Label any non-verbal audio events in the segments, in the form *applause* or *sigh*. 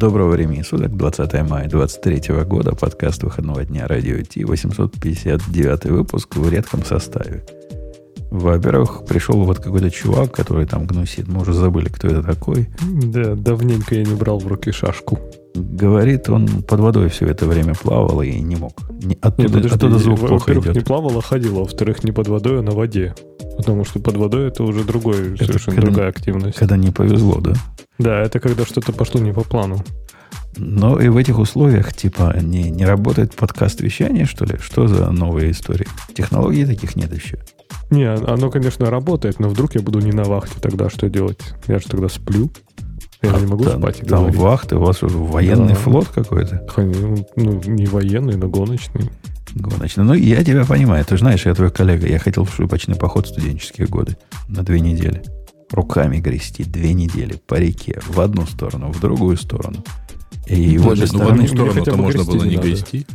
Доброго времени суток, 20 мая 2023 года, подкаст выходного дня Радио Ти, 859 выпуск в редком составе. Во-первых, пришел вот какой-то чувак, который там гнусит. Мы уже забыли, кто это такой. Да, давненько я не брал в руки шашку. Говорит, он под водой все это время плавал и не мог. Не, оттуда, Не, подожди, оттуда звук плохо во-первых, идет. не плавал, а ходил, а во-вторых, не под водой, а на воде. Потому что под водой это уже другой, Это совершенно когда- другая активность. Когда не повезло, да? Да, это когда что-то пошло не по плану. Но и в этих условиях, типа, не, не работает подкаст вещания, что ли? Что за новые истории? Технологий таких нет еще. Не, оно, конечно, работает, но вдруг я буду не на вахте тогда, что делать? Я же тогда сплю. Я же не могу А там, спать и там говорить. вахты, у вас уже военный Да. флот какой-то. Хо- Ну, не военный, но гоночный. Гоночный. Ну, я тебя понимаю. Ты же знаешь, я твой коллега. Я хотел в шубочный поход в студенческие годы. На две недели. Руками грести две недели по реке. В одну сторону, в другую сторону. И вот Значит, до ну, в одну сторону-то можно было не не надо. грести.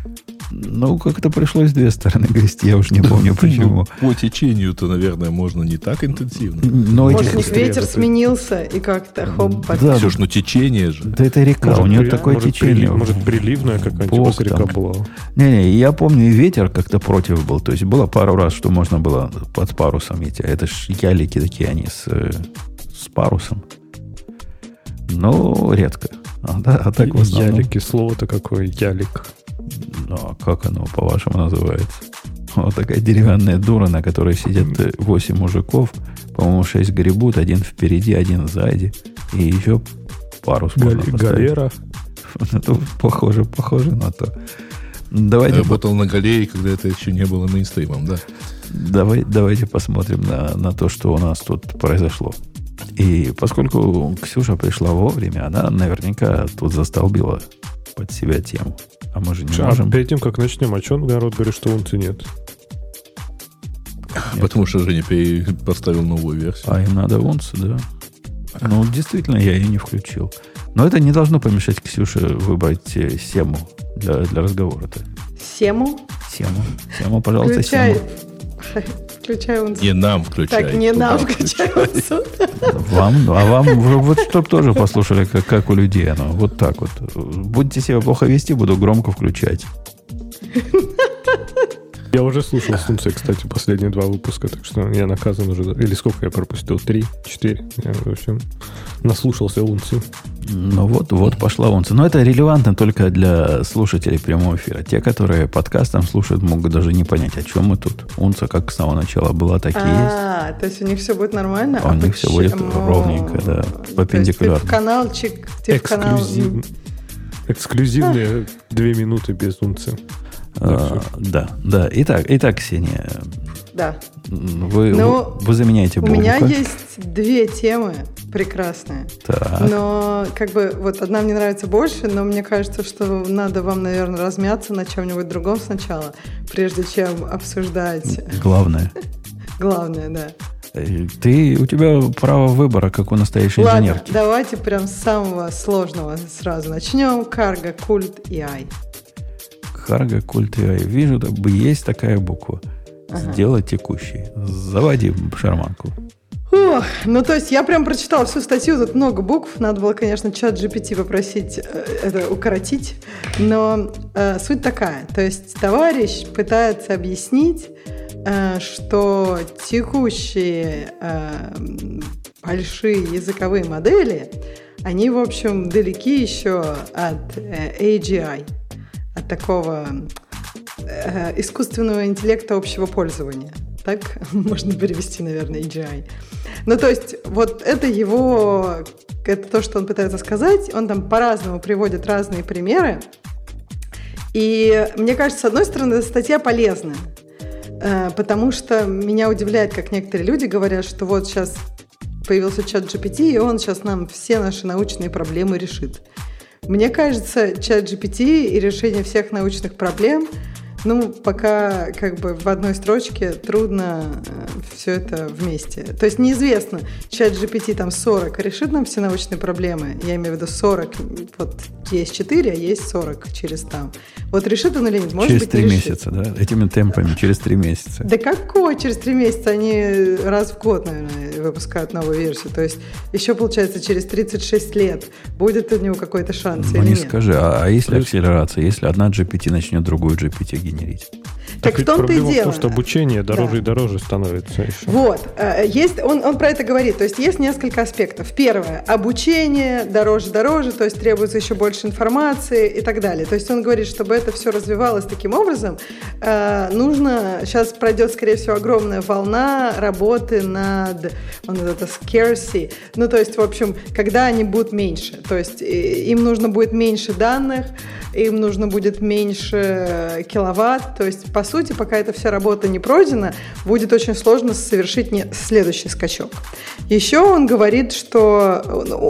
Ну, как-то пришлось две стороны грести. Я уж не помню почему. Ну, по течению-то, наверное, можно не так интенсивно. Но Может, у них ветер это- сменился и как-то хоп, под- Да, Все ж, ну течение же. Да это река, у нее при- такое может, течение. прилив- может, приливная какая-нибудь река была. Не-не, я помню, и ветер как-то против был. То есть было пару раз, что можно было под парусом идти. А это ж ялики такие, они с, э, с парусом. Но редко. А, да, а так в основном... Ялики, слово-то какое, ялик. Ну, а как оно, по-вашему, называется? Вот такая деревянная дура, на которой сидят 8 мужиков. По-моему, 6 гребут, один впереди, один сзади. И еще парус можно. Галера. *laughs* Это похоже, похоже на то. Давайте, Работал на галерее, когда это еще не было мейнстримом, да. давай, давайте посмотрим на, на то, что у нас тут произошло. И поскольку Ксюша пришла вовремя, она наверняка тут застолбила под себя тему. А мы же не А можем. перед тем, как начнем, о чем народ говорит, что унции нет? Нет. Потому что Женя поставил новую версию. А им надо унцы, да. Ну, действительно, я ее не включил. Но это не должно помешать Ксюше выбрать э, сему для, для разговора-то. Сему. Сему. Сему, пожалуйста, Включай. сему. Включай унцию. Не нам включай. Так, не нам включай унцию. Вам, а вам, вот чтоб тоже послушали, как, как у людей оно. Вот так вот. Будете себя плохо вести, буду громко включать. *laughs* Я уже слушал с кстати, последние два выпуска, так что я наказан уже. Или сколько я пропустил? Три? Четыре? Я, в общем, наслушался унции. Ну вот, вот пошла унция. Но это релевантно только для слушателей прямого эфира. Те, которые подкастом слушают, могут даже не понять, о чем мы тут. Унция как с самого начала была, так и есть. А, то есть у них все будет нормально? У а них всё будет ровненько, да, перпендикулярно. ты в каналчик, ты в канал... Эксклюзив- Эксклюзивные две минуты без унции. А, да, да. Итак, итак, Ксения, Да. вы, Ну, вы, вы заменяете У меня Бобука. есть две темы прекрасные. Так. Но как бы вот одна мне нравится больше, но мне кажется, что надо вам, наверное, размяться на чем-нибудь другом сначала, прежде чем обсуждать Главное. *laughs* главное, да. Э, Ты, у тебя право выбора, как у настоящей Ладно, инженерки. давайте прям с самого сложного сразу начнем. Карго, культ и ай. Харга, культ AI. Вижу, да, б- есть такая буква. Ага. Сделать текущий. Заводи шарманку. Ох, ну то есть я прям прочитала всю статью, тут много букв, надо было, конечно, чат GPT попросить э, это укоротить, но э, суть такая, то есть товарищ пытается объяснить, э, что текущие э, большие языковые модели, они, в общем, далеки еще от э, AGI, от такого э, искусственного интеллекта общего пользования. Так *laughs* можно перевести, наверное, AGI. Ну, то есть, вот это его, это то, что он пытается сказать. Он там по-разному приводит разные примеры. И мне кажется, с одной стороны, статья полезная, э, потому что меня удивляет, как некоторые люди говорят, что вот сейчас появился чат GPT, и он сейчас нам все наши научные проблемы решит. Мне кажется, чат GPT и решение всех научных проблем ну, пока как бы в одной строчке трудно все это вместе. То есть неизвестно, чат GPT там 40 решит нам все научные проблемы, я имею в виду 40, вот есть 4, а есть 40 через там. Вот решит он или нет? Может через быть, 3 решит. месяца, да? Этими темпами через 3 месяца. Да какой через 3 месяца? Они раз в год, наверное, выпускают новую версию. То есть еще, получается, через 36 лет будет у него какой-то шанс Ну или не нет? скажи, а, а если акселерация, если одна GPT начнет другую GPT генерить? Так, ведь в том-то и проблема в дело. том, что обучение дороже Да. и дороже становится еще. Вот, э, есть, он, он про это говорит, то есть есть несколько аспектов. Первое, обучение дороже, дороже, то есть требуется еще больше информации и так далее. То есть он говорит, чтобы это все развивалось таким образом, э, нужно, сейчас пройдет, скорее всего, огромная волна работы над, он это scarcity, ну то есть, в общем, когда они будут меньше, то есть э, им нужно будет меньше данных, им нужно будет меньше киловатт. То есть, по сути, пока эта вся работа не пройдена, будет очень сложно совершить не- следующий скачок. Еще он говорит, что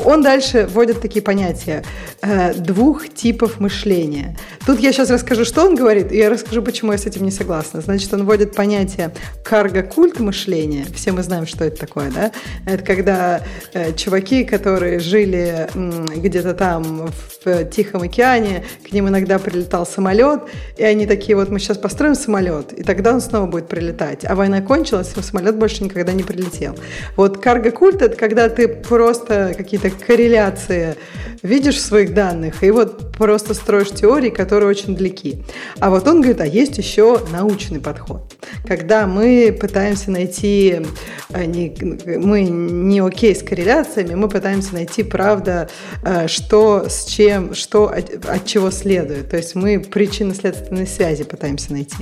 он дальше вводит такие понятия э, двух типов мышления. Тут я сейчас расскажу, что он говорит, и я расскажу, почему я с этим не согласна. Значит, он вводит понятие карго-культ мышления. Все мы знаем, что это такое, да? Это когда э, чуваки, которые жили м, где-то там в Тихом океане, к ним иногда прилетал самолет, и они такие, вот мы сейчас построим самолет, и тогда он снова будет прилетать. А война кончилась, и самолет больше никогда не прилетел. Вот карго-культ – это когда ты просто какие-то корреляции видишь в своих данных, и вот просто строишь теории, которые очень далеки. А вот он говорит, а есть еще научный подход. Когда мы пытаемся найти, э, не- мы не окей с корреляциями, мы пытаемся найти, правда, э, что с чем, что от, от чего следует. То есть мы причинно-следственные связи пытаемся найти.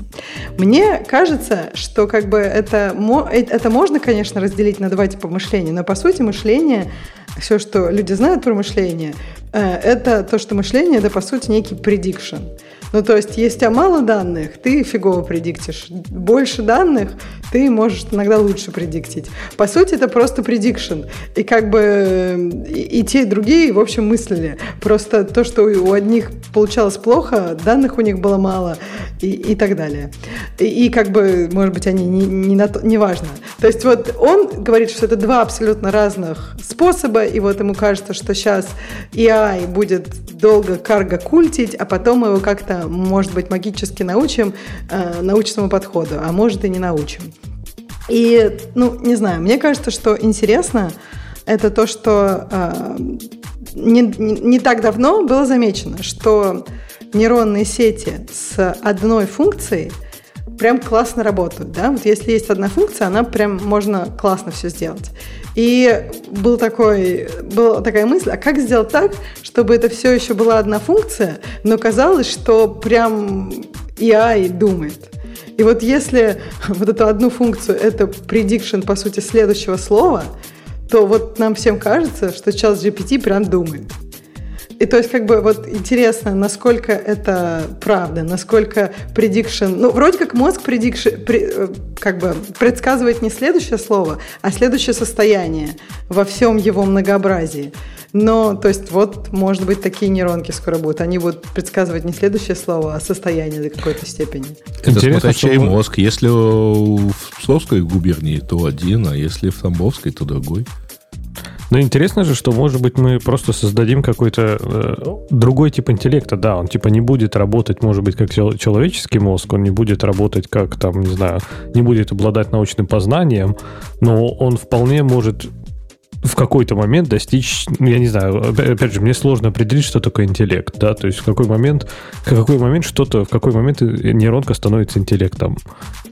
Мне кажется, что как бы это, это можно, конечно, разделить на два типа мышления, но по сути мышление, все, что люди знают про мышление, э, это то, что мышление, это по сути некий prediction. Ну, то есть, если у тебя мало данных, ты фигово предиктишь. Больше данных, ты можешь иногда лучше предиктить. По сути, это просто prediction. И как бы э, и, и те, и другие, в общем, мыслили. Просто то, что у одних получалось плохо, данных у них было мало и, и так далее. И, и как бы, может быть, они не, не, на то, не важно. То есть вот он говорит, что это два абсолютно разных способа, и вот ему кажется, что сейчас AI будет долго карго культить, а потом его как-то, может быть, магически научим э, научному подходу, а может и не научим. И, ну, не знаю, мне кажется, что интересно, это то, что э, не, не, так давно было замечено, что нейронные сети с одной функцией прям классно работают, да, вот если есть одна функция, она прям можно классно все сделать. И был такой, была такая мысль, а как сделать так, чтобы это все еще была одна функция, но казалось, что прям AI думает. И вот если *laughs* вот эту одну функцию, это prediction, по сути, следующего слова, то вот нам всем кажется, что сейчас GPT прям думает. И то есть, как бы, вот интересно, насколько это правда, насколько prediction... Ну, вроде как мозг prediction, при, э, как бы предсказывает не следующее слово, а следующее состояние во всем его многообразии. Но, то есть, вот, может быть, такие нейронки скоро будут. Они будут предсказывать не следующее слово, а состояние до какой-то степени. Это Интересно, чей мозг. Если в Псковской губернии, то один, а если в Тамбовской, то другой. Но интересно же, что, может быть, мы просто создадим какой-то э, другой тип интеллекта. Да, он типа не будет работать, может быть, как чел- человеческий мозг, он не будет работать как, там, не знаю, не будет обладать научным познанием, но он вполне может в какой-то момент достичь, ну, я не знаю, опять же, мне сложно определить, что такое интеллект, да, то есть в какой момент, в какой момент что-то, в какой момент нейронка становится интеллектом.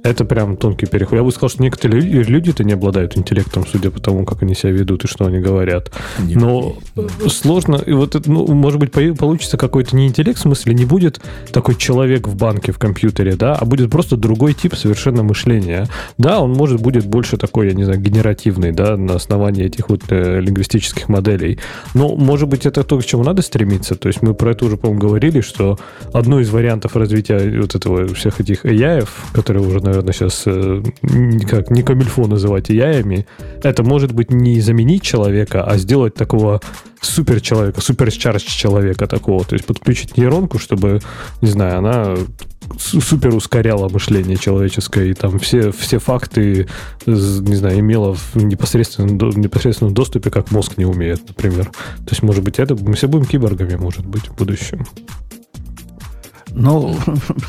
Это прям тонкий переход. Я бы сказал, что некоторые лю- люди-то не обладают интеллектом, судя по тому, как они себя ведут и что они говорят. Но сложно, и вот это, ну, может быть, получится какой-то не интеллект, в смысле, не будет такой человек в банке, в компьютере, да, а будет просто другой тип совершенно мышления. Да, он может будет больше такой, я не знаю, генеративный, да, на основании этих вот э, лингвистических моделей. Но, может быть, это то, к чему надо стремиться. То есть мы про это уже, по-моему, говорили, что одно из вариантов развития вот этого всех этих AI, которые уже, наверное, сейчас э, никак не камильфо называть AI, это может быть не заменить человека, а сделать такого супер человека, супер чарч человека такого. То есть подключить нейронку, чтобы, не знаю, она супер ускоряла мышление человеческое, и там все, все факты, не знаю, имела в непосредственном, непосредственном доступе, как мозг не умеет, например. То есть, может быть, это мы все будем киборгами, может быть, в будущем. Ну,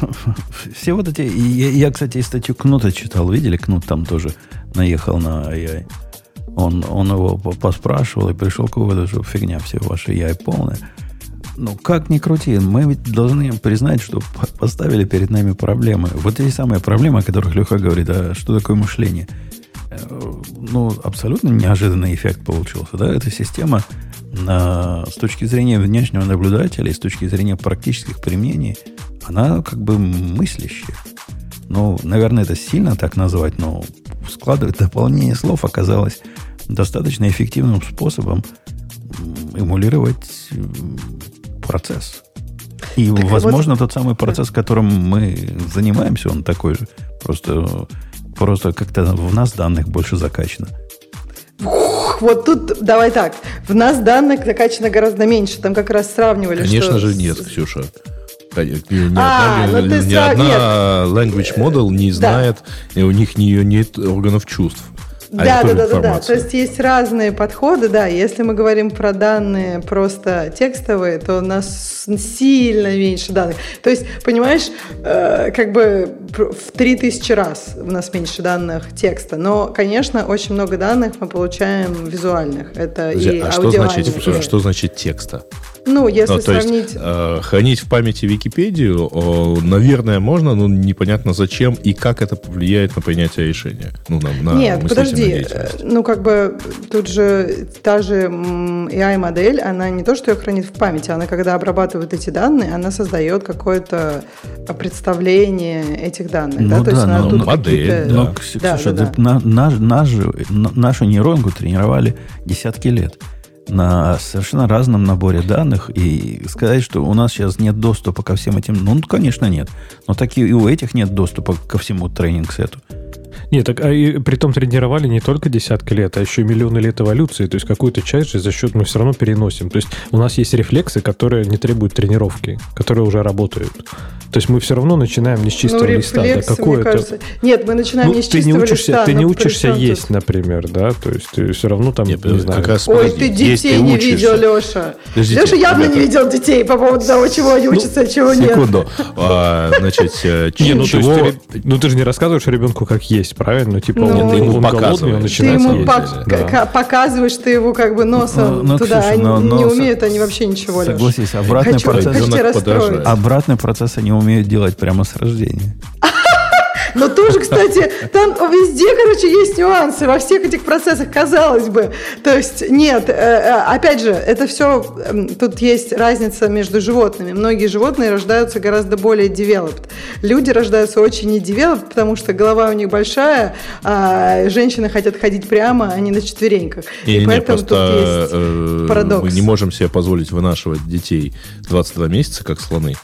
*laughs* все вот эти... Я, я, кстати, статью Кнута читал. Видели? Кнут там тоже наехал на AI. Он, он его поспрашивал и пришел к выводу, что фигня все ваши AI полная. Ну, как ни крути, мы ведь должны признать, что поставили перед нами проблемы. Вот эти самые проблемы, о которых Леха говорит, а что такое мышление? Э, ну, абсолютно неожиданный эффект получился. Да? Эта система на, с точки зрения внешнего наблюдателя и с точки зрения практических применений, она как бы мыслящая. Ну, наверное, это сильно так назвать, но складывать дополнение слов оказалось достаточно эффективным способом эмулировать процесс. И, так возможно, вот... тот самый процесс, которым мы занимаемся, он такой же. Просто, просто как-то в нас данных больше закачано. Ух, вот тут давай так. В нас данных закачано гораздо меньше. Там как раз сравнивали. Конечно что... же нет, Ксюша. Ни а, одна, ну ни одна language model не знает, да. и у них не, нет органов чувств. А да, да, да, да, да. То есть есть разные подходы, да. Если мы говорим про данные просто текстовые, то у нас сильно меньше данных. То есть, понимаешь, э, как бы в 3000 раз у нас меньше данных текста. Но, конечно, очень много данных мы получаем визуальных. Это Подожди, и а что значит, и... что значит текста? Ну, если ну, то сравнить... Есть, э, хранить в памяти Википедию, э, наверное, можно, но непонятно зачем и как это повлияет на принятие решения. Ну, на, на Нет, подожди. Ну, как бы тут же та же AI-модель, она не то, что ее хранит в памяти, она когда обрабатывает эти данные, она создает какое-то представление этих данных. Ну, да, да, то есть но, ну, модель. Да. Но, да, Ксюша, да, да. На, на, нашу, нашу нейронку тренировали десятки лет на совершенно разном наборе данных и сказать, что у нас сейчас нет доступа ко всем этим, ну, конечно, нет. Но так и у этих нет доступа ко всему тренинг-сету. Нет, так а и при том тренировали не только десятки лет, а еще миллионы лет эволюции. То есть какую-то часть же за счет мы все равно переносим. То есть у нас есть рефлексы, которые не требуют тренировки, которые уже работают. То есть мы все равно начинаем не с чистого ну, листа. Да, какое кажется... Нет, мы начинаем ну, не с ты чистого не учишься, листа. Ты не учишься есть, например, да? То есть ты все равно там, Нет, не знаю. Как раз, Ой, ты детей ты не видел, Леша. Подождите, Леша явно ребята. не видел детей по поводу того, чего они ну, учатся, чего нет. Секунду. А, значит, э, ну, чего... ты, ну ты же не рассказываешь ребенку, как есть, правильно? Типа ну, он, ему он голодный, он начинает Ты ему показываешь, ты его как бы носом ну, туда. не умеют они вообще ничего, Согласись, обратный процесс. Обратный процесс они умеют делать прямо с рождения. *laughs* Но тоже, кстати, там везде, короче, есть нюансы во всех этих процессах, казалось бы. То есть, нет, э, э, опять же, это все, тут есть разница между животными. Многие животные рождаются гораздо более developed. Люди рождаются очень не developed, потому что голова у них большая, а женщины хотят ходить прямо, а не на четвереньках. И, и поэтому просто, тут есть э, парадокс. Мы не можем себе позволить вынашивать детей 22 месяца, как слоны.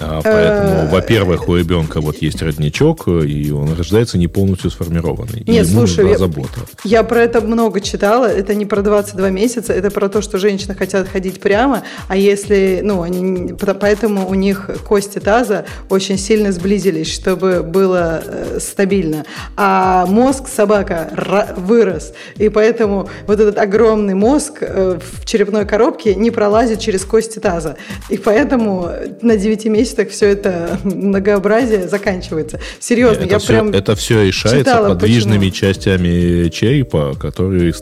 А, поэтому, э, во-первых, у ребенка вот есть родничок, и он рождается не полностью сформированный. Нет, и слушай, я, забота. я про это много читала. Это не про 22 месяца, это про то, что женщины хотят ходить прямо, а если, ну, они, поэтому у них кости таза очень сильно сблизились, чтобы было э, стабильно. А мозг собака вырос, и поэтому вот этот огромный мозг э, в черепной коробке не пролазит через кости таза. И поэтому на 9 месяцев так все это многообразие заканчивается. Серьезно, это я все, прям Это все решается читала, подвижными почему? частями черепа, которые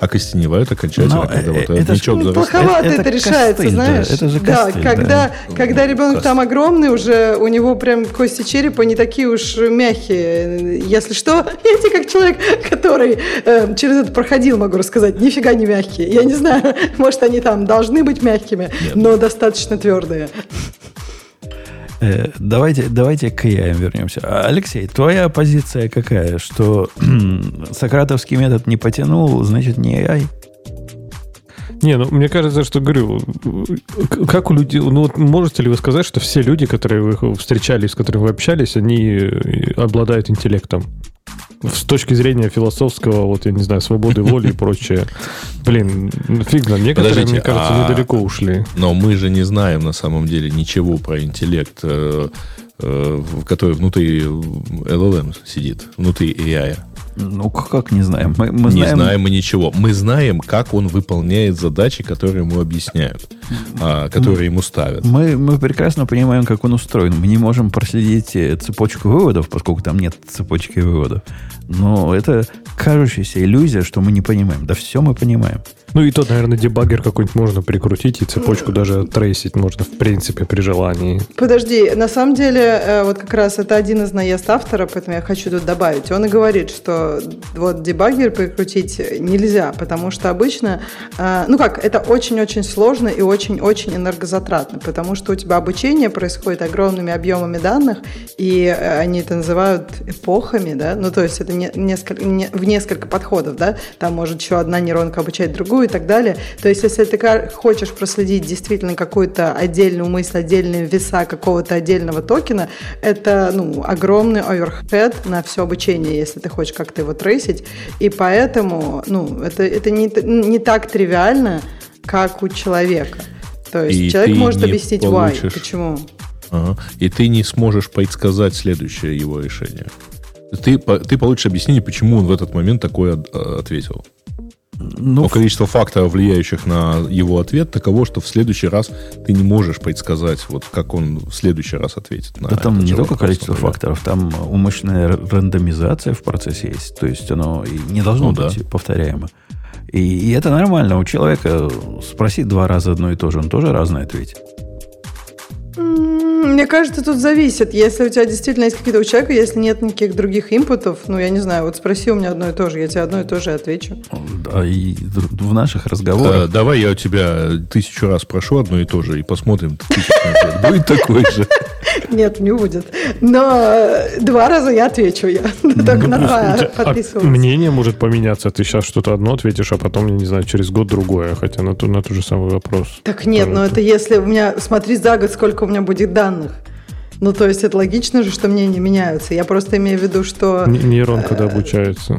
окостеневают окончательно, Но когда вот это ничего ну, плоховато это, это решается, костыль, знаешь. Да, это же костыль, да, когда, да. когда ребенок костыль. там огромный, уже у него прям кости черепа не такие уж мягкие. Если что, *laughs* я тебе как человек, который э, через это проходил, могу рассказать, нифига не мягкие. Я не знаю, *laughs* может, они там должны быть мягкими, Нет. но достаточно твердые. Э, давайте, давайте к AI вернемся. Алексей, твоя позиция какая? Что сократовский метод не потянул, значит не AI? Не, ну мне кажется, что говорю, как у людей, ну вот можете ли вы сказать, что все люди, которые вы встречались, с которыми вы общались, они обладают интеллектом? С точки зрения философского, вот, я не знаю, свободы воли и прочее, блин, фиг нам, некоторые, Подождите, мне кажется, а... недалеко ушли. Но мы же не знаем на самом деле ничего про интеллект, э, который внутри LLM сидит, внутри AI. Ну, как не знаем? Мы, мы не знаем... знаем мы ничего. Мы знаем, как он выполняет задачи, которые ему объясняют, а, которые мы, ему ставят. Мы, мы прекрасно понимаем, как он устроен. Мы не можем проследить э, цепочку выводов, поскольку там нет цепочки выводов. Но это кажущаяся иллюзия, что мы не понимаем. Да все мы понимаем. Ну и тот, наверное, дебаггер какой-нибудь можно прикрутить, и цепочку даже трейсить можно, в принципе, при желании. Подожди, на самом деле, э, вот как раз это один из наезд автора, поэтому я хочу тут добавить. Он и говорит, что вот дебаггер прикрутить нельзя, потому что обычно, э, ну как, это очень-очень сложно и очень-очень энергозатратно, потому что у тебя обучение происходит огромными объемами данных, и э, они это называют эпохами, да, ну то есть это не, несколько, не, в несколько подходов, да, там может еще одна нейронка обучать другую, и так далее. То есть, если ты хочешь проследить действительно какую-то отдельную мысль, отдельные веса какого-то отдельного токена, это ну, огромный оверхед на все обучение, если ты хочешь как-то его трейсить. И поэтому ну, это, это не, не так тривиально, как у человека. То есть и человек может объяснить получишь... why, почему. Ага. И ты не сможешь предсказать следующее его решение. Ты, ты получишь объяснение, почему он в этот момент такое ответил. Ну, Но количество факторов, влияющих на его ответ, таково, что в следующий раз ты не можешь предсказать, вот как он в следующий раз ответит на Да там не только количество например. факторов, там умышленная рандомизация в процессе есть. То есть оно не должно ну, быть да. повторяемо. И, и это нормально. У человека спросить два раза одно и то же, он тоже разное ответит. Мне кажется, тут зависит. Если у тебя действительно есть какие-то у человека, если нет никаких других инпутов, ну, я не знаю, вот спроси у меня одно и то же, я тебе одно и то же отвечу. Да, и в наших разговорах... А, давай я у тебя тысячу раз прошу одно и то же, и посмотрим, будет такой же. Нет, не будет. Но два раза я отвечу, я *laughs* только на два а подписываюсь. Мнение может поменяться. Ты сейчас что-то одно ответишь, а потом, я не знаю, через год другое, хотя на тот же самый вопрос. Так нет, но это если у меня... Смотри за год, сколько у меня будет данных. Ну, то есть это логично же, что мнения меняются. Я просто имею в виду, что... Нейронка э, обучается.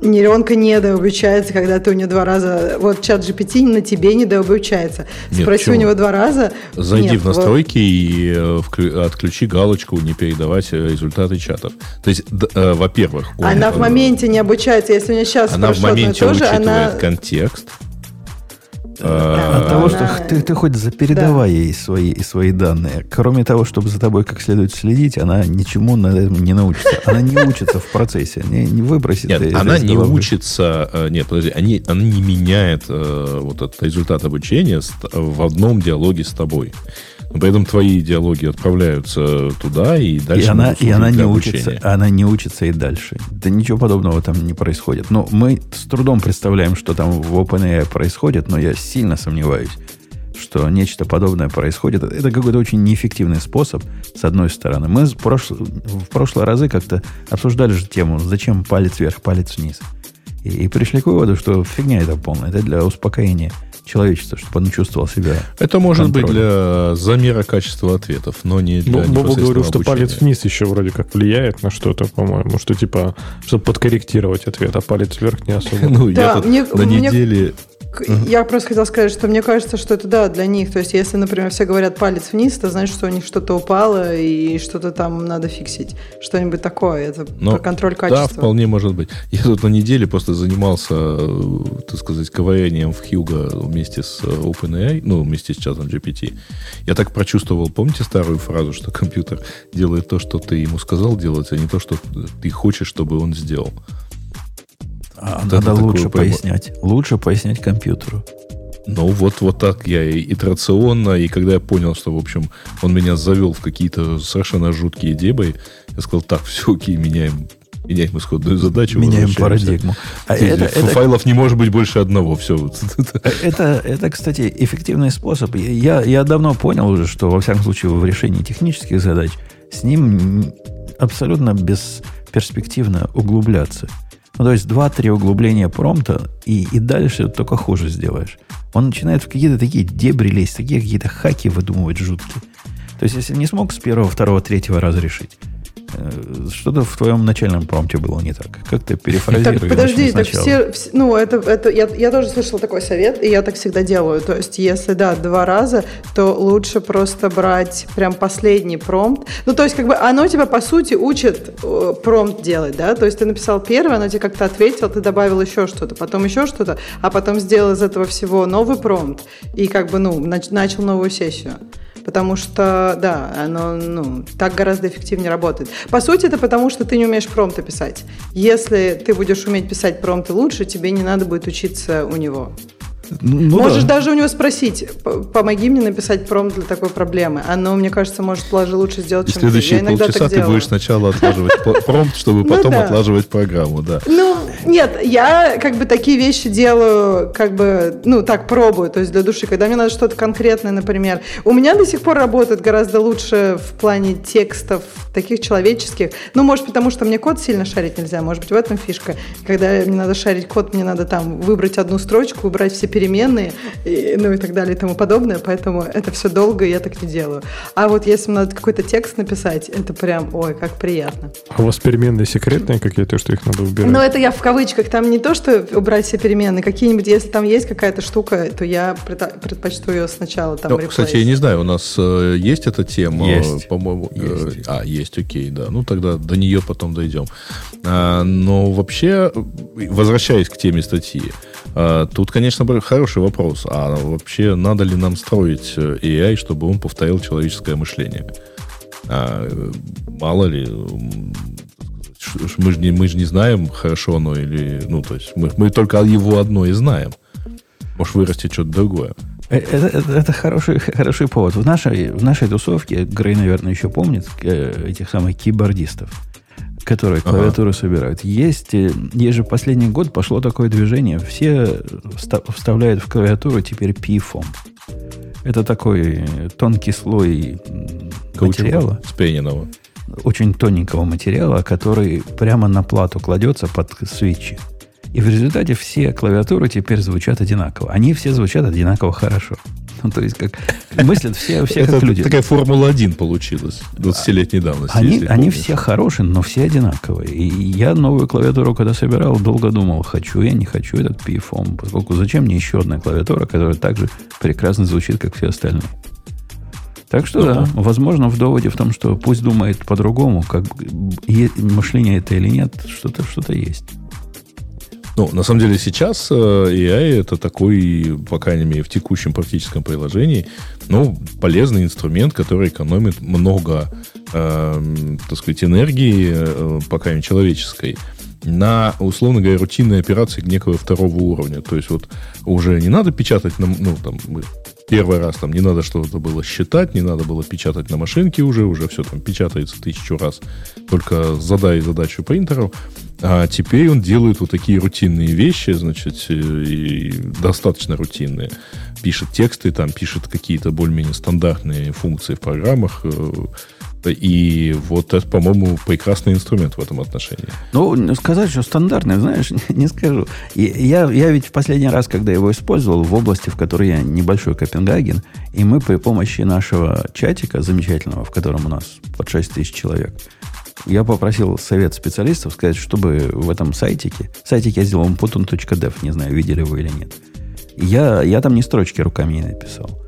Нейронка недообучается, когда ты у нее два раза... Вот чат GPT на тебе недообучается. Нет, Спроси у него два раза... Зайди Нет, в настройки вот... и э, отключи галочку «Не передавать э, результаты чатов». То есть, э, во-первых... Он, она в моменте не обучается. Если у нее сейчас она в моменте учитывает она... контекст, от а, того, что ты, ты хоть запередавай ей свои, свои данные. Кроме того, чтобы за тобой как следует следить, она ничему на этом не научится. Она не учится в процессе, не, не выбросит. Нет, она не учится, э, нет, подожди, они, она не меняет э, вот этот результат обучения в одном диалоге с тобой. Но при этом твои идеологии отправляются туда и дальше. И она, и она не учится, она не учится и дальше. Да ничего подобного там не происходит. Но мы с трудом представляем, что там в OpenAI происходит, но я сильно сомневаюсь, что нечто подобное происходит. Это какой-то очень неэффективный способ, с одной стороны. Мы в, прошло, в прошлые разы как-то обсуждали же тему, зачем палец вверх, палец вниз. И, и пришли к выводу, что фигня это полная. Это для успокоения человечества, чтобы он чувствовал себя. Это может контролем. быть для замера качества ответов, но не для ну, Боба говорил, что палец вниз еще вроде как влияет на что-то, по-моему, что типа, чтобы подкорректировать ответ, а палец вверх не особо. *laughs* Ну, я на неделе Uh-huh. Я просто хотела сказать, что мне кажется, что это да, для них. То есть, если, например, все говорят палец вниз, то значит, что у них что-то упало и что-то там надо фиксить. Что-нибудь такое. Это Но, про контроль качества. Да, вполне может быть. Я тут на неделе просто занимался, э, так сказать, ковырянием в Hugo вместе с э, OpenAI, ну, вместе с чатом GPT. Я так прочувствовал, помните старую фразу, что компьютер делает то, что ты ему сказал делать, а не то, что ты хочешь, чтобы он сделал. А, надо лучше пояснять. Лучше пояснять компьютеру. Ну, вот, вот так я и итерационно, и когда я понял, что, в общем, он меня завел в какие-то совершенно жуткие дебы, я сказал, так, все, окей, меняем меняем исходную задачу. Меняем парадигму. А это, это, файлов не может быть больше одного. Все. Это, это, кстати, эффективный способ. Я, я давно понял уже, что, во всяком случае, в решении технических задач с ним абсолютно бесперспективно углубляться. Ну, то есть два-три углубления промта, и, и дальше только хуже сделаешь. Он начинает в какие-то такие дебри лезть, такие какие-то хаки выдумывать жуткие. То есть, если не смог с первого, второго, третьего раза решить, Э, что-то в твоем начальном промпте было не так. Как ты перефразируешь? Так, подожди, так все, все, ну, это, это я, я тоже слышал такой совет, и я так всегда делаю. То есть, если, да, два раза, то лучше просто брать прям последний промпт. Ну, то есть, как бы оно тебя, по сути, учит э, промпт делать, да? То есть, ты написал первый, оно тебе как-то ответил, ты добавил еще что-то, потом еще что-то, а потом сделал из этого всего новый промпт и как бы, ну, нач- начал новую сессию потому что, да, оно ну, так гораздо эффективнее работает. По сути, это потому, что ты не умеешь промпты писать. Если ты будешь уметь писать промпты лучше, тебе не надо будет учиться у него. Ну, Можешь да. даже у него спросить, помоги мне написать промпт для такой проблемы. Оно, мне кажется, может даже лучше сделать, И чем следующие ты. полчаса ты будешь сначала отлаживать *laughs* промпт, чтобы ну потом отлаживать программу, да. Ну, нет, я как бы такие вещи делаю, как бы, ну, так пробую, то есть для души. Когда мне надо что-то конкретное, например. У меня до сих пор работает гораздо лучше в плане текстов, таких человеческих. Ну, может, потому что мне код сильно шарить нельзя, может быть, в этом фишка. Когда мне надо шарить код, мне надо там выбрать одну строчку, убрать все переменные, и, ну и так далее и тому подобное, поэтому это все долго, и я так не делаю. А вот если надо какой-то текст написать, это прям, ой, как приятно. А у вас переменные секретные какие-то, что их надо убирать? Ну, это я в кавычках, там не то, что убрать все переменные, какие-нибудь, если там есть какая-то штука, то я предпочту ее сначала там ну, Кстати, я не знаю, у нас э, есть эта тема? Есть. По-моему, э, есть. а, есть, окей, да. Ну, тогда до нее потом дойдем. А, но вообще, возвращаясь к теме статьи, а, тут, конечно, хороший вопрос. А вообще надо ли нам строить э, AI, чтобы он повторил человеческое мышление? А, мало ли, мы же не, мы же не знаем, хорошо оно или... Ну, то есть мы, мы только его одно и знаем. Может вырасти что-то другое. Э, это, это, это хороший, *laughs* хороший повод. В нашей, в нашей тусовке, Грей, наверное, еще помнит э, этих самых кибордистов которые клавиатуру ага. собирают. Есть, э, есть же последний год пошло такое движение. Все вставляют в клавиатуру теперь PFOM. Это такой тонкий слой материала. Спененного. Очень тоненького материала, который прямо на плату кладется под свечи. И в результате все клавиатуры теперь звучат одинаково. Они все звучат одинаково хорошо. *laughs* Ну, то есть, как мыслят все, все как люди. такая Формула-1 получилась 20-летней давности. Они, они все хорошие, но все одинаковые. И я новую клавиатуру, когда собирал, долго думал, хочу я, не хочу этот PFOM, поскольку зачем мне еще одна клавиатура, которая также прекрасно звучит, как все остальные. Так что, да, возможно, в доводе в том, что пусть думает по-другому, как мышление это или нет, что-то что есть. Ну, на самом деле сейчас э, AI это такой, по крайней мере, в текущем практическом приложении, ну, полезный инструмент, который экономит много, э, так сказать, энергии, э, по крайней мере, человеческой, на, условно говоря, рутинные операции некого второго уровня. То есть вот уже не надо печатать, ну, там, первый раз там не надо что-то было считать, не надо было печатать на машинке уже, уже все там печатается тысячу раз, только задай задачу принтеру. А теперь он делает вот такие рутинные вещи, значит, э, и достаточно рутинные. Пишет тексты, там пишет какие-то более-менее стандартные функции в программах. И вот это, по-моему, прекрасный инструмент в этом отношении. Ну, сказать, что стандартный, знаешь, *laughs* не скажу. Я, я ведь в последний раз, когда его использовал в области, в которой я небольшой Копенгаген, и мы при помощи нашего чатика замечательного, в котором у нас под 6 тысяч человек, я попросил совет специалистов сказать, чтобы в этом сайтике, сайтике я сделал umputon.dev, не знаю, видели вы или нет. Я, я там не строчки руками не написал.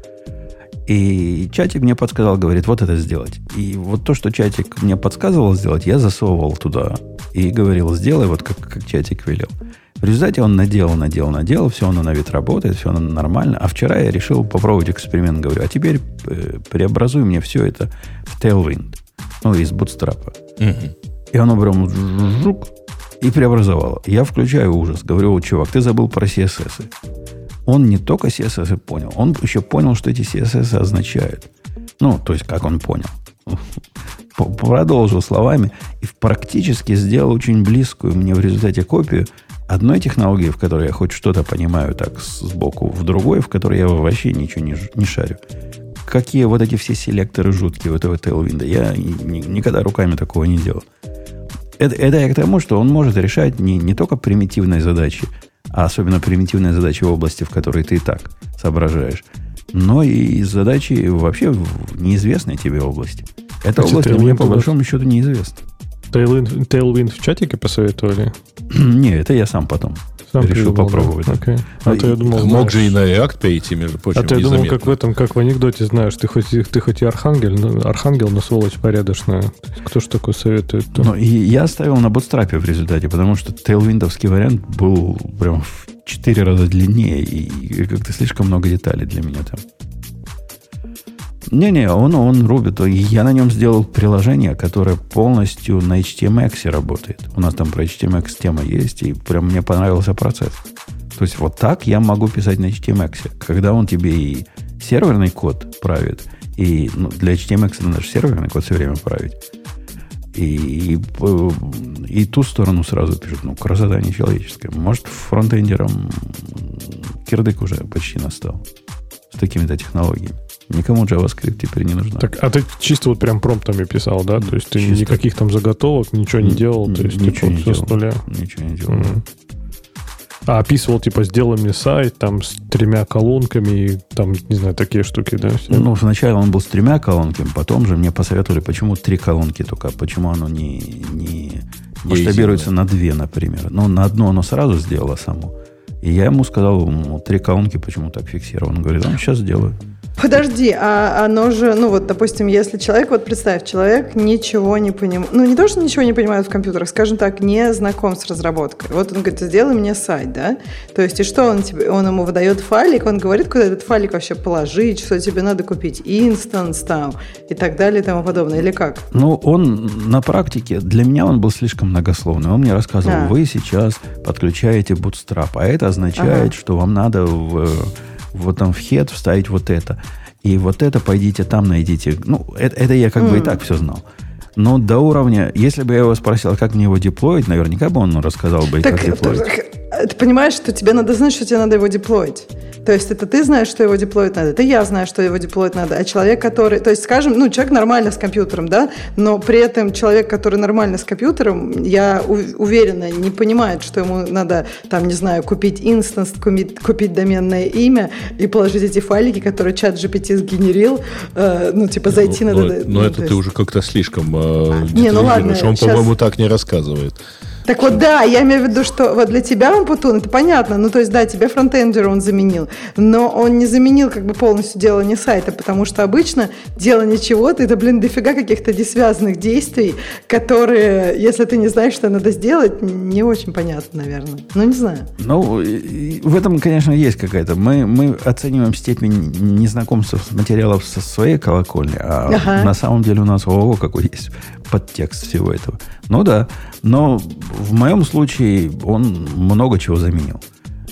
И чатик мне подсказал, говорит, вот это сделать. И вот то, что чатик мне подсказывал сделать, я засовывал туда. И говорил, сделай вот как, как чатик велел. В результате он наделал, наделал, наделал, все оно на вид работает, все оно нормально. А вчера я решил попробовать эксперимент, говорю, а теперь э, преобразуй мне все это в Tailwind, ну, из бутстрапа. Угу. И оно прям жук, и преобразовало. Я включаю ужас, говорю, чувак, ты забыл про CSS. Он не только CSS понял, он еще понял, что эти CSS означают. Ну, то есть, как он понял. Продолжил словами и практически сделал очень близкую мне в результате копию одной технологии, в которой я хоть что-то понимаю так сбоку, в другой, в которой я вообще ничего не, не шарю. Какие вот эти все селекторы жуткие у этого Tailwind. Я ни, никогда руками такого не делал. Это, это я к тому, что он может решать не, не только примитивные задачи, а особенно примитивные задачи в области, в которой ты и так соображаешь, но и задачи вообще в неизвестной тебе области. Эта область мне по большому счету неизвестна. Tailwind, Tailwind в чатике посоветовали? *clears throat* Не, это я сам потом сам решил придумал, попробовать. Да? Okay. А, а то я думал, мог же и на React перейти, между прочим, А то я думал, как в этом, как в анекдоте, знаешь, ты хоть, ты хоть и архангел, но, архангел, но сволочь порядочная. Кто ж такой советует? То... Ну, и я оставил на бутстрапе в результате, потому что тейлвиндовский вариант был прям в 4 раза длиннее, и как-то слишком много деталей для меня там. Не-не, он, он рубит. Я на нем сделал приложение, которое полностью на HTMX работает. У нас там про HTMX тема есть, и прям мне понравился процесс. То есть вот так я могу писать на HTMX. Когда он тебе и серверный код правит, и ну, для HTMX надо же серверный код все время править. И, и, и ту сторону сразу пишут. Ну, красота нечеловеческая. Может, фронтендером кирдык уже почти настал. С такими-то технологиями. Никому JavaScript теперь не нужно. Так, а ты чисто вот прям промптами писал, да? То есть ты чисто... никаких там заготовок, ничего не делал? То есть ничего не делал. с нуля? Ничего не делал. Mm-hmm. А описывал, типа, сделай мне сайт там с тремя колонками, и там, не знаю, такие штуки, да? Все? Ну, сначала он был с тремя колонками, потом же мне посоветовали, почему три колонки только, почему оно не, не масштабируется на две, например. Ну, на одно оно сразу сделало само. И я ему сказал, ну, три колонки почему так фиксировано. Он говорит, он сейчас сделаю. Подожди, а оно же, ну вот, допустим, если человек, вот представь, человек ничего не понимает, ну не то, что ничего не понимает в компьютерах, скажем так, не знаком с разработкой. Вот он говорит, сделай мне сайт, да? То есть и что он тебе, он ему выдает файлик, он говорит, куда этот файлик вообще положить, что тебе надо купить, инстанс там и так далее и тому подобное, или как? Ну, он на практике, для меня он был слишком многословный. Он мне рассказывал, а. вы сейчас подключаете Bootstrap, а это означает, ага. что вам надо в вот там в head вставить вот это. И вот это пойдите там найдите. Ну, это, это я как mm. бы и так все знал. Но до уровня, если бы я его спросил, как мне его деплоить, наверняка бы он рассказал бы, так, как деплоить. Ты понимаешь, что тебе надо знать, что тебе надо его деплоить. То есть это ты знаешь, что его деплоить надо, это я знаю, что его деплоить надо, а человек, который, то есть, скажем, ну, человек нормально с компьютером, да, но при этом человек, который нормально с компьютером, я уверена, не понимает, что ему надо, там, не знаю, купить инстанс, купить, купить доменное имя и положить эти файлики, которые чат GPT сгенерил, э, ну, типа, зайти ну, надо. Но, ну, но это есть... ты уже как-то слишком э, не, ну ладно, он, сейчас... по-моему, так не рассказывает. Так вот, да, я имею в виду, что вот для тебя он Путун, это понятно. Ну, то есть, да, тебе фронтендера он заменил. Но он не заменил как бы полностью делание сайта, потому что обычно делание чего-то, это, блин, дофига каких-то несвязанных действий, которые, если ты не знаешь, что надо сделать, не очень понятно, наверное. Ну, не знаю. Ну, в этом, конечно, есть какая-то. Мы, мы оцениваем степень незнакомства с материалов со своей колокольни, а ага. на самом деле у нас ого, какой есть подтекст всего этого. Ну да, но в моем случае он много чего заменил.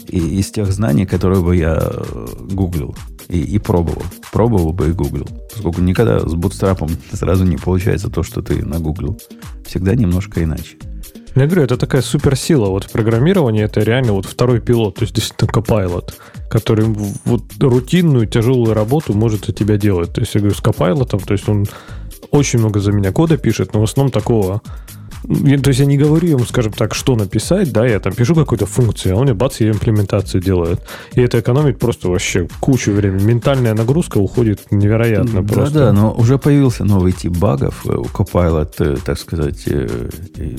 И из тех знаний, которые бы я э, гуглил и, и пробовал. Пробовал бы и гуглил. Поскольку никогда с бутстрапом сразу не получается то, что ты нагуглил. Всегда немножко иначе. Я говорю, это такая суперсила. Вот в программировании это реально вот второй пилот, то есть действительно Copilot, который вот рутинную тяжелую работу может за тебя делать. То есть я говорю, с Copilot, то есть он очень много за меня кода пишет, но в основном такого то есть я не говорю ему, скажем так, что написать, да, я там пишу какую-то функцию, а он мне бац, ее имплементацию делает. И это экономит просто вообще кучу времени. Ментальная нагрузка уходит невероятно да, просто. Да, но уже появился новый тип багов, у Copilot, э, так сказать, э, э,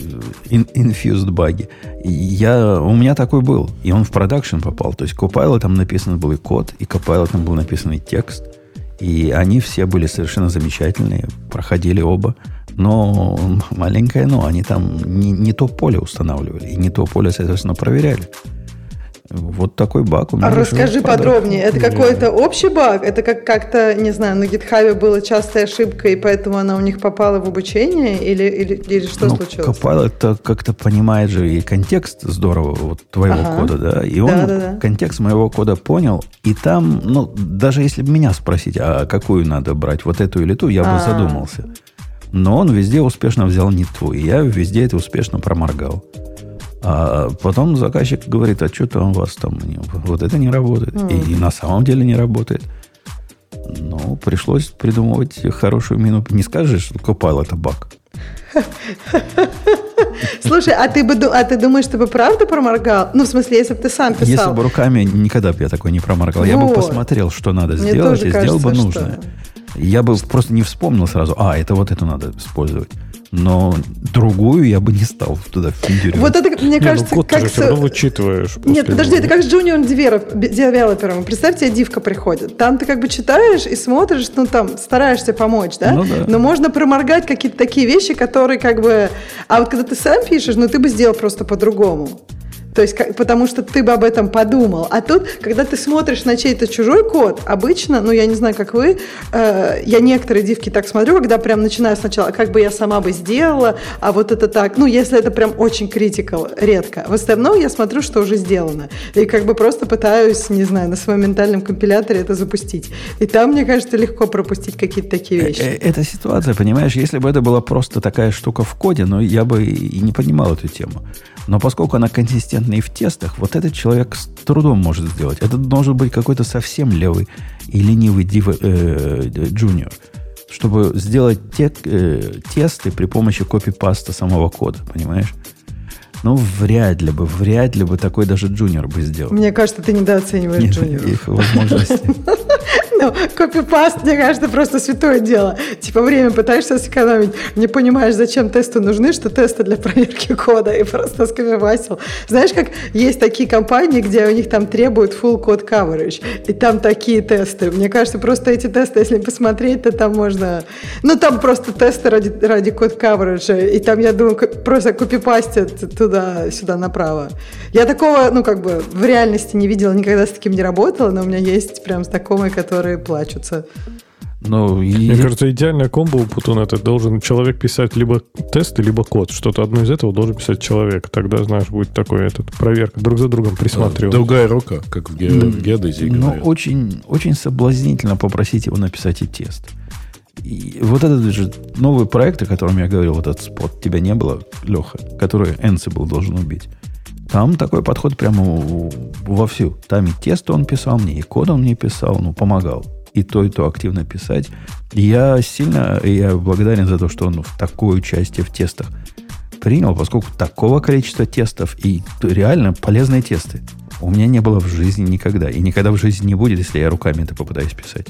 infused баги. Я, у меня такой был, и он в продакшн попал. То есть Copilot там написан был и код, и Copilot там был написан и текст. И они все были совершенно замечательные, проходили оба. Но маленькое но, они там не, не то поле устанавливали, и не то поле, соответственно, проверяли. Вот такой баг у меня. А расскажи подробнее. Это какой-то общий баг? Это как как-то, не знаю, на GitHub была частая ошибка, и поэтому она у них попала в обучение? Или, или, или что ну, случилось? это как-то понимает же и контекст здорово вот твоего ага. кода, да? И он да, да, да. контекст моего кода понял, и там, ну, даже если бы меня спросить, а какую надо брать, вот эту или ту, я бы а. задумался. Но он везде успешно взял не ту, и я везде это успешно проморгал. А потом заказчик говорит, а что-то у вас там, вот это не работает. Mm. И, и на самом деле не работает. Ну, пришлось придумывать хорошую мину. Не скажешь, что Copilot это баг. *laughs* Слушай, а ты, бы, а ты думаешь, ты бы правда проморгал? Ну, в смысле, если бы ты сам писал. Если бы руками, никогда бы я такой не проморгал. Вот. Я бы посмотрел, что надо Мне сделать, и кажется, сделал бы нужное. Что... Я бы просто не вспомнил сразу, а, это вот это надо использовать. Но другую я бы не стал туда впендюривать. Вот это, мне не, ну кажется, как... Ты все равно вычитываешь. Нет, подожди, это как с junior девелопером. Представьте, дивка приходит. Там ты как бы читаешь и смотришь, ну там стараешься помочь, да? Ну, да. Но можно проморгать какие-то такие вещи, которые как бы... А вот когда ты сам пишешь, ну ты бы сделал просто по-другому. То есть, как, потому что ты бы об этом подумал. А тут, когда ты смотришь на чей-то чужой код, обычно, ну, я не знаю, как вы, э, я некоторые дивки так смотрю, когда прям начинаю сначала, как бы я сама бы сделала, а вот это так, ну, если это прям очень критикал, редко. В остальном я смотрю, что уже сделано. И как бы просто пытаюсь, не знаю, на своем ментальном компиляторе это запустить. И там, мне кажется, легко пропустить какие-то такие вещи. Э, э, эта ситуация, понимаешь, если бы это была просто такая штука в коде, но я бы и не понимал эту тему. Но поскольку она консистентна и в тестах, вот этот человек с трудом может сделать. Это должен быть какой-то совсем левый и ленивый див, э, джуниор, чтобы сделать те, э, тесты при помощи копипаста самого кода, понимаешь? Ну, вряд ли бы, вряд ли бы такой даже джуниор бы сделал. Мне кажется, ты недооцениваешь джуниоров. Их возможности. *laughs* Ну, копипаст, мне кажется, просто святое дело. Типа время пытаешься сэкономить, не понимаешь, зачем тесты нужны, что тесты для проверки кода, и просто скопипастил. Знаешь, как есть такие компании, где у них там требуют full code coverage, и там такие тесты. Мне кажется, просто эти тесты, если посмотреть, то там можно... Ну, там просто тесты ради, ради код coverage, и там, я думаю, просто копипастят туда-сюда направо. Я такого, ну, как бы в реальности не видела, никогда с таким не работала, но у меня есть прям знакомые, которые которые плачутся. Ну, и... Мне кажется, идеальная комбо у Путуна это должен человек писать либо тесты, либо код. Что-то одно из этого должен писать человек. Тогда, знаешь, будет такой этот проверка друг за другом присматривать. Другая рука, как в, ге- в геодезии Но очень, очень соблазнительно попросить его написать и тест. И вот этот же новый проект, о котором я говорил, вот этот спот, тебя не было, Леха, который Ansible должен убить. Там такой подход прямо вовсю. Там и тесто он писал мне, и код он мне писал, ну, помогал. И то, и то активно писать. Я сильно я благодарен за то, что он в такое участие в тестах принял, поскольку такого количества тестов и реально полезные тесты у меня не было в жизни никогда. И никогда в жизни не будет, если я руками это попытаюсь писать.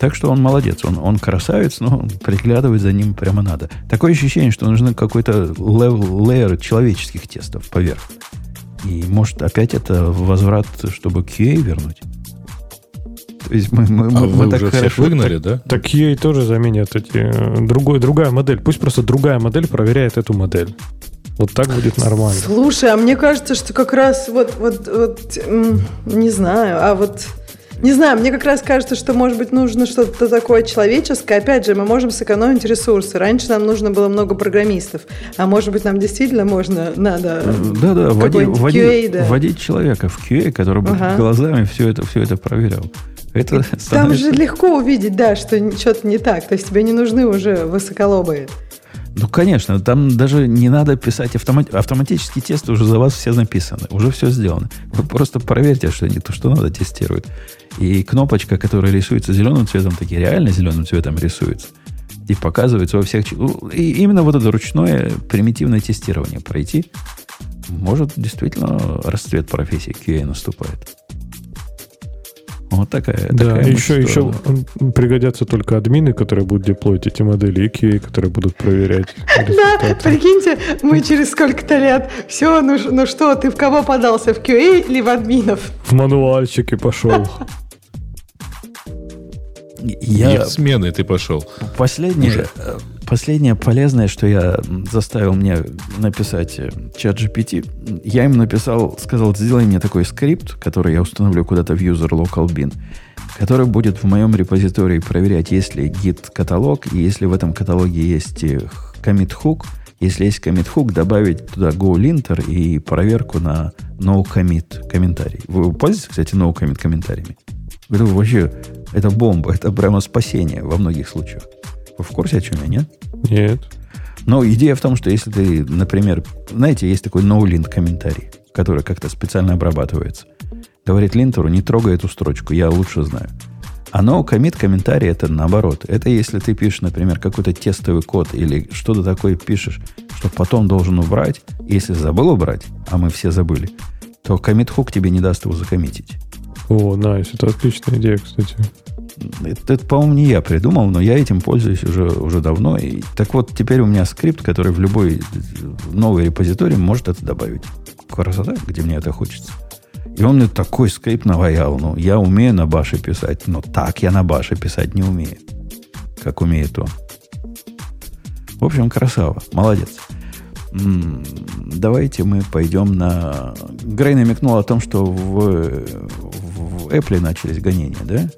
Так что он молодец, он, он красавец, но приглядывать за ним прямо надо. Такое ощущение, что нужны какой-то лейер человеческих тестов поверх. И может опять это возврат, чтобы QA вернуть? То есть мы, мы, а мы, вы так уже хорошо... всех выгнали, так, да? Так QA тоже заменят эти... Э, другой, другая модель. Пусть просто другая модель проверяет эту модель. Вот так будет нормально. Слушай, а мне кажется, что как раз вот, вот, вот не знаю, а вот не знаю, мне как раз кажется, что, может быть, нужно что-то такое человеческое. Опять же, мы можем сэкономить ресурсы. Раньше нам нужно было много программистов. А может быть, нам действительно можно, надо... Да-да, вводить, вводить, да. вводить человека в QA, который бы ага. глазами все это, все это проверял. Это становится... Там же легко увидеть, да, что что-то не так. То есть тебе не нужны уже высоколобые. Ну, конечно, там даже не надо писать автомат... автоматические тесты, уже за вас все написаны, уже все сделано. Вы просто проверьте, что не то, что надо, тестирует. И кнопочка, которая рисуется зеленым цветом, таки реально зеленым цветом рисуется. И показывается во всех... И именно вот это ручное примитивное тестирование пройти, может действительно расцвет профессии QA наступает. Вот такая. Да, такая еще, еще пригодятся только админы, которые будут деплоить эти модели, и QA, которые будут проверять. *laughs* Да, прикиньте, мы через сколько-то лет, все, ну, ну что, ты в кого подался, в QA или в админов? В мануальчики пошел. *laughs* Я... В смены ты пошел. Последнее, э, последнее полезное, что я заставил мне написать э, чат GPT, я им написал, сказал, сделай мне такой скрипт, который я установлю куда-то в user local bin, который будет в моем репозитории проверять, есть ли git каталог, и если в этом каталоге есть э, commit hook, если есть commit hook, добавить туда go-linter и проверку на no commit комментарий. Вы пользуетесь, кстати, no commit комментариями? Это вообще, это бомба, это прямо спасение во многих случаях. Вы в курсе, о чем я, нет? Нет. Но идея в том, что если ты, например, знаете, есть такой no-lint комментарий, который как-то специально обрабатывается. Говорит линтеру, не трогай эту строчку, я лучше знаю. А no commit комментарий это наоборот. Это если ты пишешь, например, какой-то тестовый код или что-то такое пишешь, что потом должен убрать. Если забыл убрать, а мы все забыли, то commit hook тебе не даст его закоммитить. О, найс, это отличная идея, кстати. Это, это по-моему, не я придумал, но я этим пользуюсь уже, уже давно. И, так вот, теперь у меня скрипт, который в любой новый репозиторий может это добавить. Красота, где мне это хочется. И он мне такой скрипт наваял. Ну, я умею на баше писать, но так я на баше писать не умею, как умеет он. В общем, красава. Молодец. Давайте мы пойдем на... Грей намекнул о том, что в, в Apple начались гонения, да?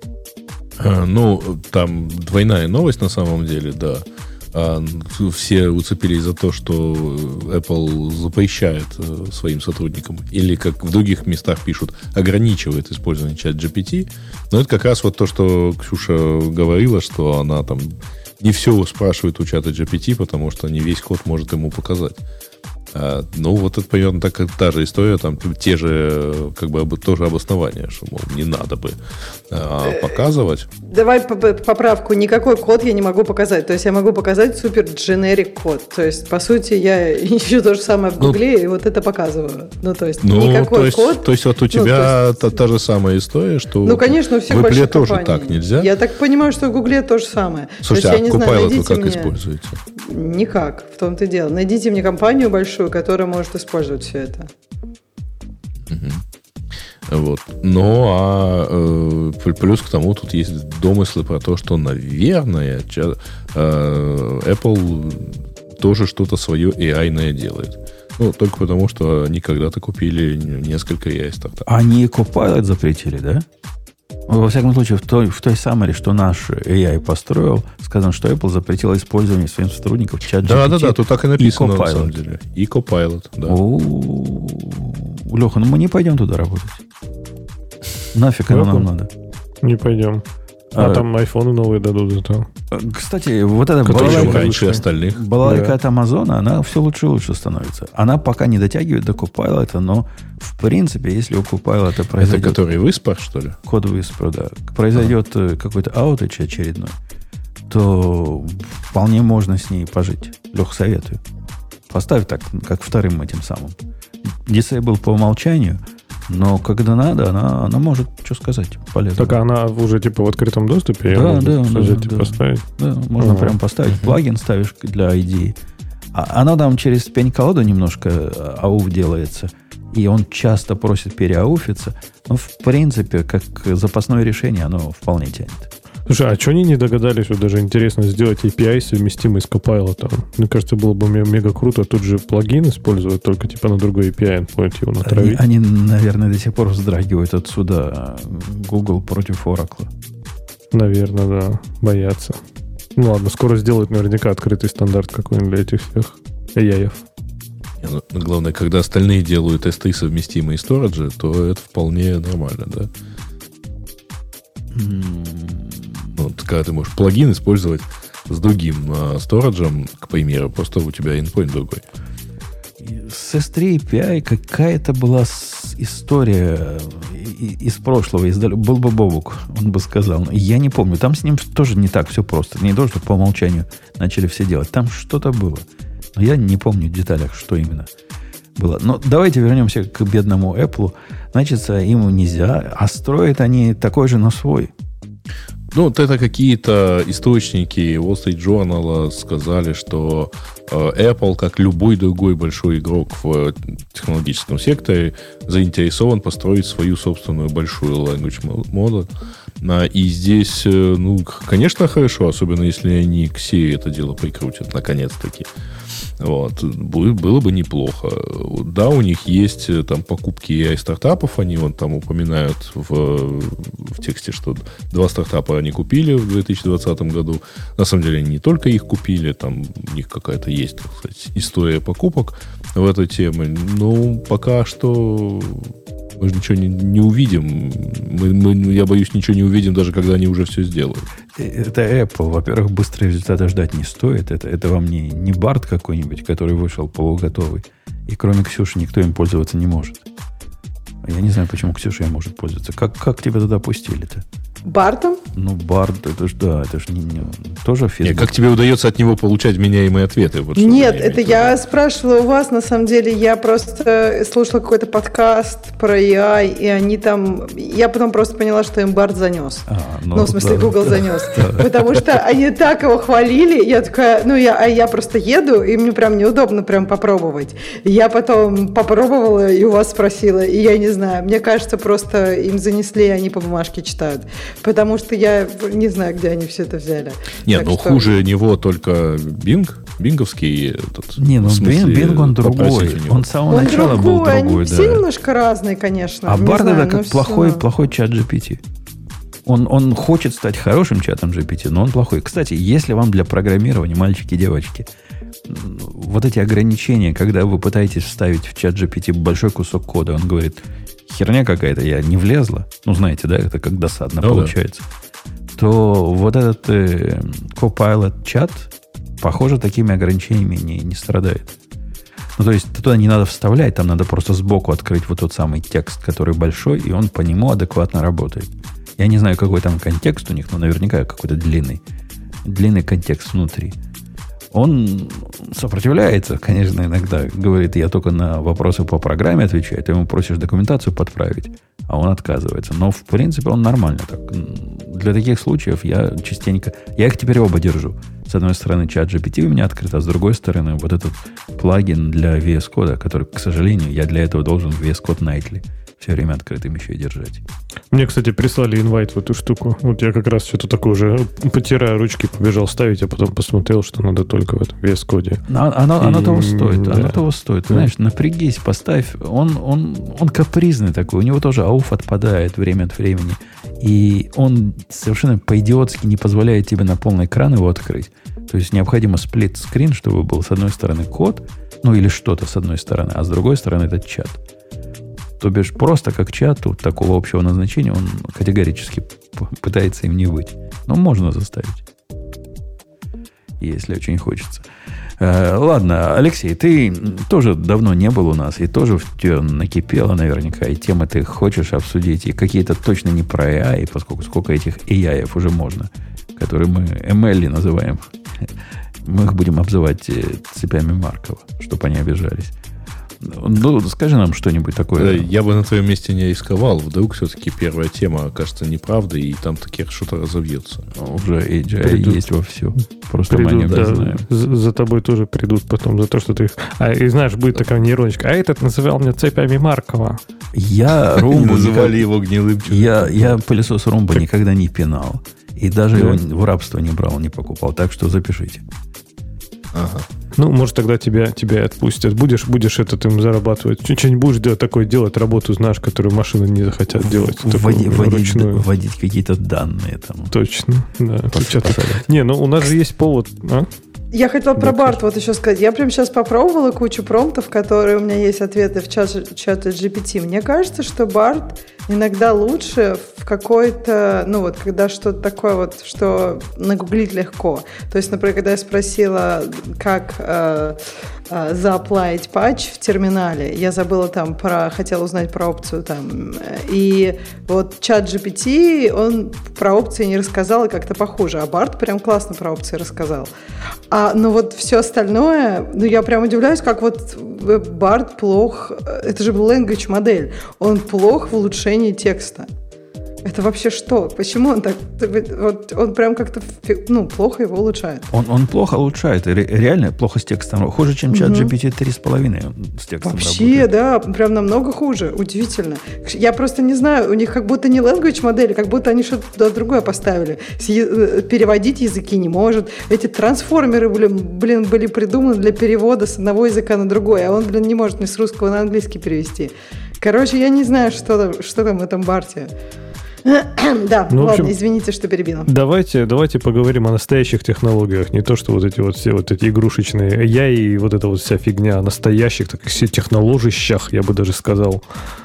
А, ну, там двойная новость на самом деле, да. А, все уцепились за то, что Apple запрещает э, своим сотрудникам, или, как в других местах пишут, ограничивает использование чат GPT. Но это как раз вот то, что Ксюша говорила, что она там не все спрашивает у чата GPT, потому что не весь код может ему показать. А, ну, вот это примерно так, та же история, там те же, как бы, тоже обоснования, что, мол, не надо бы а, э, показывать. Давай поправку, никакой код я не могу показать, то есть я могу показать супер дженерик код, то есть, по сути, я *laughs* ищу то же самое в ну, Гугле ну, и вот это показываю, ну, то есть, ну, никакой то есть, код. То есть, вот у ну, тебя есть, та, та же самая история, что ну, конечно, у всех в Гугле тоже так нельзя? Я так понимаю, что в Гугле то же самое. Слушайте, то есть, а Copilot вы как мне... используете? Никак, в том-то и дело. Найдите мне компанию большую, которая может использовать все это. Вот. Ну, а э, плюс к тому тут есть домыслы про то, что, наверное, ча, э, Apple тоже что-то свое AI делает. Ну, только потому, что они когда-то купили несколько AI стартапов. Они Copilot запретили, да? Во всяком случае, в той, в той summary, что наш AI построил, сказано, что Apple запретила использование своим сотрудникам чат Да, да, да, тут так и написано, и на самом деле. И Copilot, да. У Леха, ну мы не пойдем туда работать. Нафиг оно нам надо. Не пойдем. А, а там айфоны новые дадут зато. Кстати, вот эта балалайка, раньше остальных. балалайка да. от Амазона, она все лучше и лучше становится. Она пока не дотягивает до Copilot, но в принципе, если у Copilot произойдет... Это который Whisper, что ли? Код Whisper, да. Произойдет а. какой-то аутич очередной, то вполне можно с ней пожить. Лех, советую. Поставь так, как вторым этим самым. Disable по умолчанию – но когда надо, она, она может что сказать полезно. Так она уже типа в открытом доступе? Да, да, да, взять да, и поставить? Да, можно ага. прям поставить. Плагин ставишь для ID. А оно там через пень-колоду немножко э, ауф делается. И он часто просит переауфиться. Но в принципе, как запасное решение, оно вполне тянет. Слушай, а что они не догадались, вот даже интересно, сделать API совместимый с Copilot? Мне кажется, было бы мега круто тут же плагин использовать, только типа на другой API endpoint его натравить. Они, они, наверное, до сих пор вздрагивают отсюда Google против Oracle. Наверное, да. Боятся. Ну ладно, скоро сделают наверняка открытый стандарт какой-нибудь для этих всех AI. Ну, главное, когда остальные делают S3 совместимые сториджи, то это вполне нормально, да? Вот, когда ты можешь плагин использовать с другим э, сториджем, к примеру, просто у тебя endpoint другой. С S3 API какая-то была история из прошлого, из был бы Бобук, он бы сказал. Я не помню, там с ним тоже не так все просто. Не то, что по умолчанию начали все делать. Там что-то было. Но я не помню в деталях, что именно было. Но давайте вернемся к бедному Apple. Значит, ему нельзя, а строят они такой же, но свой. Ну, вот это какие-то источники Wall Street Journal сказали, что э, Apple, как любой другой большой игрок в технологическом секторе, заинтересован построить свою собственную большую language model. И здесь, э, ну, конечно, хорошо, особенно если они к Siri это дело прикрутят, наконец-таки. Вот. Было бы неплохо. Да, у них есть э, там покупки AI-стартапов, они вот там упоминают в, в тексте, что два стартапа они купили в 2020 году. На самом деле они не только их купили, там у них какая-то есть, так сказать, история покупок в этой теме. Но пока что мы же ничего не, не увидим. Мы, мы, я боюсь, ничего не увидим, даже когда они уже все сделают. Э, это Apple. Во-первых, быстрые результаты ждать не стоит. Это, это вам не, не Барт какой-нибудь, который вышел полуготовый. И кроме Ксюши никто им пользоваться не может. Я не знаю, почему Ксюша им может пользоваться. Как, как тебя туда пустили-то? Бартом? Ну, Барт, это же, да, это же не, не, тоже Facebook. как тебе удается от него получать меняемые ответы? Вот Нет, это я спрашивала у вас, на самом деле, я просто слушала какой-то подкаст про AI, и они там... Я потом просто поняла, что им Барт занес. А, ну, ну, в смысле, да, Google да, занес. *laughs* Да. Потому что они так его хвалили, я такая, ну, я, а я просто еду, и мне прям неудобно прям попробовать. Я потом попробовала и у вас спросила, и я не знаю, мне кажется, просто им занесли, и они по бумажке читают потому что я не знаю, где они все это взяли. Нет, так ну что... хуже него только Бинг, бинговский. Этот, не, ну смысле, Бинг он другой. Он с самого он начала другой, был другой. Они да. все немножко разные, конечно. А Бард это как плохой, все... плохой чат GPT. Он, он хочет стать хорошим чатом GPT, но он плохой. Кстати, если вам для программирования, мальчики и девочки, вот эти ограничения, когда вы пытаетесь вставить в чат GPT большой кусок кода, он говорит, херня какая-то, я не влезла. Ну, знаете, да, это как досадно ну, получается. Да. То вот этот э, Copilot чат, похоже, такими ограничениями не, не страдает. Ну, то есть туда не надо вставлять, там надо просто сбоку открыть вот тот самый текст, который большой, и он по нему адекватно работает. Я не знаю, какой там контекст у них, но наверняка какой-то длинный. Длинный контекст внутри. Он сопротивляется, конечно, иногда. Говорит, я только на вопросы по программе отвечаю. Ты ему просишь документацию подправить, а он отказывается. Но, в принципе, он нормально так. Для таких случаев я частенько... Я их теперь оба держу. С одной стороны, чат GPT у меня открыт, а с другой стороны, вот этот плагин для VS Code, который, к сожалению, я для этого должен VS Code Nightly все время открытым еще и держать. Мне, кстати, прислали инвайт в эту штуку. Вот я как раз что-то такое уже, потирая ручки, побежал ставить, а потом посмотрел, что надо только в этом VS коде. Оно, оно, и, оно того стоит, да. оно того стоит. Да. Знаешь, напрягись, поставь. Он, он, он капризный такой, у него тоже ауф отпадает время от времени. И он совершенно по-идиотски не позволяет тебе на полный экран его открыть. То есть необходимо сплит-скрин, чтобы был с одной стороны код, ну или что-то с одной стороны, а с другой стороны этот чат. То бишь, просто как чату такого общего назначения он категорически пытается им не быть. Но можно заставить. Если очень хочется. Э, ладно, Алексей, ты тоже давно не был у нас, и тоже в тебе накипело наверняка, и темы ты хочешь обсудить, и какие-то точно не про AI, поскольку сколько этих AI уже можно, которые мы ML называем. Мы их будем обзывать э, цепями Маркова, чтобы они обижались. Ну, скажи нам что-нибудь такое. Я бы на твоем месте не рисковал. Вдруг все-таки первая тема окажется неправдой, и там таких что-то разовьется. Уже AGI придут, есть во все. Просто придут, мы не да, знаем. За, за тобой тоже придут потом за то, что ты их... А, и знаешь, будет такая нейроночка. А этот называл меня цепями Маркова. Я Румбу... Называли его гнилым я, я пылесос Румба никогда не пинал. И даже его в рабство не брал, не покупал. Так что запишите. Ага. Ну, может, тогда тебя, тебя отпустят. Будешь, будешь этот им зарабатывать. Что-нибудь будешь делать, такое делать, работу знаешь, которую машины не захотят делать. Вводи, вводить, вводить какие-то данные там. Точно, да. Не, ну у нас же есть повод. А? Я хотела про Барт вот еще сказать. Я прям сейчас попробовала кучу промптов, которые у меня есть ответы в чат, чате GPT. Мне кажется, что Барт иногда лучше в какой-то, ну вот, когда что-то такое вот, что нагуглить легко. То есть, например, когда я спросила, как э, э, зааплавить патч в терминале, я забыла там про, хотела узнать про опцию там, и вот чат GPT, он про опции не рассказал и как-то похуже, а Барт прям классно про опции рассказал. А, ну вот все остальное, ну я прям удивляюсь, как вот Барт плох, это же language модель, он плох в улучшении текста. Это вообще что? Почему он так... Вот он прям как-то ну, плохо его улучшает. Он, он плохо улучшает. Реально плохо с текстом. Хуже, чем чат GPT 3,5 с текстом Вообще, работает. да. Прям намного хуже. Удивительно. Я просто не знаю. У них как будто не language модели, как будто они что-то другое поставили. Э, переводить языки не может. Эти трансформеры, блин, блин, были придуманы для перевода с одного языка на другой. А он, блин, не может ни с русского на английский перевести. Короче, я не знаю, что там, что там в этом барте. *coughs* да, ну, ладно, общем, извините, что перебила. Давайте, давайте поговорим о настоящих технологиях. Не то, что вот эти вот все вот эти игрушечные я и вот эта вот вся фигня, а настоящих, так все технологищах, я бы даже сказал,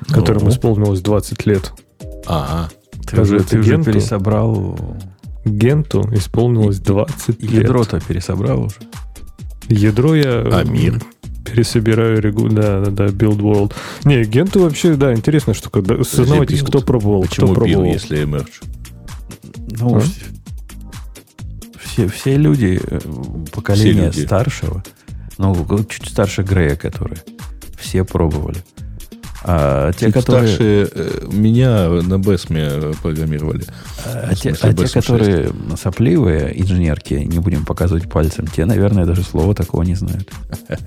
которым ну. исполнилось 20 лет. А, ты уже, ты уже пересобрал... Генту исполнилось 20 лет. Ядро-то пересобрал уже. Ядро я... А мир? Пересобираю регу... Да, да, да, Build World. Не, Генту вообще, да, интересная штука. Да, сознавайтесь, кто пробовал. Почему кто пробовал. если Emerge? Ну, а? все, все люди э, поколения все люди. старшего, ну, чуть старше Грея, которые все пробовали. А те, которые... Старшие э, меня на Бесме программировали. А, те, а те, которые сопливые инженерки, не будем показывать пальцем, те, наверное, даже слова такого не знают. *laughs*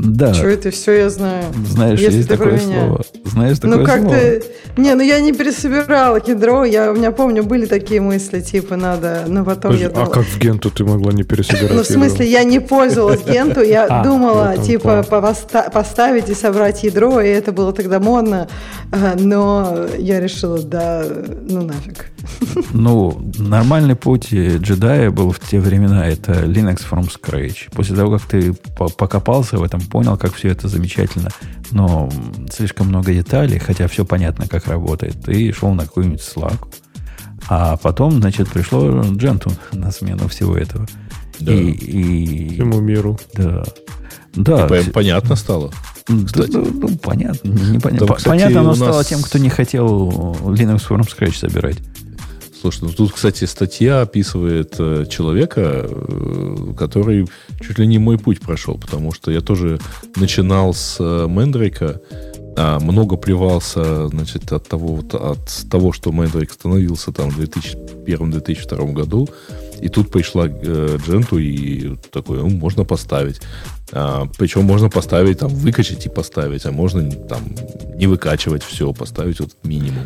Да. Что это все я знаю. Знаешь, Если есть такое слово. Знаешь ну, такое ну, как слово. Ты... Не, ну я не пересобирала кедро. Я, у меня, помню, были такие мысли, типа, надо... Но потом Подожди, я думала... А как в Генту ты могла не пересобирать Ну, в смысле, я не пользовалась *laughs* Генту. Я а, думала, типа, поставить и собрать ядро, и это было тогда модно. А, но я решила, да, ну нафиг. *laughs* Ну, нормальный путь джедая был в те времена, это Linux from scratch. После того, как ты покопался в этом, понял, как все это замечательно, но слишком много деталей, хотя все понятно, как работает, и шел на какую-нибудь Slack. А потом, значит, пришло Дженту на смену всего этого. Да. И, и... Всему миру. Да. Да. И понятно стало. Кстати. Ну, ну, понятно. Непонятно. Там, кстати, понятно оно нас... стало тем, кто не хотел Linux from Scratch собирать. Слушай, ну тут, кстати, статья описывает э, человека, э, который чуть ли не мой путь прошел, потому что я тоже начинал с э, Мендрейка, а много плевался, значит, от того, вот, от того, что Мендрейк становился там в 2001-2002 году, и тут пришла э, Дженту и такой, ну, можно поставить. А, причем можно поставить, там, выкачать и поставить, а можно там не выкачивать все, поставить вот минимум.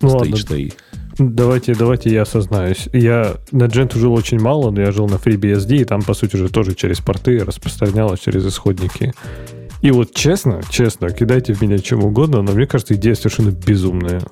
Ну, стоит, стоит. Давайте, давайте я осознаюсь. Я на Gentoo жил очень мало, но я жил на FreeBSD, и там, по сути же, тоже через порты распространялось через исходники. И вот честно, честно, кидайте в меня чем угодно, но мне кажется, идея совершенно безумная.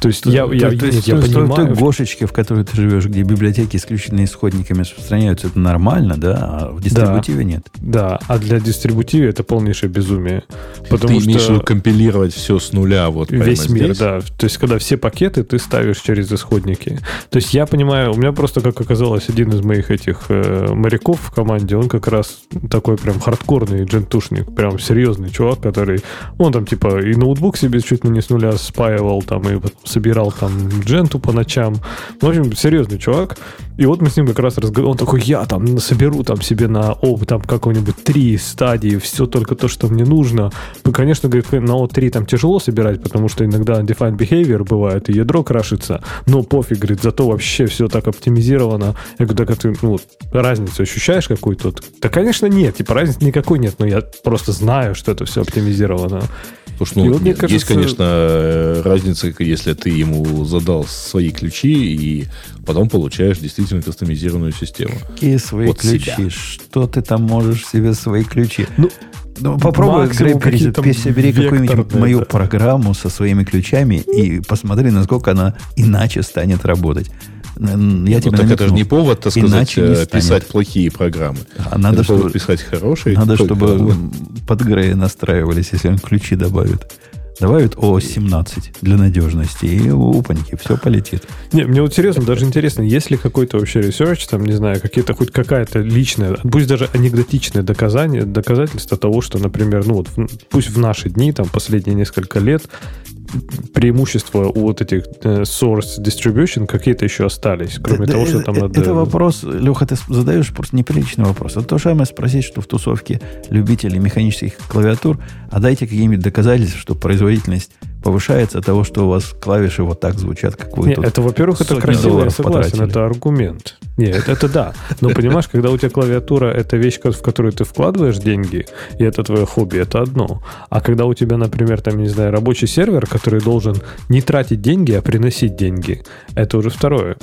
То есть я, я, то, есть, я то, понимаю... той гошечке, в которой ты живешь, где библиотеки исключительно исходниками распространяются, это нормально, да? А в дистрибутиве да, нет. Да, а для дистрибутиве это полнейшее безумие. Потому ты имеешь что... компилировать все с нуля вот Весь мир, здесь? да. То есть когда все пакеты ты ставишь через исходники. То есть я понимаю, у меня просто, как оказалось, один из моих этих э, моряков в команде, он как раз такой прям хардкорный джентушник, прям серьезный чувак, который, он там типа и ноутбук себе чуть ли не с нуля спаивал, там, и собирал там дженту по ночам. В общем, серьезный чувак. И вот мы с ним как раз разговаривали. Он такой, я там соберу там себе на О, там какого-нибудь три стадии, все только то, что мне нужно. Ну, конечно, говорит, на О3 там тяжело собирать, потому что иногда defined behavior бывает, и ядро крашится. Но пофиг, говорит, зато вообще все так оптимизировано. Я говорю, так ты ну, разницу ощущаешь какую-то? Да, конечно, нет. Типа разницы никакой нет, но я просто знаю, что это все оптимизировано. Слушай, ну, вот, есть, кажется... конечно, э, разница, если ты ему задал свои ключи и потом получаешь действительно кастомизированную систему. Какие свои вот ключи? Себя. Что ты там можешь себе свои ключи? Ну, ну, попробуй, Грей, пересобери какую-нибудь мою программу со своими ключами и посмотри, насколько она иначе станет работать. Я ну, тебе так это же не повод, так сказать, э, писать плохие программы. А надо, это чтобы, писать хорошие. Надо, чтобы под грея настраивались, если он ключи добавит. Добавит О17 для надежности, и упаньки, все полетит. Не, мне вот серьезно, даже интересно, есть ли какой-то вообще research, там, не знаю, какие-то хоть какая-то личная, пусть даже анекдотичное доказание, доказательство того, что, например, ну вот, пусть в наши дни, там, последние несколько лет, преимущества у вот этих э, source distribution какие-то еще остались, кроме да, того, да, что там это, надо... Это вопрос, Леха, ты задаешь просто неприличный вопрос. Это то же самое спросить, что в тусовке любителей механических клавиатур, а дайте какие-нибудь доказательства, что производительность повышается от того, что у вас клавиши вот так звучат, как вы Нет, это, во-первых, это красиво, я согласен, потратили. это аргумент. Нет, это, это да. Но понимаешь, когда у тебя клавиатура это вещь, в которую ты вкладываешь деньги, и это твое хобби, это одно. А когда у тебя, например, там, не знаю, рабочий сервер, который должен не тратить деньги, а приносить деньги, это уже второе.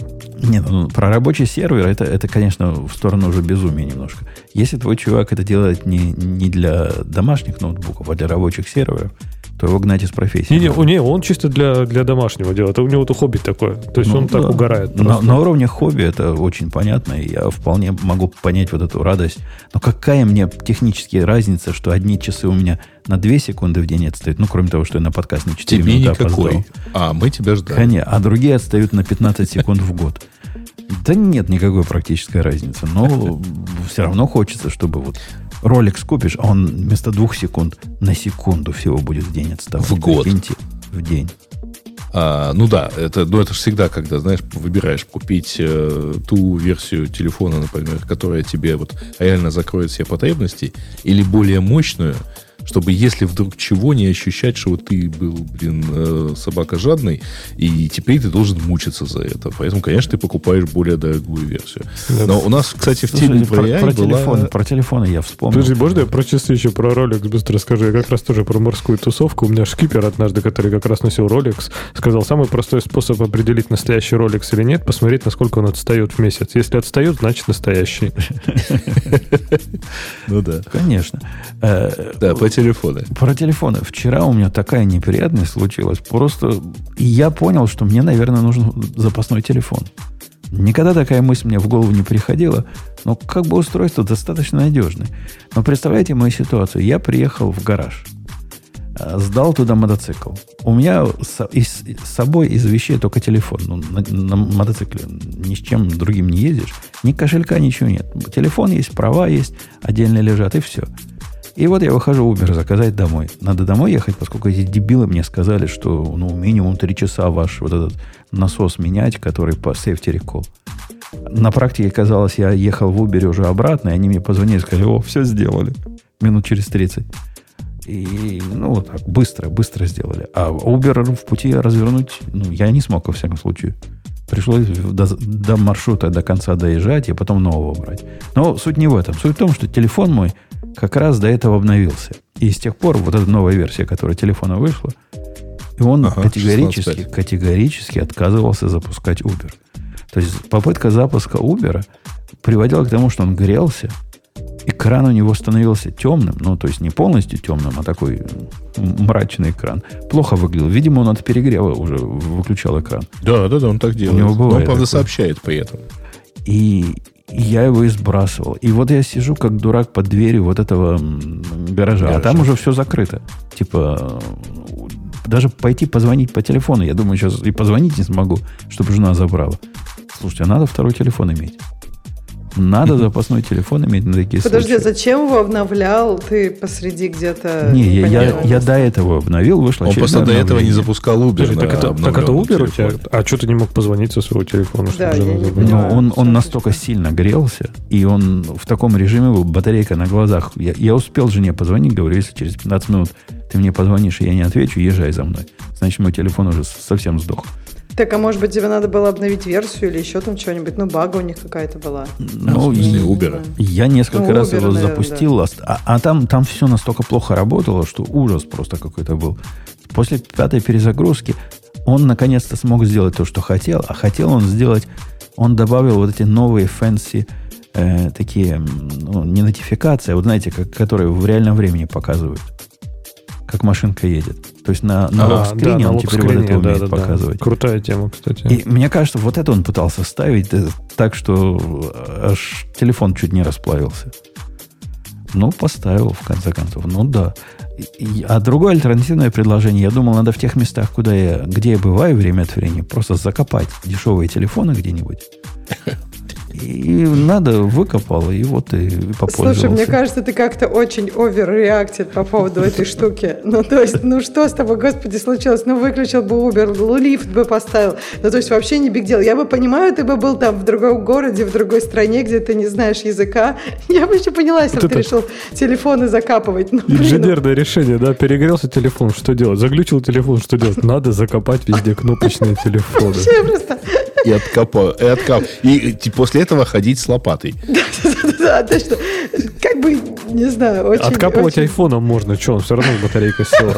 Нет, ну, про рабочий сервер, это, это, конечно, в сторону уже безумия немножко. Если твой чувак это делает не, не для домашних ноутбуков, а для рабочих серверов, то его гнать из профессии. Не, не, не он чисто для, для домашнего дела. Это у него то хобби такое. То есть ну, он да. так угорает. На, на уровне хобби это очень понятно, и я вполне могу понять вот эту радость. Но какая мне технически разница, что одни часы у меня на 2 секунды в день отстают, ну, кроме того, что я на подкаст на 4 Тебе минуты никакой. опоздал. А, мы тебя ждали. Конечно, а другие отстают на 15 секунд в год. Да нет никакой практической разницы, но все равно хочется, чтобы вот ролик скупишь, а он вместо двух секунд на секунду всего будет в день отставать. В год. Прикиньте, в день. А, ну да, это, ну это же всегда, когда, знаешь, выбираешь купить э, ту версию телефона, например, которая тебе вот реально закроет все потребности, или более мощную, чтобы если вдруг чего не ощущать, что вот ты был, блин, э, собака жадный, и теперь ты должен мучиться за это. Поэтому, конечно, ты покупаешь более дорогую версию. Но у нас, кстати, в теме про, про, была... телефоны, про телефоны я вспомнил. Подожди, можно я про часы еще про Rolex быстро скажу? Я как раз тоже про морскую тусовку. У меня шкипер однажды, который как раз носил Rolex, сказал, самый простой способ определить, настоящий Rolex или нет, посмотреть, насколько он отстает в месяц. Если отстает, значит настоящий. *laughs* Ну да. Конечно. Э, да, телефоны. Про телефоны. Вчера у меня такая неприятность случилась. Просто я понял, что мне, наверное, нужен запасной телефон. Никогда такая мысль мне в голову не приходила, но как бы устройство достаточно надежное. Но представляете мою ситуацию. Я приехал в гараж, э, сдал туда мотоцикл. У меня с, из, с собой из вещей только телефон. Ну, на, на мотоцикле ни с чем другим не ездишь. Ни кошелька, ничего нет. Телефон есть, права есть, отдельно лежат, и все. И вот я выхожу Uber заказать домой. Надо домой ехать, поскольку эти дебилы мне сказали, что ну, минимум 3 часа ваш вот этот насос менять, который по safety recall. На практике казалось, я ехал в Uber уже обратно, и они мне позвонили и сказали, о, все сделали. Минут через 30. И, ну, вот так, быстро, быстро сделали. А Uber в пути развернуть, ну, я не смог, во всяком случае. Пришлось до, до маршрута до конца доезжать и потом нового брать. Но суть не в этом. Суть в том, что телефон мой как раз до этого обновился. И с тех пор вот эта новая версия, которая телефона вышла, и он ага, категорически, категорически отказывался запускать Uber. То есть попытка запуска Uber приводила к тому, что он грелся, экран у него становился темным, ну, то есть не полностью темным, а такой мрачный экран. Плохо выглядел. Видимо, он от перегрева уже выключал экран. Да, да, да, он так делает. У него бывает Но он, правда, такое. сообщает при этом. И я его и сбрасывал. И вот я сижу как дурак под дверью вот этого гаража, гаража. а там уже все закрыто. Типа, даже пойти позвонить по телефону, я думаю, сейчас и позвонить не смогу, чтобы жена забрала. Слушайте, а надо второй телефон иметь. Надо запасной телефон иметь на такие Подожди, случаи. зачем его обновлял? Ты посреди где-то... Не, я, я, я до этого обновил, вышло Он просто до этого не запускал Uber. Подожди, так, это, так это Uber у тебя? А что ты не мог позвонить со своего телефона? Да, я не понимаю, он, он настолько сильно грелся, и он в таком режиме был, батарейка на глазах. Я, я успел жене позвонить, говорю, если через 15 минут ты мне позвонишь, и я не отвечу, езжай за мной. Значит, мой телефон уже совсем сдох. Так, а может быть, тебе надо было обновить версию или еще там что-нибудь? Ну, бага у них какая-то была. Ну, и Uber. Я несколько ну, раз Uber, его наверное, запустил, да. а, а там, там все настолько плохо работало, что ужас просто какой-то был. После пятой перезагрузки он наконец-то смог сделать то, что хотел, а хотел он сделать, он добавил вот эти новые fancy э, такие, ну, не нотификации, а вот знаете, как, которые в реальном времени показывают, как машинка едет. То есть на, на а, lock screen'е да, он теперь вот это умеет да, показывать. Да. Крутая тема, кстати. И мне кажется, вот это он пытался ставить э, так, что аж телефон чуть не расплавился. Ну, поставил, в конце концов. Ну, да. И, а другое альтернативное предложение, я думал, надо в тех местах, куда я, где я бываю время от времени, просто закопать дешевые телефоны где-нибудь. И надо выкопал, и вот и попользовался. Слушай, мне кажется, ты как-то очень оверреактит по поводу этой штуки. Ну, то есть, ну что с тобой, господи, случилось? Ну, выключил бы Uber, лифт бы поставил. Ну, то есть, вообще не биг дел. Я бы понимаю, ты бы был там в другом городе, в другой стране, где ты не знаешь языка. *laughs* Я бы еще поняла, если вот бы ты решил телефоны закапывать. Ну, Инженерное решение, да? Перегрелся телефон, что делать? Заглючил телефон, что делать? Надо закопать везде кнопочные телефоны. Вообще просто и откопал. И, откоп... и, после этого ходить с лопатой. *laughs* Да, да, что, как бы, не знаю, очень... Откапывать айфоном можно, что, он все равно батарейка села.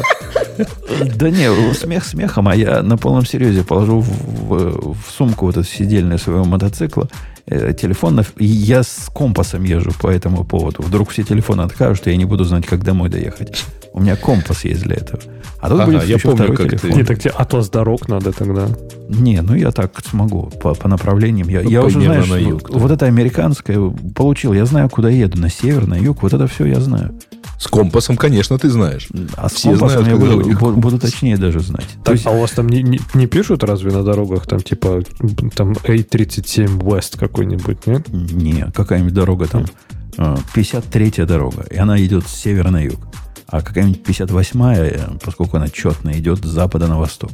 Да не, смех смехом, а я на полном серьезе положу в, в сумку вот эту сидельную своего мотоцикла э, телефон. Я с компасом езжу по этому поводу. Вдруг все телефоны откажут, и я не буду знать, как домой доехать. У меня компас есть для этого. А тут ага, будет я еще помню, второй телефон. Ты... Не, так тебе атлас дорог надо тогда. Не, ну я так смогу по, по направлениям. Я, ну, я уже, знаешь, на юг, вот, вот это американское получил. Я знаю, куда еду. На север, на юг. Вот это все я знаю. С компасом, конечно, ты знаешь. А с Все компасом знают, я буду, буду, буду точнее даже знать. Так, есть... А у вас там не, не, не пишут разве на дорогах там типа там A37 West какой-нибудь, нет? Не, какая-нибудь дорога там. 53-я а, дорога. И она идет с севера на юг. А какая-нибудь 58-я, поскольку она четно идет с запада на восток.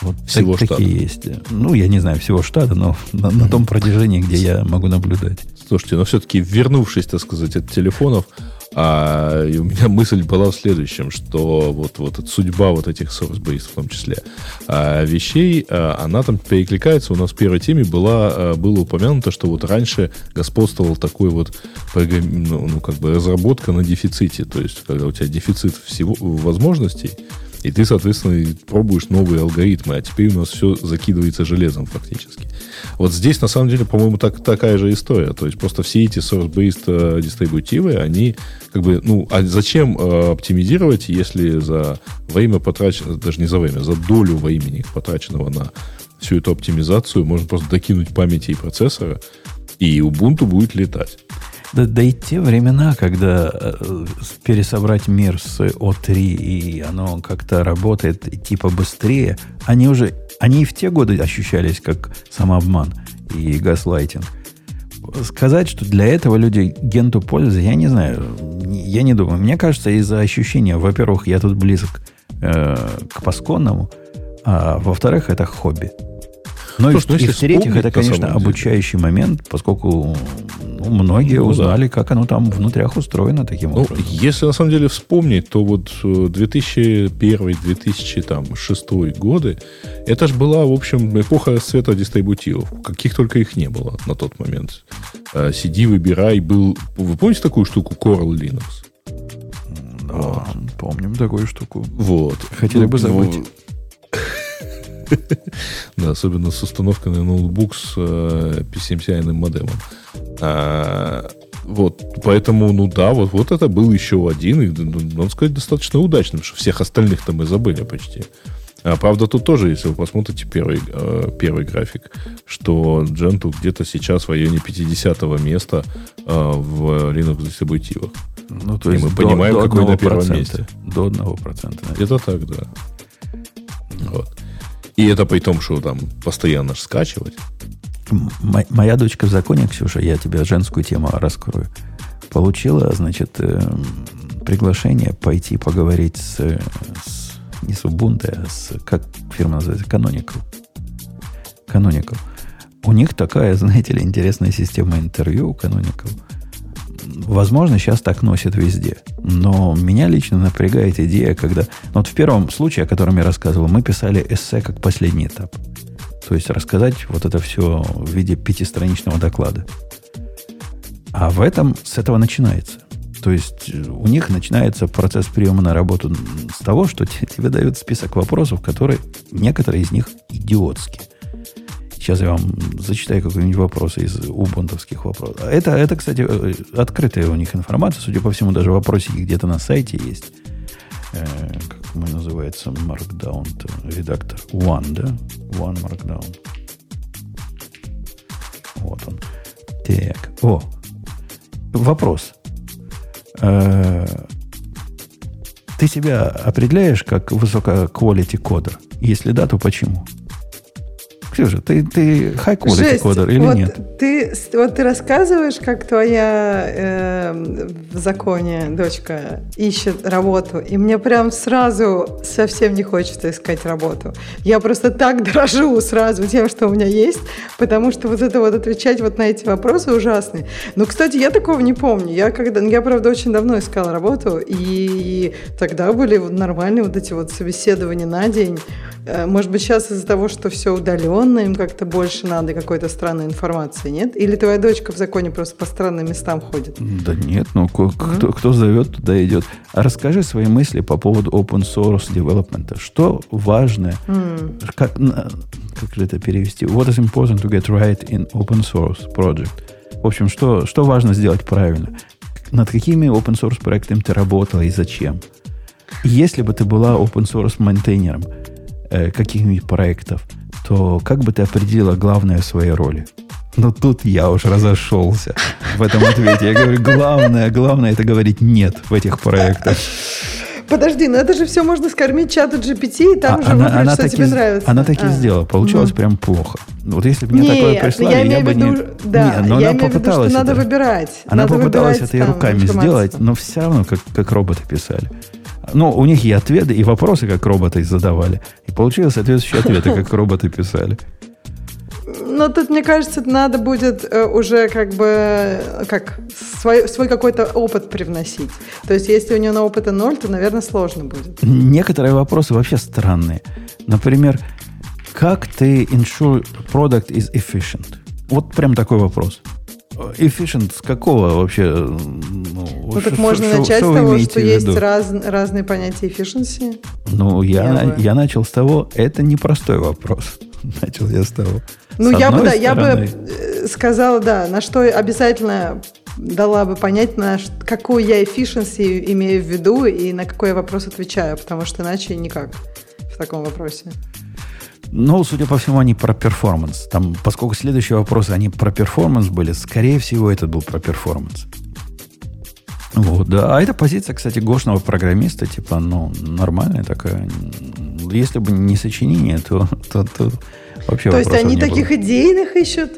Вот всего так, штата. Такие есть. Ну, я не знаю всего штата, но *laughs* на, на том протяжении, где я могу наблюдать. Слушайте, но все-таки вернувшись, так сказать, от телефонов, а, и у меня *laughs* мысль была в следующем, что вот, вот судьба вот этих source-based в том числе а, вещей, а, она там перекликается. У нас в первой теме была, а, было упомянуто, что вот раньше господствовал такой вот ну, ну, как бы разработка на дефиците. То есть, когда у тебя дефицит всего возможностей, и ты, соответственно, пробуешь новые алгоритмы, а теперь у нас все закидывается железом фактически. Вот здесь, на самом деле, по-моему, так, такая же история. То есть просто все эти source-based э, дистрибутивы, они как бы, ну, а зачем э, оптимизировать, если за время потрачено, даже не за время, за долю времени, потраченного на всю эту оптимизацию, можно просто докинуть памяти и процессора, и Ubuntu будет летать. Да, да и те времена, когда э, пересобрать мир с О3 и оно как-то работает типа быстрее, они уже, они и в те годы ощущались как самообман и газлайтинг. Сказать, что для этого люди генту пользуются, я не знаю, я не думаю. Мне кажется, из-за ощущения, во-первых, я тут близок э, к пасконному, а во-вторых, это хобби. Ну и, ну, и в-третьих, это, конечно, обучающий момент, поскольку ну, многие ну, узнали, да. как оно там внутрях устроено таким ну, образом. Если на самом деле вспомнить, то вот 2001-2006 э, годы, это же была, в общем, эпоха расцвета дистрибутивов. Каких только их не было на тот момент. Э, CD выбирай был... Вы помните такую штуку Coral Linux? Да, вот. помним такую штуку. Вот. Хотели ну, бы забыть. *laughs* Да, особенно с установкой на ноутбук с э, PCMCI модемом. А, вот, поэтому, ну да, вот, вот это был еще один, и, ну, надо сказать, достаточно удачным, что всех остальных-то мы забыли почти. А, правда, тут тоже, если вы посмотрите первый, э, первый график, что Gentoo где-то сейчас в районе 50 места э, в Linux дистрибутивах. Ну, то есть и мы до, понимаем, до какой на первом месте. До 1%. Это так, да. Вот. И это при том, что там постоянно скачивать. Моя дочка в законе, Ксюша, я тебе женскую тему раскрою, получила, значит, э, приглашение пойти поговорить с, с не с Ubuntu, а с, как фирма называется, Canonical. Canonical. У них такая, *laughs* знаете ли, интересная система интервью Canonical – возможно, сейчас так носят везде. Но меня лично напрягает идея, когда... Ну, вот в первом случае, о котором я рассказывал, мы писали эссе как последний этап. То есть рассказать вот это все в виде пятистраничного доклада. А в этом с этого начинается. То есть у них начинается процесс приема на работу с того, что тебе дают список вопросов, которые некоторые из них идиотские. Сейчас я вам зачитаю какой-нибудь вопрос из убунтовских вопросов. Это, это, кстати, э, открытая у них информация. Судя по всему, даже вопросики где-то на сайте есть. Э, как мы называется? Markdown. Редактор. One, да? One Markdown. Вот он. Так. О. Вопрос. Э, ты себя определяешь как высококвалити кодер? Если да, то почему? Ксюша, ты, ты high quality кодер или вот нет? Ты, вот ты рассказываешь, как твоя э, в законе дочка ищет работу, и мне прям сразу совсем не хочется искать работу. Я просто так *laughs* дрожу сразу тем, что у меня есть, потому что вот это вот отвечать вот на эти вопросы ужасные. Ну, кстати, я такого не помню. Я, когда, я правда, очень давно искала работу, и тогда были нормальные вот эти вот собеседования на день. Э, может быть, сейчас из-за того, что все удаленно, им как-то больше надо какой-то странной информации, нет? Или твоя дочка в законе просто по странным местам ходит? Да нет, ну кто, mm-hmm. кто зовет, туда идет. А расскажи свои мысли по поводу open source development. Что важно? Mm. Как, как же это перевести? What is important to get right in open source project? В общем, что, что важно сделать правильно? Над какими open source проектами ты работала и зачем? Если бы ты была open source мейнтейнером, э, каких-нибудь проектов, то как бы ты определила главное в своей роли? Но тут я уж разошелся в этом ответе. Я говорю, главное, главное это говорить нет в этих проектах. Подожди, ну это же все можно скормить чату GPT, и там а, же она, выбрать, она что таки, тебе нравится. Она так и а. сделала. Получилось ну. прям плохо. Вот если бы мне Нет, такое прислали, я, я бы виду, не... Да, Нет, но я она попыталась виду, это. надо выбирать. Она надо попыталась это и руками сделать, но все равно как, как роботы писали. Ну, у них и ответы, и вопросы, как роботы задавали. И получилось соответствующие ответы, как *laughs* роботы писали. Но тут, мне кажется, надо будет э, уже как бы как свой, свой какой-то опыт привносить. То есть, если у него на опыта ноль, то, наверное, сложно будет. Некоторые вопросы вообще странные. Например, как ты ensure product is efficient? Вот прям такой вопрос. Efficient с какого вообще? Ну, ну так можно шо, начать шо с того, что есть раз, разные понятия efficiency. Ну, я, я начал с того, это непростой вопрос. *laughs* Начал я с того. Ну, с я бы, да, я бы э, сказала, да, на что обязательно дала бы понять, на какую я efficiency имею в виду и на какой я вопрос отвечаю, потому что иначе никак в таком вопросе. Ну, судя по всему, они про performance. Там, поскольку следующие вопросы, они про performance были, скорее всего, этот был про performance. Вот, да. А эта позиция, кстати, гошного программиста, типа, ну, нормальная такая. Если бы не сочинение, то, то, то вообще То есть они таких было. идейных ищут?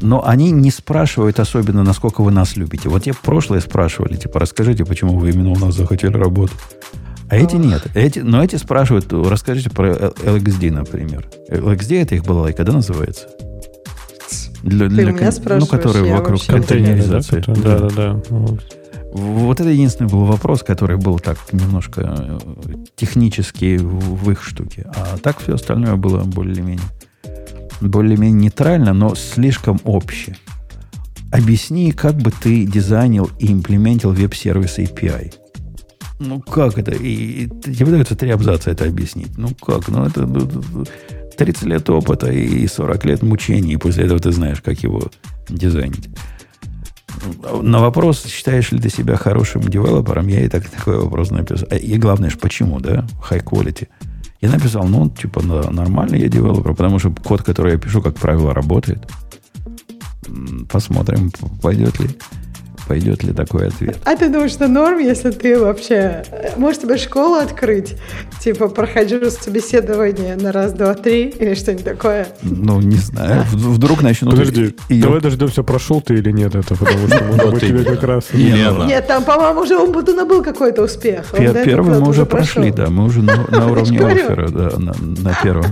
Но они не спрашивают особенно, насколько вы нас любите. Вот я прошлое спрашивали, типа, расскажите, почему вы именно у нас захотели работать. А эти нет. Эти, но эти спрашивают, расскажите про LXD, например. LXD это их была балалайка, да, называется? Для, для, Ты меня спрашиваешь, ну, которые вокруг контейнеризации. Да, да, да. Вот. вот это единственный был вопрос, который был так немножко э, технически в их штуке. А так все остальное было более-менее более-менее нейтрально, но слишком общее. Объясни, как бы ты дизайнил и имплементил веб-сервис API. Ну как это? И, и тебе дается три абзаца это объяснить. Ну как? Ну это 30 лет опыта и 40 лет мучений, и после этого ты знаешь, как его дизайнить. На вопрос, считаешь ли ты себя хорошим девелопером, я и так такой вопрос написал. И главное, почему, да? High quality. Я написал, ну, типа, нормальный я девелопер, потому что код, который я пишу, как правило, работает. Посмотрим, пойдет ли пойдет ли такой ответ. А ты думаешь, что норм, если ты вообще... Можешь тебе школу открыть? Типа, прохожу собеседование на раз, два, три или что-нибудь такое? Ну, не знаю. *laughs* Вдруг начнут... Подожди, ее... давай дождемся, прошел ты или нет это, потому что, может *laughs* быть, тебе как раз... Нет, там, по-моему, уже у Бутуна был какой-то успех. Первый мы уже прошли, да, мы уже на *laughs* уровне оффера, да, на первом.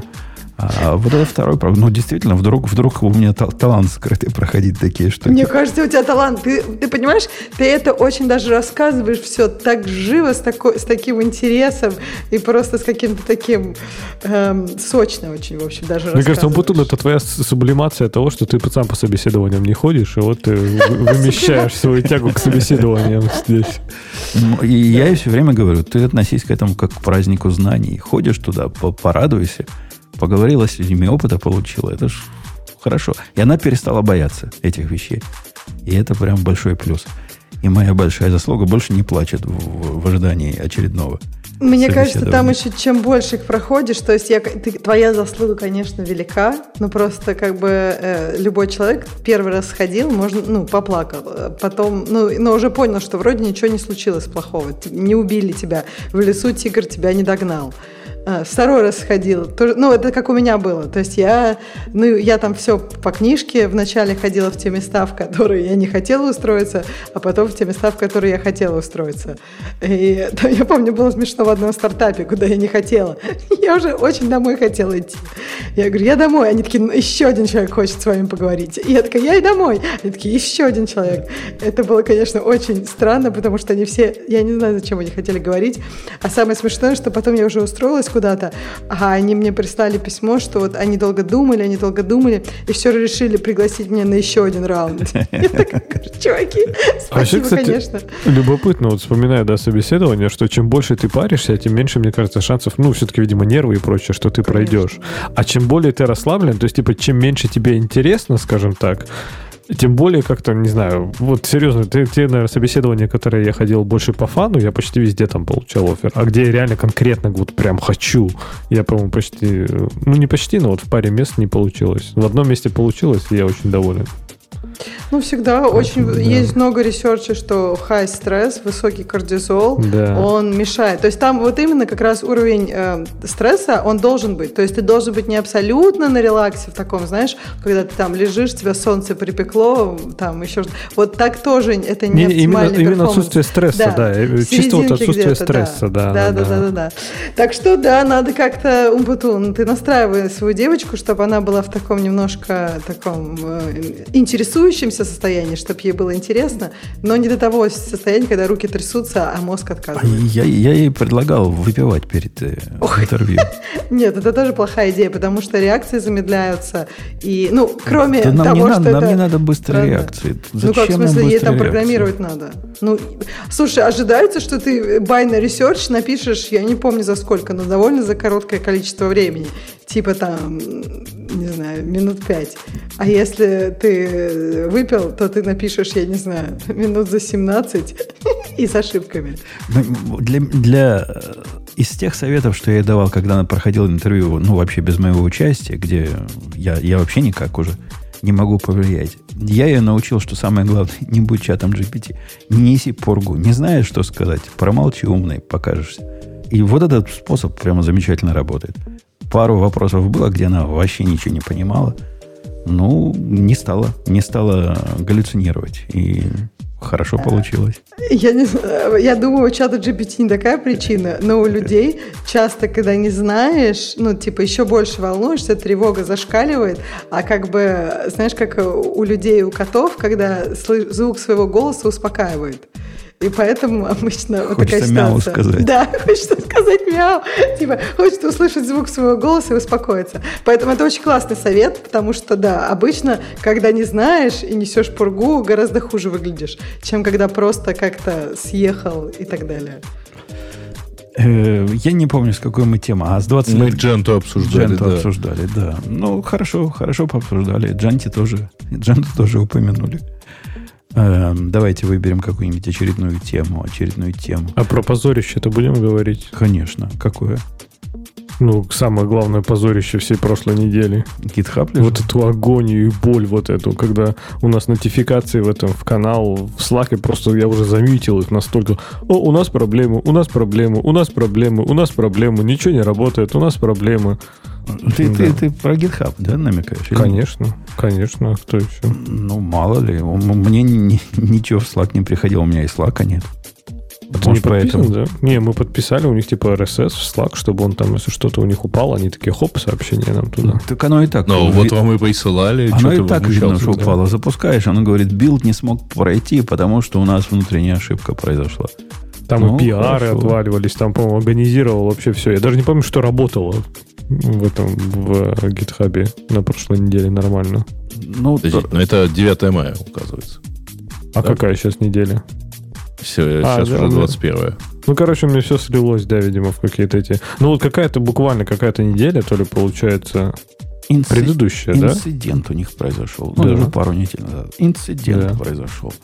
А вот это второй проблем. Ну, действительно, вдруг, вдруг у меня талант скрытый проходить такие штуки. Мне кажется, у тебя талант. Ты, ты понимаешь, ты это очень даже рассказываешь все так живо, с, такой, с таким интересом и просто с каким-то таким эм, сочно очень, в общем, даже Мне кажется, Бутун, это твоя сублимация того, что ты сам по собеседованиям не ходишь, и вот ты вымещаешь свою тягу к собеседованиям здесь. Ну, и я ей все время говорю, ты относись к этому как к празднику знаний. Ходишь туда, порадуйся поговорила с людьми, опыта получила. Это ж хорошо. И она перестала бояться этих вещей. И это прям большой плюс. И моя большая заслуга больше не плачет в, в ожидании очередного. Мне кажется, там еще чем больше их проходишь, то есть я, ты, твоя заслуга, конечно, велика, но просто как бы э, любой человек первый раз сходил, можно, ну, поплакал, потом, ну, но уже понял, что вроде ничего не случилось плохого, не убили тебя, в лесу тигр тебя не догнал. А, второй раз сходила. Ну, это как у меня было. То есть я, ну, я там все по книжке вначале ходила в те места, в которые я не хотела устроиться, а потом в те места, в которые я хотела устроиться. И там, я помню, было смешно в одном стартапе, куда я не хотела. Я уже очень домой хотела идти. Я говорю, я домой. Они такие, ну, еще один человек хочет с вами поговорить. И я такая, я и домой. Они такие, еще один человек. Это было, конечно, очень странно, потому что они все, я не знаю, зачем они хотели говорить. А самое смешное, что потом я уже устроилась куда-то, а они мне прислали письмо, что вот они долго думали, они долго думали, и все решили пригласить меня на еще один раунд. *laughs* Я такая, чуваки, *laughs* а спасибо, конечно. Любопытно, вот вспоминаю, да, собеседование, что чем больше ты паришься, тем меньше, мне кажется, шансов, ну, все-таки, видимо, нервы и прочее, что ты пройдешь. А чем более ты расслаблен, то есть, типа, чем меньше тебе интересно, скажем так, тем более как-то, не знаю, вот серьезно, те, те, наверное, собеседования, которые я ходил больше по фану, я почти везде там получал offer. А где я реально конкретно вот прям хочу, я, по-моему, почти, ну не почти, но вот в паре мест не получилось. В одном месте получилось, и я очень доволен. Ну, всегда очень да. есть много research а, что high stress, высокий кортизол, да. он мешает. То есть там вот именно как раз уровень э, стресса, он должен быть. То есть ты должен быть не абсолютно на релаксе в таком, знаешь, когда ты там лежишь, тебя солнце припекло, там еще. Вот так тоже это не, не именно, именно отсутствие стресса, да. да. Чисто вот отсутствие стресса, да. Да, да, да, да, да, да. Так что, да, надо как-то, Умпутун, ты настраивай свою девочку, чтобы она была в таком немножко таком э, интересующемся состоянии, чтобы ей было интересно, но не до того состояния, когда руки трясутся, а мозг отказывает. А я, я ей предлагал выпивать перед э, интервью. *laughs* Нет, это тоже плохая идея, потому что реакции замедляются. И, ну, кроме да нам того, не что надо, это... Нам не надо быстрой реакции. Зачем ну как, в смысле, ей там программировать надо? Ну, слушай, ожидается, что ты binary search напишешь, я не помню за сколько, но довольно за короткое количество времени. Типа там, не знаю, минут пять. А если ты выпил, то ты напишешь, я не знаю, *laughs* минут за 17 *laughs* и с ошибками. Ну, для, для из тех советов, что я давал, когда она проходила интервью, ну, вообще без моего участия, где я, я вообще никак уже не могу повлиять. Я ее научил, что самое главное, *laughs* не будь чатом GPT. Не неси поргу. Не знаешь, что сказать. Промолчи умный, покажешься. И вот этот способ прямо замечательно работает. Пару вопросов было, где она вообще ничего не понимала. Ну, не стала. Не стала галлюцинировать. И Хорошо получилось. Я, не, я думаю, у чата GPT не такая причина, но у людей часто, когда не знаешь, ну, типа, еще больше волнуешься, тревога зашкаливает, а как бы, знаешь, как у людей, у котов, когда звук своего голоса успокаивает. И поэтому обычно хочется вот такая мяу сказать. Да, *laughs* хочется сказать мяу. Типа, хочется услышать звук своего голоса и успокоиться. Поэтому это очень классный совет, потому что, да, обычно, когда не знаешь и несешь пургу, гораздо хуже выглядишь, чем когда просто как-то съехал и так далее. Э, я не помню, с какой мы темы. А с 20 Мы Дженту обсуждали. Дженту да. обсуждали, да. Ну, хорошо, хорошо пообсуждали. Джанти тоже, Дженту тоже упомянули. Эм, давайте выберем какую-нибудь очередную тему, очередную тему. А про позорище это будем говорить? Конечно. Какое? Ну, самое главное позорище всей прошлой недели. GitHub лежал? Вот эту агонию и боль вот эту, когда у нас нотификации в этом, в канал, в Slack, просто я уже заметил их настолько. О, у нас проблемы, у нас проблемы, у нас проблемы, у нас проблемы, ничего не работает, у нас проблемы. Ты, да. ты, ты про GitHub, да, намекаешь? Конечно, конечно, а кто еще? Ну, мало ли. Мне ни, ничего в Slack не приходило, у меня и Slack нет. Это Может, не поэтому? да? Не, мы подписали у них типа RSS в Slack, чтобы он там, если что-то у них упало, они такие, хоп, сообщение нам туда. Так оно и так. Ну, вот вам и присылали. Оно и так видно, что упало. Запускаешь, оно говорит, build не смог пройти, потому что у нас внутренняя ошибка произошла. Там ну, и пиары хорошо. отваливались, там, по-моему, организировал вообще все. Я даже не помню, что работало в этом, в гитхабе на прошлой неделе нормально. Ну, Подождите, но это 9 мая, указывается. А да? какая сейчас неделя? Все, а, сейчас да, уже 21 да. Ну, короче, у меня все слилось, да, видимо, в какие-то эти... Ну, вот какая-то буквально какая-то неделя, то ли получается... Инци... Предыдущая, инцидент да? Инцидент у них произошел. Ну, да. даже пару недель назад. Инцидент да. произошел.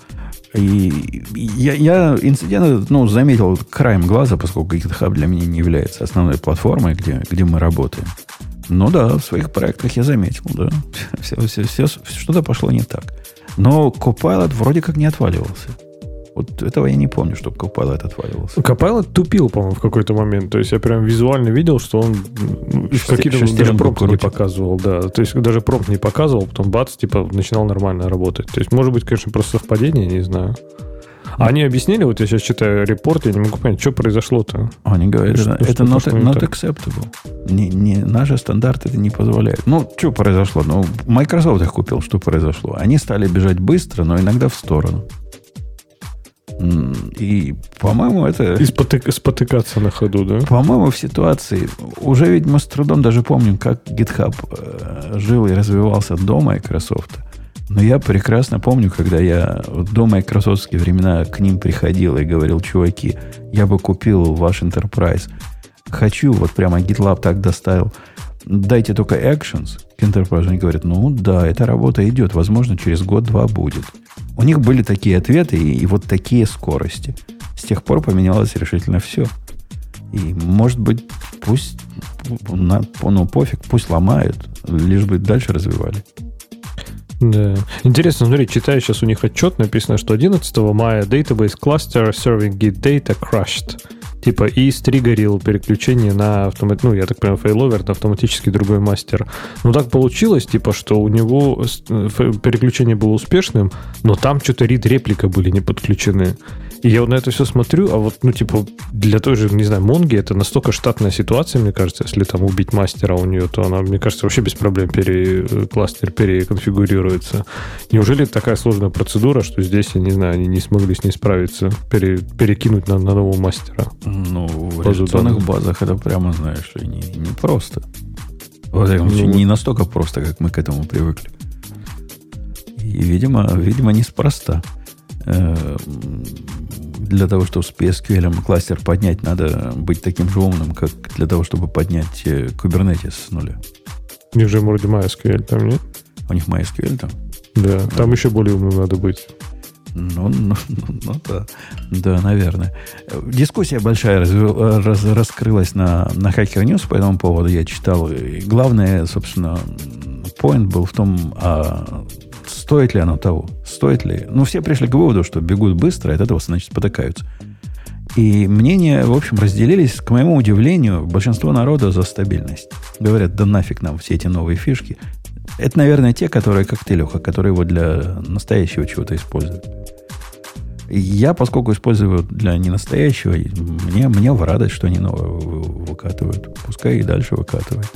И я, я инцидент ну, заметил краем глаза, поскольку GitHub для меня не является основной платформой, где, где мы работаем. Ну да, в своих проектах я заметил, да. Все, все, все, что-то пошло не так. Но Copilot вроде как не отваливался. Вот этого я не помню, чтобы Copilot отваливался. Copilot тупил, по-моему, в какой-то момент. То есть я прям визуально видел, что он какие-то даже промпт не показывал, да. То есть даже промпт не показывал, потом бац, типа, начинал нормально работать. То есть, может быть, конечно, просто совпадение, не знаю. А они объяснили, вот я сейчас читаю репорт, я не могу понять, что произошло-то. Они говорят, что, это, это not, not acceptable. Не, не, наши стандарты это не позволяют. Ну, что произошло? Ну, Microsoft их купил, что произошло? Они стали бежать быстро, но иногда в сторону. И, по-моему, это... И спотык, спотыкаться на ходу, да? По-моему, в ситуации... Уже ведь мы с трудом даже помним, как GitHub э, жил и развивался до Microsoft. Но я прекрасно помню, когда я до майкрософтские времена к ним приходил и говорил, чуваки, я бы купил ваш Enterprise. Хочу, вот прямо GitLab так доставил. Дайте только actions к Enterprise. Они говорят, ну да, эта работа идет. Возможно, через год-два будет. У них были такие ответы и, и вот такие скорости. С тех пор поменялось решительно все. И, может быть, пусть, на, ну, пофиг, пусть ломают, лишь бы дальше развивали. Да. Интересно, смотри, читаю сейчас у них отчет, написано, что 11 мая database cluster serving git data crashed. Типа и с triggerил переключение на автомат, ну, я так понимаю, failover на автоматически другой мастер. Ну, так получилось, типа, что у него э, переключение было успешным, но там что-то read-реплика были не подключены. И я вот на это все смотрю, а вот, ну, типа, для той же, не знаю, Монги это настолько штатная ситуация, мне кажется, если там убить мастера у нее, то она, мне кажется, вообще без проблем пере, кластер переконфигурируется. Неужели такая сложная процедура, что здесь, я не знаю, они не смогли с ней справиться, пере, перекинуть на, на нового мастера? Ну, в реляционных базах это прямо, знаешь, не, не просто. Во всяком случае, не настолько просто, как мы к этому привыкли. И, видимо, видимо, неспроста. Для того, чтобы с PSQL кластер поднять, надо быть таким же умным, как для того, чтобы поднять э, Kubernetes с нуля. У них же вроде MySQL там, нет? У них MySQL там? Да, да. там еще более умным надо быть. Ну, ну, ну, ну да, да, наверное. Дискуссия большая раз, раз, раскрылась на, на Hacker News по этому поводу, я читал. И главное, собственно, point был в том, а стоит ли оно того? Стоит ли? Ну, все пришли к выводу, что бегут быстро, и от этого, значит, спотыкаются. И мнения, в общем, разделились, к моему удивлению, большинство народа за стабильность. Говорят, да нафиг нам все эти новые фишки. Это, наверное, те, которые, как ты, Леха, которые его для настоящего чего-то используют. Я, поскольку использую для ненастоящего, мне, мне в радость, что они новое выкатывают. Пускай и дальше выкатывают.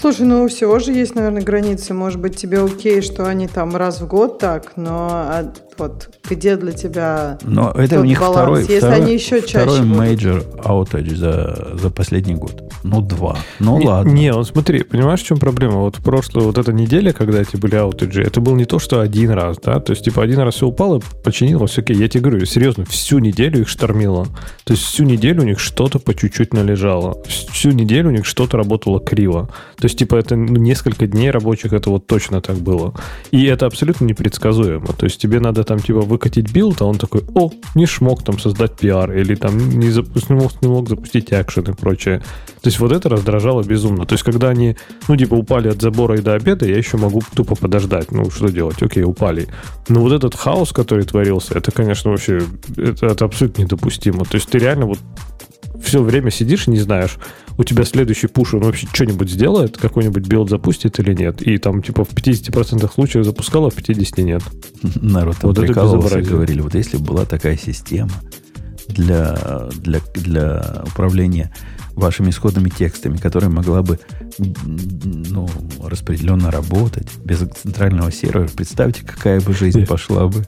Слушай, ну у всего же есть, наверное, границы. Может быть, тебе окей, что они там раз в год так, но а, вот где для тебя Но это у них баланс, второй, если второй, они еще чаще второй major outage за, за последний год. Ну, два. Ну, не, ладно. Не, вот смотри, понимаешь, в чем проблема? Вот в прошлую, вот эта неделя, когда эти были outage и, это был не то, что один раз, да? То есть, типа, один раз все упало, починилось, окей. Я тебе говорю, серьезно, всю неделю их штормило. То есть, всю неделю у них что-то по чуть-чуть належало. Всю неделю у них что-то работало криво. То есть, типа, это ну, несколько дней рабочих, это вот точно так было. И это абсолютно непредсказуемо. То есть, тебе надо там, типа, выкатить build, а он такой, о, не смог там создать пиар, или там не, запу- не, мог, не мог запустить экшен и прочее. То есть, вот это раздражало безумно. То есть, когда они, ну, типа, упали от забора и до обеда, я еще могу тупо подождать. Ну, что делать? Окей, упали. Но вот этот хаос, который творился, это, конечно, вообще, это, это абсолютно недопустимо. То есть, ты реально вот все время сидишь и не знаешь, у тебя следующий push, он вообще что-нибудь сделает, какой-нибудь build запустит или нет. И там, типа, в 50% случаев запускал, а в 50% нет. Народ там вот прикалывался и говорили, вот если бы была такая система для, для, для управления вашими исходными текстами, которая могла бы ну, распределенно работать без центрального сервера. Представьте, какая бы жизнь пошла бы.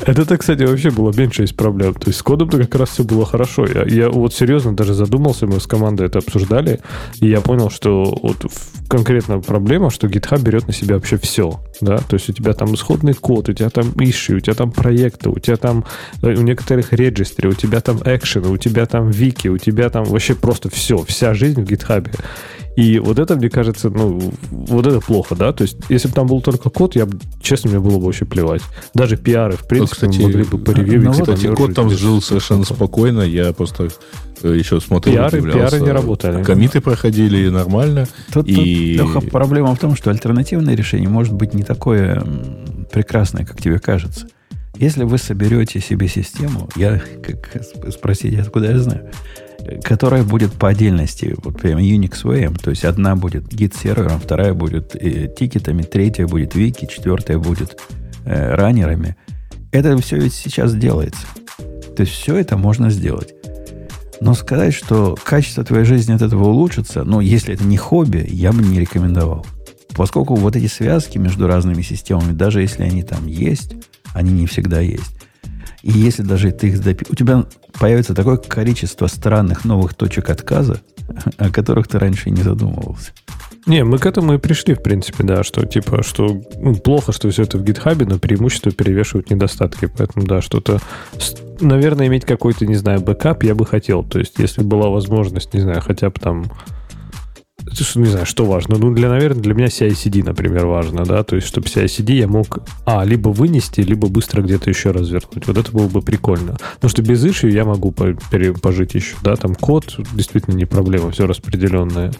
Это, кстати, вообще было меньше из проблем. То есть с кодом-то как раз все было хорошо. Я, я вот серьезно даже задумался, мы с командой это обсуждали, и я понял, что вот конкретно проблема, что GitHub берет на себя вообще все. Да? То есть у тебя там исходный код, у тебя там issue, у тебя там проекты, у тебя там э, у некоторых регистры, у тебя там экшены, у тебя там вики, у тебя там вообще просто все, вся жизнь в GitHub. И вот это, мне кажется, ну, вот это плохо, да? То есть, если бы там был только код, я бы, честно, мне было бы вообще плевать. Даже пиары, в принципе, ну, кстати, могли бы поревьюить. Ну, вот, кстати, код там жил совершенно спокойно. Я просто еще смотрел, пиары, пиары не работали. Комиты проходили нормально. Тут, и... тут проблема в том, что альтернативное решение может быть не такое прекрасное, как тебе кажется. Если вы соберете себе систему, я как спросить, откуда я знаю, которая будет по отдельности, вот прям Unix VM, то есть одна будет git сервером, вторая будет э, тикетами, третья будет вики, четвертая будет э, раннерами. Это все ведь сейчас делается. То есть все это можно сделать. Но сказать, что качество твоей жизни от этого улучшится, ну, если это не хобби, я бы не рекомендовал. Поскольку вот эти связки между разными системами, даже если они там есть, они не всегда есть. И если даже ты их допи... У тебя появится такое количество странных новых точек отказа, *laughs* о которых ты раньше не задумывался. Не, мы к этому и пришли, в принципе, да, что типа, что ну, плохо, что все это в GitHub е, но преимущества перевешивают недостатки. Поэтому, да, что-то, наверное, иметь какой-то, не знаю, backup я бы хотел. То есть, если была возможность, не знаю, хотя бы там не знаю, что важно. Ну, для, наверное, для меня CI-CD, например, важно, да, то есть, чтобы CI-CD я мог, а, либо вынести, либо быстро где-то еще развернуть. Вот это было бы прикольно. Потому что без issue я могу пожить еще, да, там код действительно не проблема, все распределенное.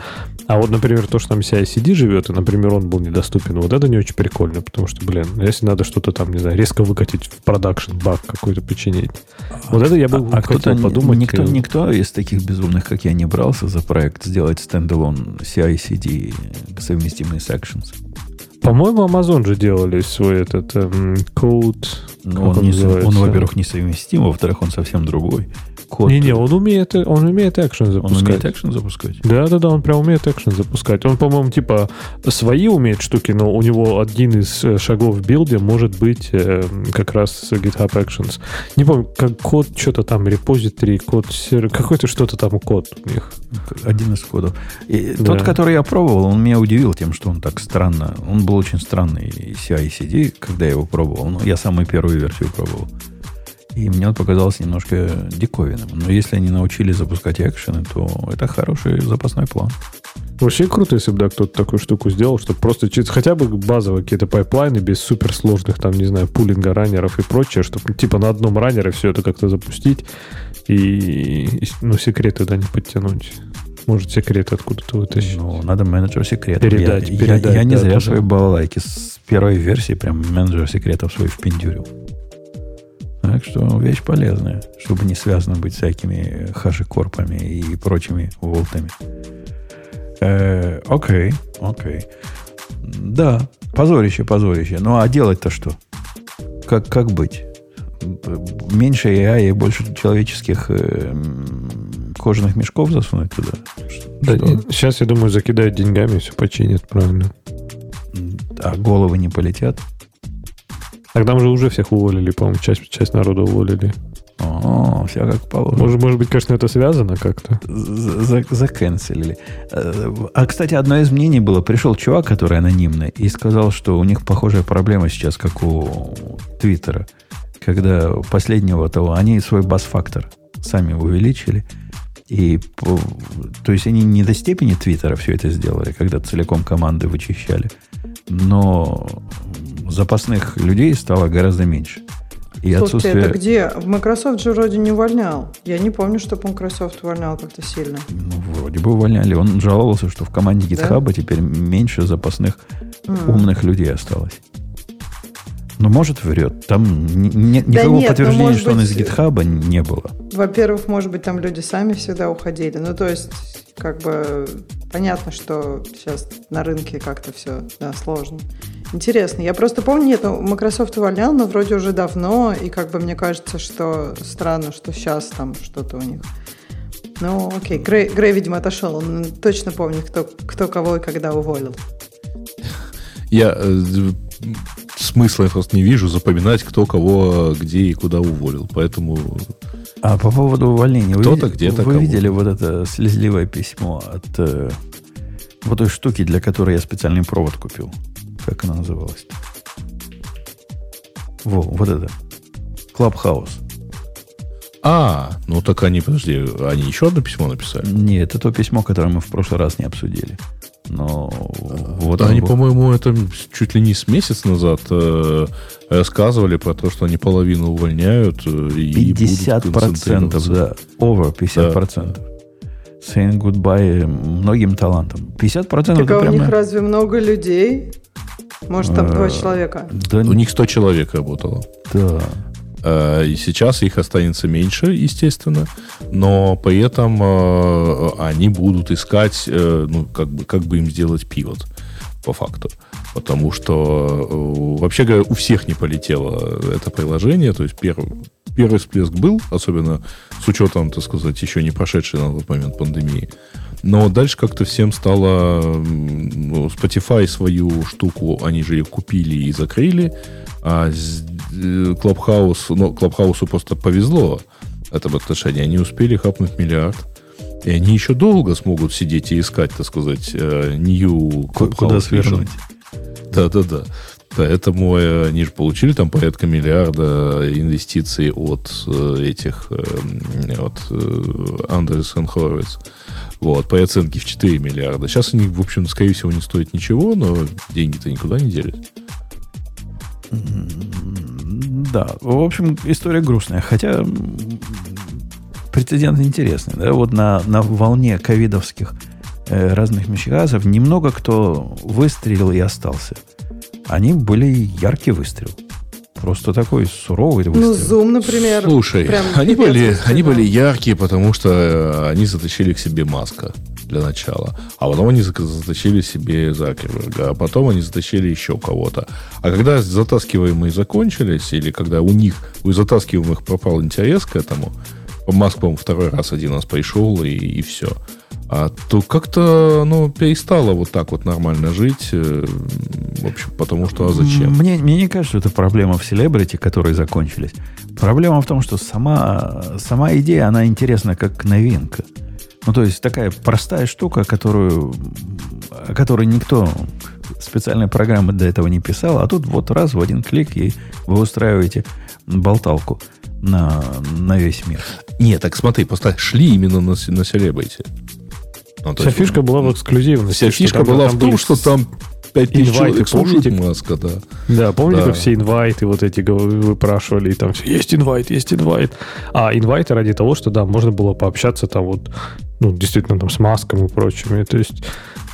А вот, например, то, что там CI-CD живет, и, например, он был недоступен, вот это не очень прикольно, потому что, блин, если надо что-то там, не знаю, резко выкатить в продакшн, баг какой-то починить. Вот это я бы а, а подумать. Никто, никто из таких безумных, как я, не брался за проект сделать standalone CI-CD, совместимый с Actions. По-моему, Amazon же делали свой этот эм, код. Ну, он, он, он, во-первых, несовместим, во-вторых, он совсем другой код. Не-не, он умеет, он умеет экшен запускать. Он умеет экшен запускать? Да-да-да, он прям умеет экшен запускать. Он, по-моему, типа свои умеет штуки, но у него один из э, шагов в build е может быть э, как раз GitHub Actions. Не помню, как код, что-то там, репозиторий, код, какой-то что-то там код у них. Один из кодов. И да. Тот, который я пробовал, он меня удивил тем, что он так странно, он был очень странный CI/CD, когда я его пробовал. Ну, я самую первую версию пробовал. И мне он показался немножко диковинным. Но если они научились запускать экшены, то это хороший запасной план. Вообще круто, если бы да, кто-то такую штуку сделал, чтобы просто хотя бы базовые какие-то пайплайны без суперсложных, там, не знаю, пулинга раннеров и прочее, чтобы типа на одном раннере все это как-то запустить и ну, секреты да не подтянуть. Может, секреты откуда-то вытащить. Ну, надо менеджер секретов. Передать, я, передать. Я, я не да, зря да, свои балалайки с первой версии прям менеджер секретов свой впендюрил. Так что вещь полезная, чтобы не связано быть всякими хашикорпами и прочими волтами. Э, окей, окей. Да, позорище, позорище. Ну а делать-то что? Как, как быть? Меньше AI и больше человеческих э, кожаных мешков засунуть туда? Да, сейчас, я думаю, закидают деньгами, все починят, правильно. А головы не полетят? Тогда уже уже всех уволили, по-моему, часть, часть народа уволили. О, все как положено. Может, может быть, конечно, это связано как-то. Заканцелили. А, кстати, одно из мнений было. Пришел чувак, который анонимный, и сказал, что у них похожая проблема сейчас, как у Твиттера. Когда последнего того, они свой бас-фактор сами увеличили. И, то есть, они не до степени Твиттера все это сделали, когда целиком команды вычищали. Но запасных людей стало гораздо меньше. И Слушайте, отсутствие... это где? В Microsoft же вроде не увольнял. Я не помню, чтобы Microsoft увольнял как-то сильно. Ну, вроде бы увольняли. Он жаловался, что в команде GitHub да? теперь меньше запасных mm. умных людей осталось. Но может врет. Там ни, ни, да никакого нет, подтверждения, что быть, он из GitHub не было. Во-первых, может быть, там люди сами всегда уходили. Ну, то есть, как бы понятно, что сейчас на рынке как-то все да, сложно. Интересно. Я просто помню, нет, ну, Microsoft увольнял, но вроде уже давно, и как бы мне кажется, что странно, что сейчас там что-то у них. Ну, окей, Грей, Грей видимо, отошел. Он точно помнит, кто, кто кого и когда уволил. Я э, смысла я просто не вижу запоминать, кто кого где и куда уволил. Поэтому... А по поводу увольнения. Кто-то где-то Вы видели вот это слезливое письмо от э, вот той штуки, для которой я специальный провод купил. Как она называлась? Во, вот это. Клабхаус. А, ну так они, подожди, они еще одно письмо написали? Нет, это то письмо, которое мы в прошлый раз не обсудили. Но вот они, было. по-моему, это чуть ли не с месяц назад э, рассказывали про то, что они половину увольняют. Э, и 50%, да. Over 50%. Да. Saying goodbye многим талантам. 50% так это а прямо... у них разве много людей? Может, там два э, человека? Да, у них 100 человек работало. Да. Э, и сейчас их останется меньше, естественно, но при этом э, они будут искать, ну, как бы, как бы им сделать пивот, по факту. Потому что, вообще говоря, у всех не полетело это приложение. То есть первый, первый всплеск был, особенно с учетом, так сказать, еще не прошедшей на тот момент пандемии. Но дальше как-то всем стало... Ну, Spotify свою штуку, они же ее купили и закрыли. А Clubhouse, ну, Clubhouse просто повезло в этом отношении. Они успели хапнуть миллиард. И они еще долго смогут сидеть и искать, так сказать, э, new Clubhouse. Куда свернуть. Да-да-да. Поэтому э, они же получили там порядка миллиарда инвестиций от э, этих, э, от Андерсон Хоровиц. Вот, по оценке в 4 миллиарда. Сейчас они, в общем, скорее всего, не стоят ничего, но деньги-то никуда не делись. Да, в общем, история грустная. Хотя прецедент интересный. Да? Вот на, на волне ковидовских э, разных мещагазов немного кто выстрелил и остался. Они были яркий выстрел. Просто такой суровый. Ну, Zoom, например. Слушай, они были, они были яркие, потому что э, они затащили к себе маска для начала. А потом они затащили себе Закерберга. А потом они затащили еще кого-то. А когда затаскиваемые закончились, или когда у них, у затаскиваемых пропал интерес к этому, Маск, по-моему, второй раз один раз пришел, и, и все. А то как-то, ну, перестало вот так вот нормально жить. Э, в общем, потому что, а зачем? Мне, мне не кажется, что это проблема в селебрити, которые закончились. Проблема в том, что сама, сама идея, она интересна как новинка. Ну, то есть такая простая штука, которую, о которой никто специальной программы до этого не писал, а тут вот раз в один клик и вы устраиваете болталку на, на весь мир. Нет, так смотри, просто шли именно на, на селебрити. Ну, Вся фишка была в эксклюзивности. Вся фишка была в том, что там 5000 человек слушают Маска, да. Да, помните, да. как все инвайты вот эти выпрашивали, и там все, есть инвайт, есть инвайт. А инвайты ради того, что, да, можно было пообщаться там вот, ну, действительно, там с Маском и прочими. То есть,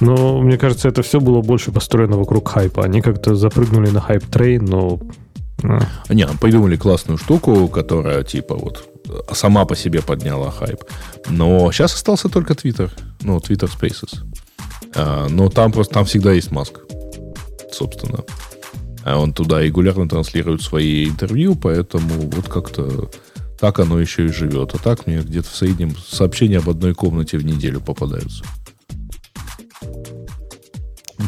но мне кажется, это все было больше построено вокруг хайпа. Они как-то запрыгнули на hype train, но а. Не, придумали классную штуку, которая типа вот сама по себе подняла хайп. Но сейчас остался только Twitter. Ну, Twitter Spaces. А, но там просто там всегда есть Маск. Собственно. А он туда регулярно транслирует свои интервью, поэтому вот как-то так оно еще и живет. А так мне где-то в среднем сообщения об одной комнате в неделю попадаются.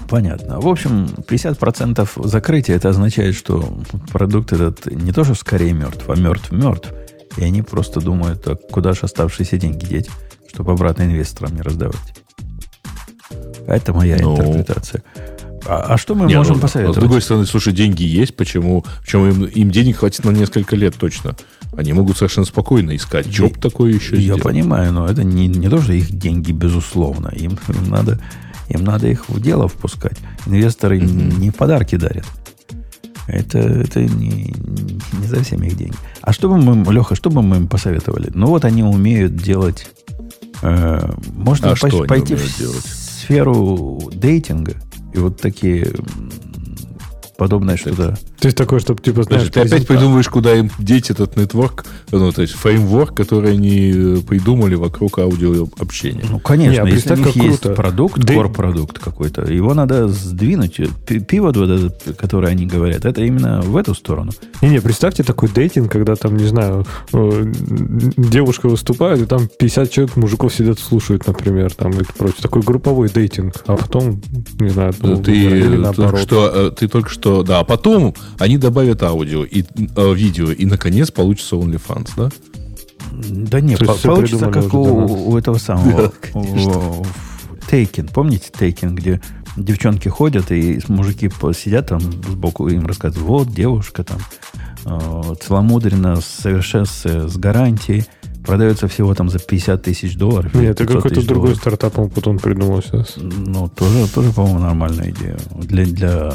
Понятно. В общем, 50% закрытия это означает, что продукт этот не то, что скорее мертв, а мертв-мертв. И они просто думают, а куда же оставшиеся деньги деть, чтобы обратно инвесторам не раздавать. Это моя ну, интерпретация. А, а что мы не, можем ну, посоветовать? С другой стороны, слушай, деньги есть, почему? Причем им, им денег хватит на несколько лет точно. Они могут совершенно спокойно искать. Что такое еще Я сделать? понимаю, но это не, не то, что их деньги, безусловно. Им, им, надо, им надо их в дело впускать. Инвесторы mm-hmm. не подарки дарят. Это, это не, не совсем их деньги. А что бы мы, Леха, что бы мы им посоветовали? Ну вот они умеют делать... Э, можно а по- пойти в делать? сферу дейтинга и вот такие подобное что-то. То есть такое, чтобы типа знаешь... ты опять придумываешь, куда им деть этот нетворк, ну, то есть фреймворк, который они э, придумали вокруг аудиообщения. Ну, конечно, не, если у них есть круто. продукт, да. core-продукт какой-то, его надо сдвинуть. Вот этот, который они говорят, это именно в эту сторону. Не-не, представьте такой дейтинг, когда там, не знаю, э, девушка выступает, и там 50 человек мужиков сидят, слушают, например, там и прочее. Такой групповой дейтинг. А потом, не знаю, ну, ты, ты, что, э, ты только что, да, а потом они добавят аудио и э, видео, и, наконец, получится OnlyFans, да? Да нет, по- получится как у, у этого самого Тейкен. Помните Тейкен, где девчонки ходят, и мужики сидят там сбоку, и им рассказывают, вот девушка там э, целомудренно, совершенстве, с гарантией, продается всего там за 50 тысяч долларов. Нет, это какой-то другой стартап, он потом придумал сейчас. Ну, тоже, тоже по-моему, нормальная идея. Для, для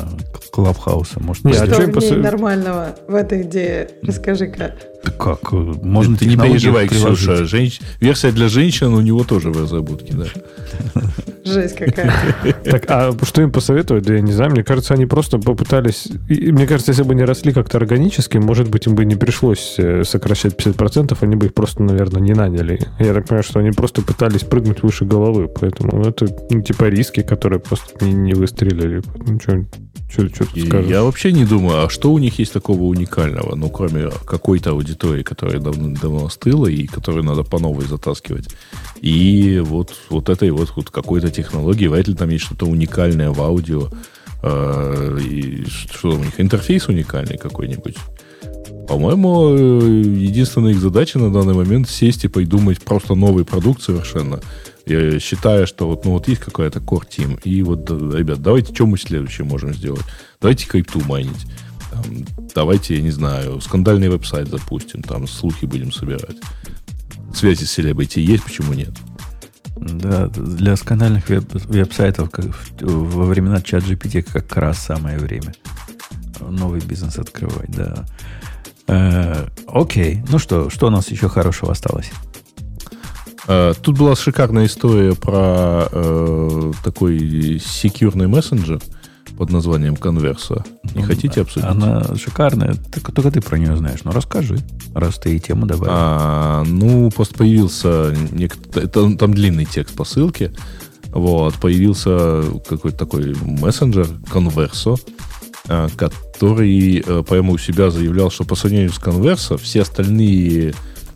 Клабхауса. Может, Нет, а что в ней нормального в этой идее? Расскажи-ка. Да как? Можно ты не переживай, Ксюша. Женщ... Версия для женщин у него тоже в разработке, да. *laughs* Жесть какая. *laughs* Так, а что им посоветовать? Да я не знаю. Мне кажется, они просто попытались... Мне кажется, если бы они росли как-то органически, может быть, им бы не пришлось э, сокращать 50%, они бы их просто, наверное, не наняли. Я так понимаю, что они просто пытались прыгнуть выше головы. Поэтому это ну, типа риски, которые просто не, выстрелили. Ну, что, что ты скажешь? Я вообще не думаю, а что у них есть такого уникального? Ну, кроме какой-то аудитории, которая давно, давно остыла и которую надо по новой затаскивать. И вот, вот этой вот, вот какой-то технологии, вряд ли там есть что-то уникальное в аудио. Э, и что у них, интерфейс уникальный какой-нибудь. По-моему, э, единственная их задача на данный момент сесть и придумать просто новый продукт совершенно, Я считаю, что вот, ну, вот есть какая-то core team, и вот, ребят, давайте, что мы следующее можем сделать? Давайте крипту майнить. Там, давайте, я не знаю, скандальный веб-сайт запустим, там слухи будем собирать. Связи с селебрити есть, почему нет? Да, для скандальных веб- веб-сайтов как, во времена чат GPT как раз самое время новый бизнес открывать, да. Э, окей, ну что, что у нас еще хорошего осталось? Э, тут была шикарная история про э, такой секьюрный мессенджер под названием Конверса. Не ну, хотите обсудить? Она шикарная, только, только ты про нее знаешь. Ну, расскажи, раз ты и тему добавил. А, ну, просто появился... Некто, там, там длинный текст по ссылке. Вот, появился какой-то такой мессенджер, Конверсо, э, который э, прямо у себя заявлял, что по сравнению с Конверсо все остальные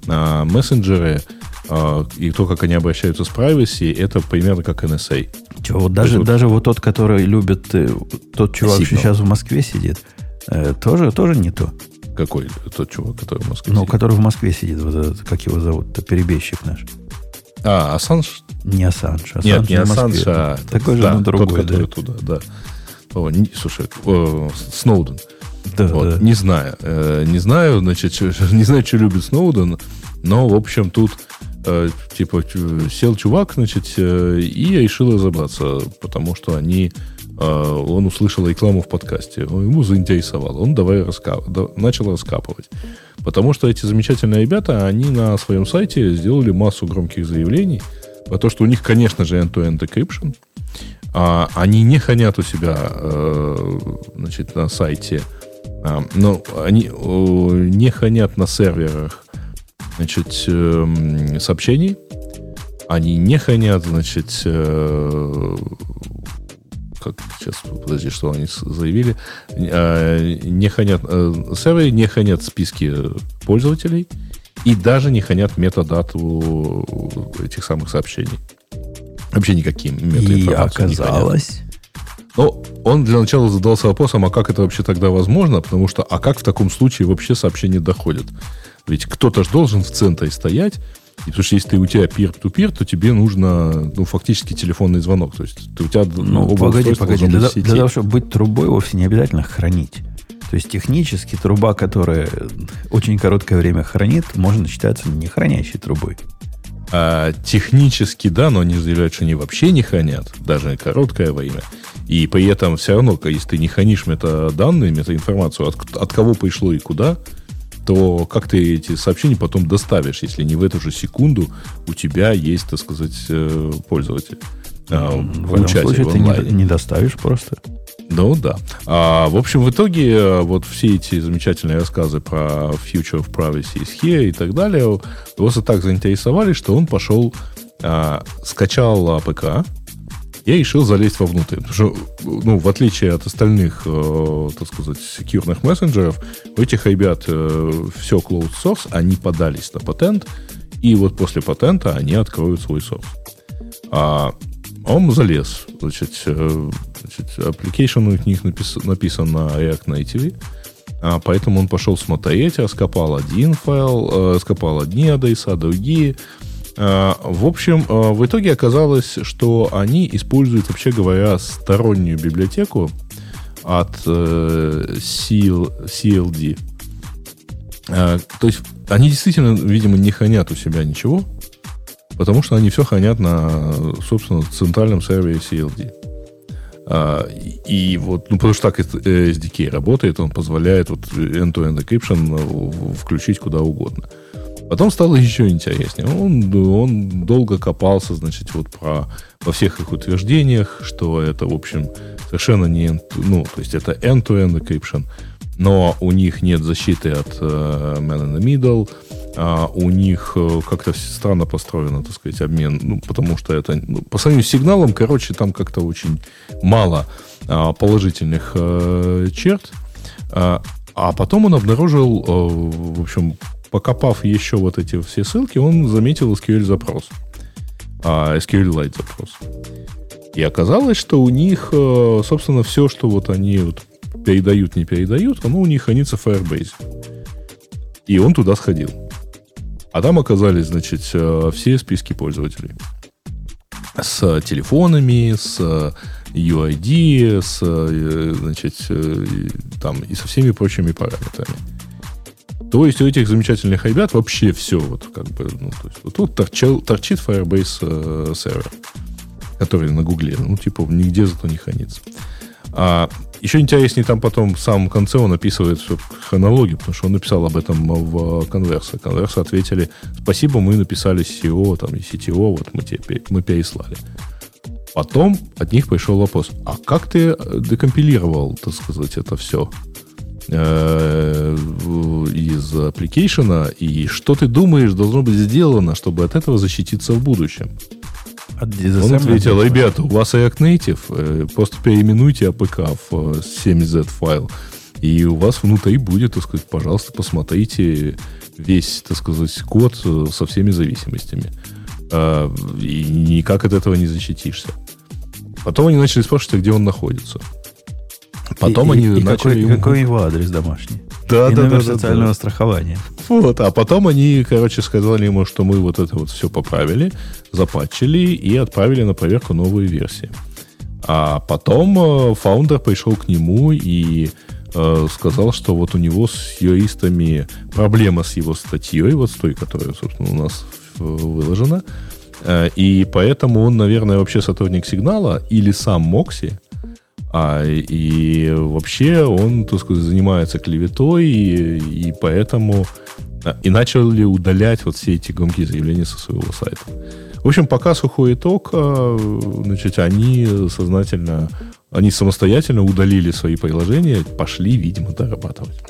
а, мессенджеры а, и то, как они обращаются с privacy, это примерно как NSA. Че, вот даже, есть, даже вот тот, который любит, э, тот чувак, Signal. что сейчас в Москве сидит, э, тоже, тоже не то. Какой тот чувак, который в Москве Ну, сидит? который в Москве сидит, вот этот, как его зовут, то перебежчик наш. А, Ассанж? Не Ассанж. Ассанж Нет, не Ассанж, а... Такой же, да, но другой. Тот, который да. туда, да. О, не, слушай, о, Сноуден. Да, вот, да. Не знаю. Э, не знаю, значит, *laughs* не знаю, что любит Сноуден, но, в общем, тут типа сел чувак, значит, э, и решил разобраться, потому что они э, он услышал рекламу в подкасте, ему заинтересовало, он давай раскап, начал раскапывать. Потому что эти замечательные ребята, они на своем сайте сделали массу громких заявлений про то, что у них, конечно же, end-to-end encryption, а, они не хранят у себя э, значит, на сайте, но они не хранят на серверах значит, эм, сообщений, они не хранят, значит, э, как сейчас, подожди, что они заявили, э, не хранят, э, серверы не хранят списки пользователей и даже не хранят метадату этих самых сообщений. Вообще никаким И оказалось... Но он для начала задался вопросом, а как это вообще тогда возможно? Потому что, а как в таком случае вообще сообщения доходят? Ведь кто-то же должен в центре стоять, и потому что если ты у тебя peer-to-peer, то тебе нужно, ну, фактически телефонный звонок. То есть ты, у тебя ну, оба погоди, погоди. Для, для того, чтобы быть трубой, вовсе не обязательно хранить. То есть технически труба, которая очень короткое время хранит, можно считаться не хранящей трубой. А, технически, да, но они заявляют, что они вообще не хранят, даже короткое время. И при этом все равно, если ты не хранишь метаданные, метаинформацию, от, от кого пришло и куда, то как ты эти сообщения потом доставишь, если не в эту же секунду у тебя есть, так сказать, э, пользователь? А, в этом случае в ты не, не доставишь просто. Ну да. А, в общем, в итоге э, вот все эти замечательные рассказы про Future of Privacy is here и так далее его так заинтересовали, что он пошел, а, скачал APK, я решил залезть вовнутрь. Потому что, ну, в отличие от остальных, э, так сказать, секьюрных мессенджеров, у этих ребят э, все closed source, они подались на патент, и вот после патента они откроют свой source. А он залез. Значит, э, значит application у них напис, написан на React Native, а, поэтому он пошел смотреть, раскопал один файл, э, раскопал одни адреса, другие. А, в общем, а, в итоге оказалось, что они используют, вообще говоря, стороннюю библиотеку от э, CLD. То есть они действительно, видимо, не хранят у себя ничего, потому что они все хранят на, собственно, центральном сервере CLD. И вот, ну, потому что так SDK работает, он позволяет вот end-to-end encryption включить куда угодно. Потом стало еще интереснее. Он, он долго копался, значит, вот про, во всех их утверждениях, что это, в общем, совершенно не... Ну, то есть это end-to-end encryption, но у них нет защиты от uh, man in the middle, а у них uh, как-то странно построено, так сказать, обмен, ну, потому что это, ну, по сравнению с сигналом, короче, там как-то очень мало uh, положительных uh, черт, uh, а потом он обнаружил, uh, в общем, покопав еще вот эти все ссылки, он заметил SQL запрос. А, SQLite запрос. И оказалось, что у них, э, собственно, все, что вот они вот передают, не передают, оно у них хранится в Firebase. И он туда сходил. А там оказались, значит, э, все списки пользователей. с телефонами, с UID, с, э, значит, э, там, и со всеми прочими параметрами. То есть у этих замечательных ребят вообще все вот как бы, ну, то есть вот тут торчал, торчит Firebase э, сервер, который на Гугле, ну, типа, нигде зато не хранится. А еще интереснее, там потом в самом конце он описывает хронологию, потому что он написал об этом в конверсе. Конверсы ответили, спасибо, мы написали CEO там, и CTO, вот мы, тебе, мы переслали. Потом от них пришел вопрос, а как ты декомпилировал, так сказать, это все? Э, из аппликейшена, и что ты думаешь должно быть сделано, чтобы от этого защититься в будущем? Он ответил, ребята, у вас React Native, э, просто переименуйте APK в 7z файл, и у вас внутри будет, так сказать, пожалуйста, посмотрите весь, так сказать, код со всеми зависимостями. И никак от этого не защитишься. Потом они начали спрашивать, а где он находится. Потом и, они и, начали... Какой, какой его адрес домашний? Да, и да, номер да, социального да. страхования. Вот, а потом они, короче, сказали ему, что мы вот это вот все поправили, запатчили и отправили на проверку новые версии. А потом э, фаундер пришел к нему и э, сказал, что вот у него с юристами проблема с его статьей, вот с той, которая, собственно, у нас выложена. Э, и поэтому он, наверное, вообще сотрудник сигнала или сам Мокси, а, и вообще он, так сказать, занимается клеветой, и, и поэтому... А, и начали удалять вот все эти громкие заявления со своего сайта. В общем, пока сухой итог, а, значит, они сознательно, они самостоятельно удалили свои приложения, пошли, видимо, дорабатывать.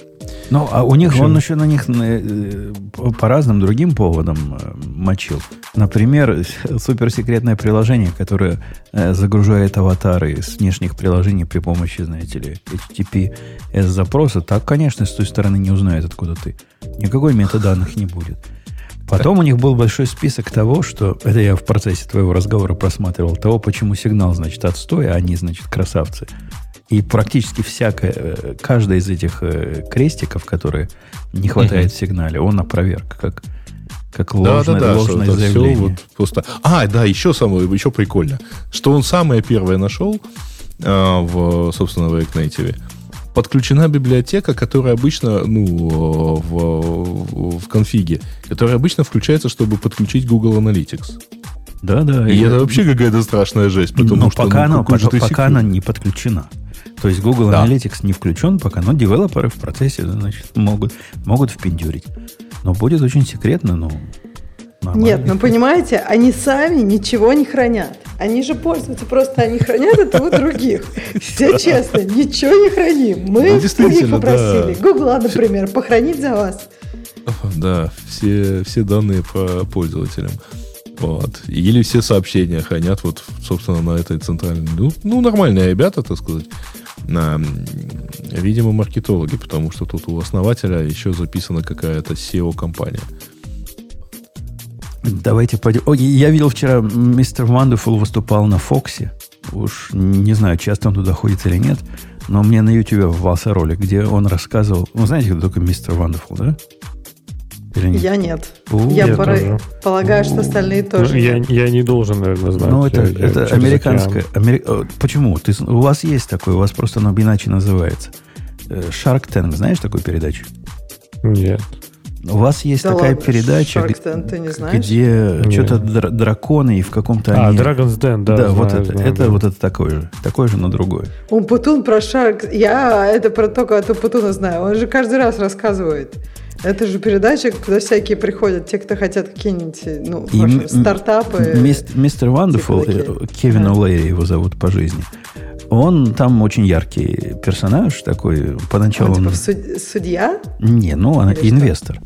Ну, а у них, он еще на них э, по разным другим поводам э, мочил. Например, *laughs* суперсекретное приложение, которое э, загружает аватары с внешних приложений при помощи, знаете ли, HTTPS запроса, так, конечно, с той стороны не узнает, откуда ты. Никакой метаданных не будет. Потом у них был большой список того, что... Это я в процессе твоего разговора просматривал. Того, почему сигнал, значит, отстой, а они, значит, красавцы. И практически всякое, э, каждый из этих э, крестиков, которые не хватает угу. в сигнале, он опроверг, как, как ложное, да, да, да, ложное что заявление. Все вот просто... А, да, еще самое, еще прикольно, что он самое первое нашел а, в, собственно, в React Native. Подключена библиотека, которая обычно, ну, в, в конфиге, которая обычно включается, чтобы подключить Google Analytics. Да, да. И, и это вообще какая-то страшная жесть, потому но что пока, ну, она, пока, пока она не подключена. То есть Google да. Analytics не включен пока, но девелоперы в процессе значит, могут, могут впендюрить. Но будет очень секретно, но Нормально. Нет, ну понимаете, они сами ничего не хранят. Они же пользуются, просто они хранят это у других. Все честно, ничего не храним. Мы ну, других попросили. Гугла, например, похоронить за вас. Да, все, все данные по пользователям. Вот. Или все сообщения хранят вот, собственно, на этой центральной... Ну, ну нормальные ребята, так сказать. На, видимо, маркетологи, потому что тут у основателя еще записана какая-то SEO-компания. Давайте пойдем. О, я видел вчера, мистер Wonderful выступал на Фоксе. Уж не знаю, часто он туда ходит или нет, но мне на YouTube попался ролик, где он рассказывал... Ну, знаете, кто такой мистер Wonderful, да? Или нет? Я нет. У, я я пора... полагаю, что остальные тоже. Ну, я, я не должен, наверное, знать. Ну, это, я, это американское. Амери... Почему? Ты, у вас есть такой, у вас просто оно иначе называется. Э, Shark Tank, знаешь такую передачу? Нет. У вас есть да такая ладно, передача, Tank, ты не знаешь? где что-то др- драконы и в каком-то... А, они... Dragon's Den, да. Да, знаю, вот это, знаю, это, да. вот это такое же. Такое же, но другое. Умпутун про Shark... Я это про только от Умпутуна знаю. Он же каждый раз рассказывает. Это же передача, куда всякие приходят, те, кто хотят какие-нибудь ну, и стартапы. Мистер Вандерфул, э, Кевин да. О'Лейри его зовут по жизни. Он там очень яркий персонаж такой. Поначалу он, типа, судья? Не, ну, он инвестор.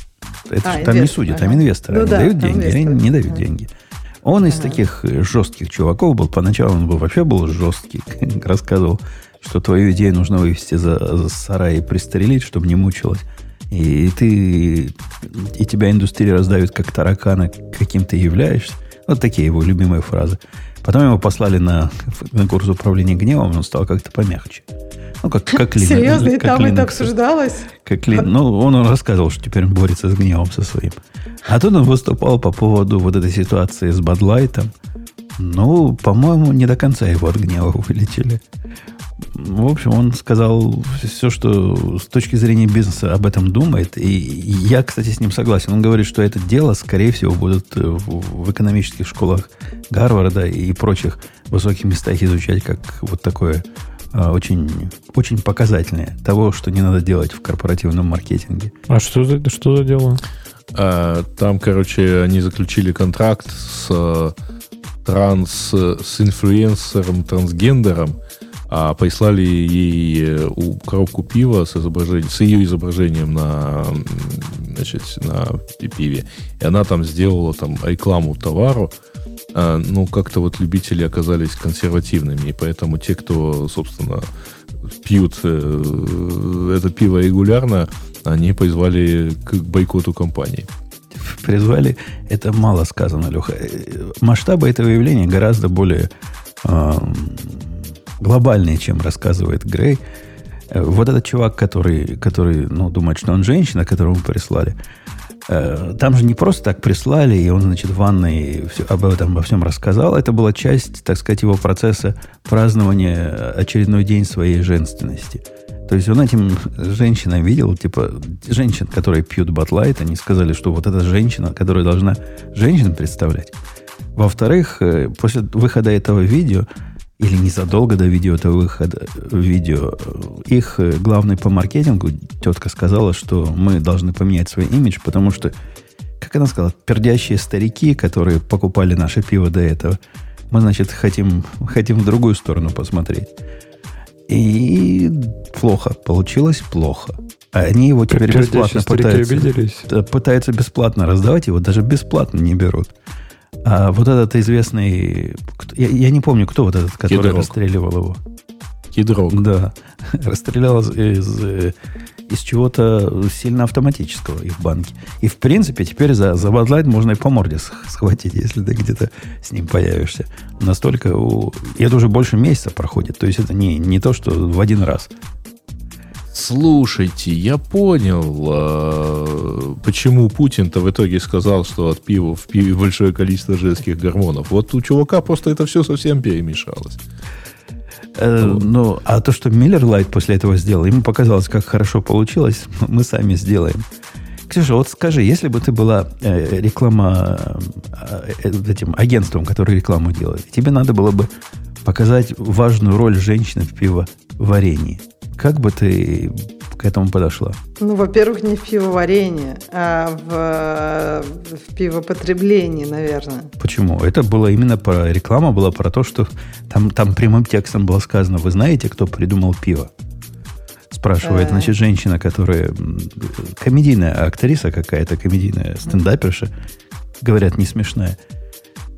Это а, там инвестор, не судья, ага. там инвесторы. Ну, они да, дают деньги, инвестор. они не дают ага. деньги. Он ага. из таких жестких чуваков был. Поначалу он был, вообще был жесткий. *laughs* Рассказывал, что твою идею нужно вывести за, за сарай и пристрелить, чтобы не мучилась. И ты, и тебя индустрия раздавит как таракана, каким ты являешься. Вот такие его любимые фразы. Потом его послали на, на курс управления гневом, он стал как-то помягче. Ну, как, как Linux. Серьезно, и там Linux. это обсуждалось? Как Лин, ну, он, он рассказывал, что теперь он борется с гневом со своим. А тут он выступал по поводу вот этой ситуации с Бадлайтом. Ну, по-моему, не до конца его от гнева вылечили. В общем, он сказал все, что с точки зрения бизнеса об этом думает. И я, кстати, с ним согласен. Он говорит, что это дело, скорее всего, будут в, в экономических школах Гарварда и прочих высоких местах изучать как вот такое а, очень, очень показательное того, что не надо делать в корпоративном маркетинге. А что за, что за дело? А, там, короче, они заключили контракт с транс, с инфлюенсером, трансгендером, а прислали ей э, коробку пива с, изображением, с ее изображением на, значит, на пиве. И она там сделала там рекламу товару. А, ну, как-то вот любители оказались консервативными, и поэтому те, кто, собственно, пьют э, это пиво регулярно, они призвали к бойкоту компании призвали, это мало сказано, Леха. Э, масштабы этого явления гораздо более э, глобальные, чем рассказывает Грей. Э, вот этот чувак, который, который ну, думает, что он женщина, которого мы прислали, э, там же не просто так прислали, и он, значит, в ванной все, об этом обо всем рассказал. Это была часть, так сказать, его процесса празднования очередной день своей женственности – то есть он этим женщинам видел, типа, женщин, которые пьют батлайт, они сказали, что вот эта женщина, которая должна женщин представлять. Во-вторых, э, после выхода этого видео, или незадолго до видео этого выхода видео, их э, главный по маркетингу тетка сказала, что мы должны поменять свой имидж, потому что, как она сказала, пердящие старики, которые покупали наше пиво до этого, мы, значит, хотим, хотим в другую сторону посмотреть. И плохо. Получилось плохо. Они его теперь Пердящие бесплатно пытаются, пытаются бесплатно раздавать, его даже бесплатно не берут. А вот этот известный... Я, я не помню, кто вот этот, который Кедрок. расстреливал его. Кедрок. Да. *laughs* Расстрелял из, из из чего-то сильно автоматического и в банке. И, в принципе, теперь за, за Bud можно и по морде схватить, если ты где-то с ним появишься. Настолько... У... Это уже больше месяца проходит. То есть это не, не то, что в один раз. Слушайте, я понял, э, почему Путин-то в итоге сказал, что от пива в пиве большое количество женских гормонов. Вот у чувака просто это все совсем перемешалось. Э, ну, а то, что Миллер Лайт после этого сделал, ему показалось, как хорошо получилось, *laughs* мы сами сделаем. Ксюша, вот скажи, если бы ты была э, реклама э, э, этим агентством, которое рекламу делает, тебе надо было бы показать важную роль женщины в пивоварении. Как бы ты к этому подошла? Ну, во-первых, не в пивоварении, а в, в пивопотреблении, наверное. Почему? Это было именно про... Реклама была про то, что там, там прямым текстом было сказано, вы знаете, кто придумал пиво? Спрашивает, значит, женщина, которая комедийная актриса какая-то, комедийная стендаперша, говорят, не смешная.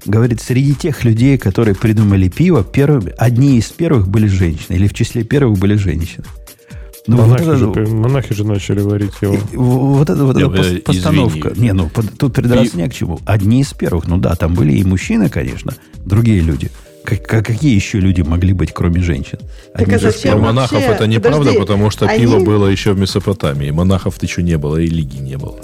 Говорит, среди тех людей, которые придумали пиво, первыми, одни из первых были женщины, или в числе первых были женщины. Ну, монахи, вот это, же, монахи же начали варить его. И, вот это вот эта э, постановка. Извини. Не, ну тут придраться не к чему. Одни из первых. Ну да, там были и мужчины, конечно, другие люди. Как, какие еще люди могли быть, кроме женщин? Так а зачем Про монахов вообще? это неправда, Подожди, потому что они... пиво было еще в Месопотамии. Монахов-то еще не было, и лиги не было.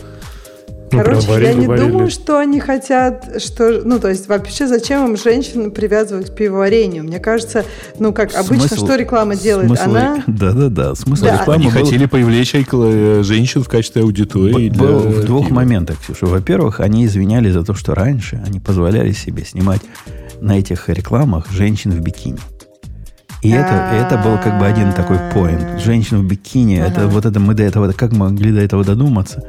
Ну, Короче, варили, я не варили. думаю, что они хотят, что, ну, то есть вообще зачем им женщин привязывать к пивоварению? Мне кажется, ну, как смысл, обычно, что реклама делает? Смысл, Она... Да-да-да, смысл да. рекламы Они был... хотели привлечь э, женщин в качестве аудитории. Б- был в двух пива. моментах, Ксюша. Во-первых, они извинялись за то, что раньше они позволяли себе снимать на этих рекламах женщин в бикини. И это, это был как бы один такой поинт. Женщина в бикини, это вот это мы до этого, как могли до этого додуматься?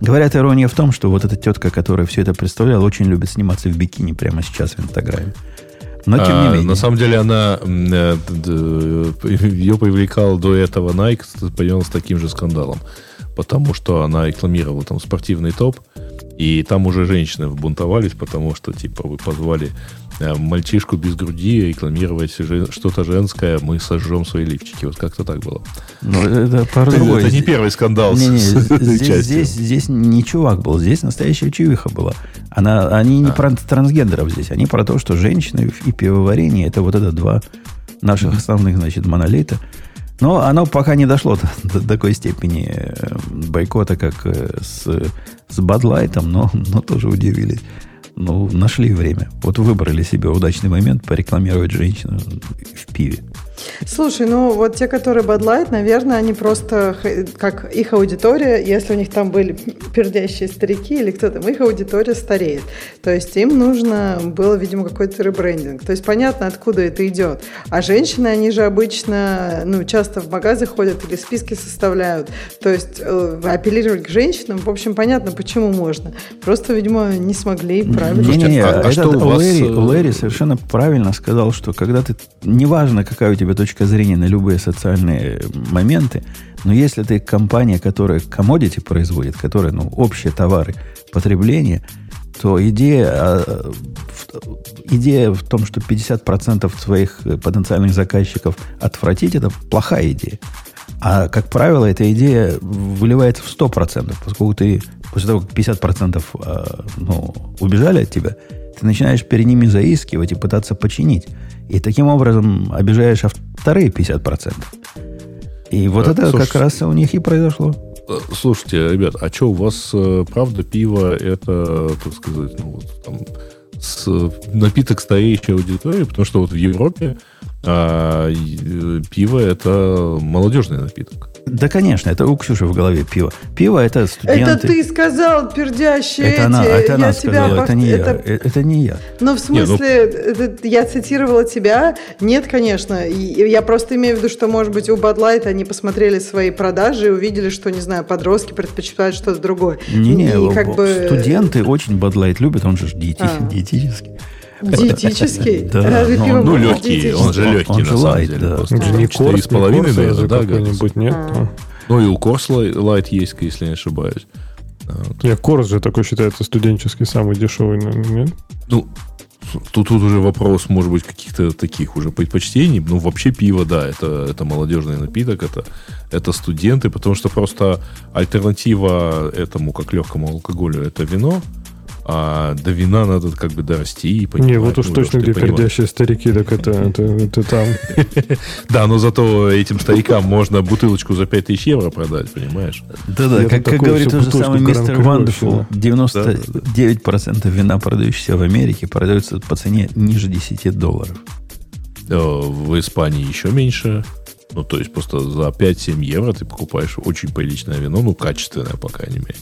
Говорят, ирония в том, что вот эта тетка, которая все это представляла, очень любит сниматься в бикини прямо сейчас в Инстаграме. Но тем не а, менее. На самом деле она э, *laughs* ее привлекал до этого Nike, понял, с таким же скандалом. Потому что она рекламировала там спортивный топ, и там уже женщины вбунтовались, потому что, типа, вы позвали Э, мальчишку без груди рекламировать что-то женское, мы сожжем свои лифчики. Вот как-то так было. Ну, это пару другой. Это не первый скандал. Не, не, здесь, *laughs* здесь, здесь не чувак был, здесь настоящая чувиха была. Она, они не а. про трансгендеров здесь, они про то, что женщины и пивоварение это вот это два наших основных, значит, монолита. Но оно пока не дошло до, до такой степени э, бойкота, как э, с, с Бадлайтом, но, но тоже удивились. ну, нашли время. Вот выбрали себе удачный момент порекламировать женщину в пиве. Слушай, ну вот те, которые Bud Light, наверное, они просто, как их аудитория, если у них там были пердящие старики или кто там, их аудитория стареет. То есть им нужно было, видимо, какой-то ребрендинг. То есть понятно, откуда это идет. А женщины, они же обычно, ну, часто в магазы ходят или списки составляют. То есть э, апеллировать к женщинам, в общем, понятно, почему можно. Просто, видимо, не смогли правильно. Не-не-не, а, а что у вас... Лэри, э, Лэри совершенно правильно сказал, что когда ты, неважно, какая у тебя точка зрения на любые социальные моменты, но если ты компания, которая commodity производит, которая, ну, общие товары потребления, то идея, а, идея в том, что 50% своих потенциальных заказчиков отвратить, это плохая идея. А, как правило, эта идея выливается в 100%, поскольку ты после того, как 50% а, ну, убежали от тебя, ты начинаешь перед ними заискивать и пытаться починить. И таким образом обижаешь вторые 50%. И вот а, это слушайте, как раз у них и произошло. Э, слушайте, ребят, а что у вас, э, правда, пиво это, так сказать, ну, вот, там, с, напиток стареющей аудитории? Потому что вот в Европе а, пиво это молодежный напиток. Да, конечно, это у Ксюши в голове пиво. Пиво это студенты. Это ты сказал, пердящие это эти. Она, это она я сказала, тебя... это не это... я. Э, это не я. Ну, в смысле, не, ну... Это, я цитировала тебя? Нет, конечно. Я просто имею в виду, что, может быть, у Bud Light они посмотрели свои продажи и увидели, что, не знаю, подростки предпочитают что-то другое. Не-не, как бы... студенты очень Bud Light любят, он же диетический. Диетический? Да. Разве ну, ну легкий, он же легкий, он, на самом деле. Да. Он же не корс, с половиной, наверное, да, какой-нибудь, нет? А. Ну, и у Корс лайт есть, если не ошибаюсь. Нет, Корс же такой считается студенческий, самый дешевый, нет? Ну, Тут, тут уже вопрос, может быть, каких-то таких уже предпочтений. Ну, вообще пиво, да, это, это молодежный напиток, это, это студенты, потому что просто альтернатива этому, как легкому алкоголю, это вино а до вина надо как бы дорасти и понимать. Не, вот уж ну, точно где пердящие старики, так это, это, это там. *laughs* Да, но зато этим старикам можно бутылочку за 5000 евро продать, понимаешь? Да-да, как, как говорит тот же самый мистер Wonderful, 99% вина, продающегося в Америке, продается по цене ниже 10 долларов. Э, в Испании еще меньше. Ну, то есть просто за 5-7 евро ты покупаешь очень приличное вино, ну, качественное, по крайней мере.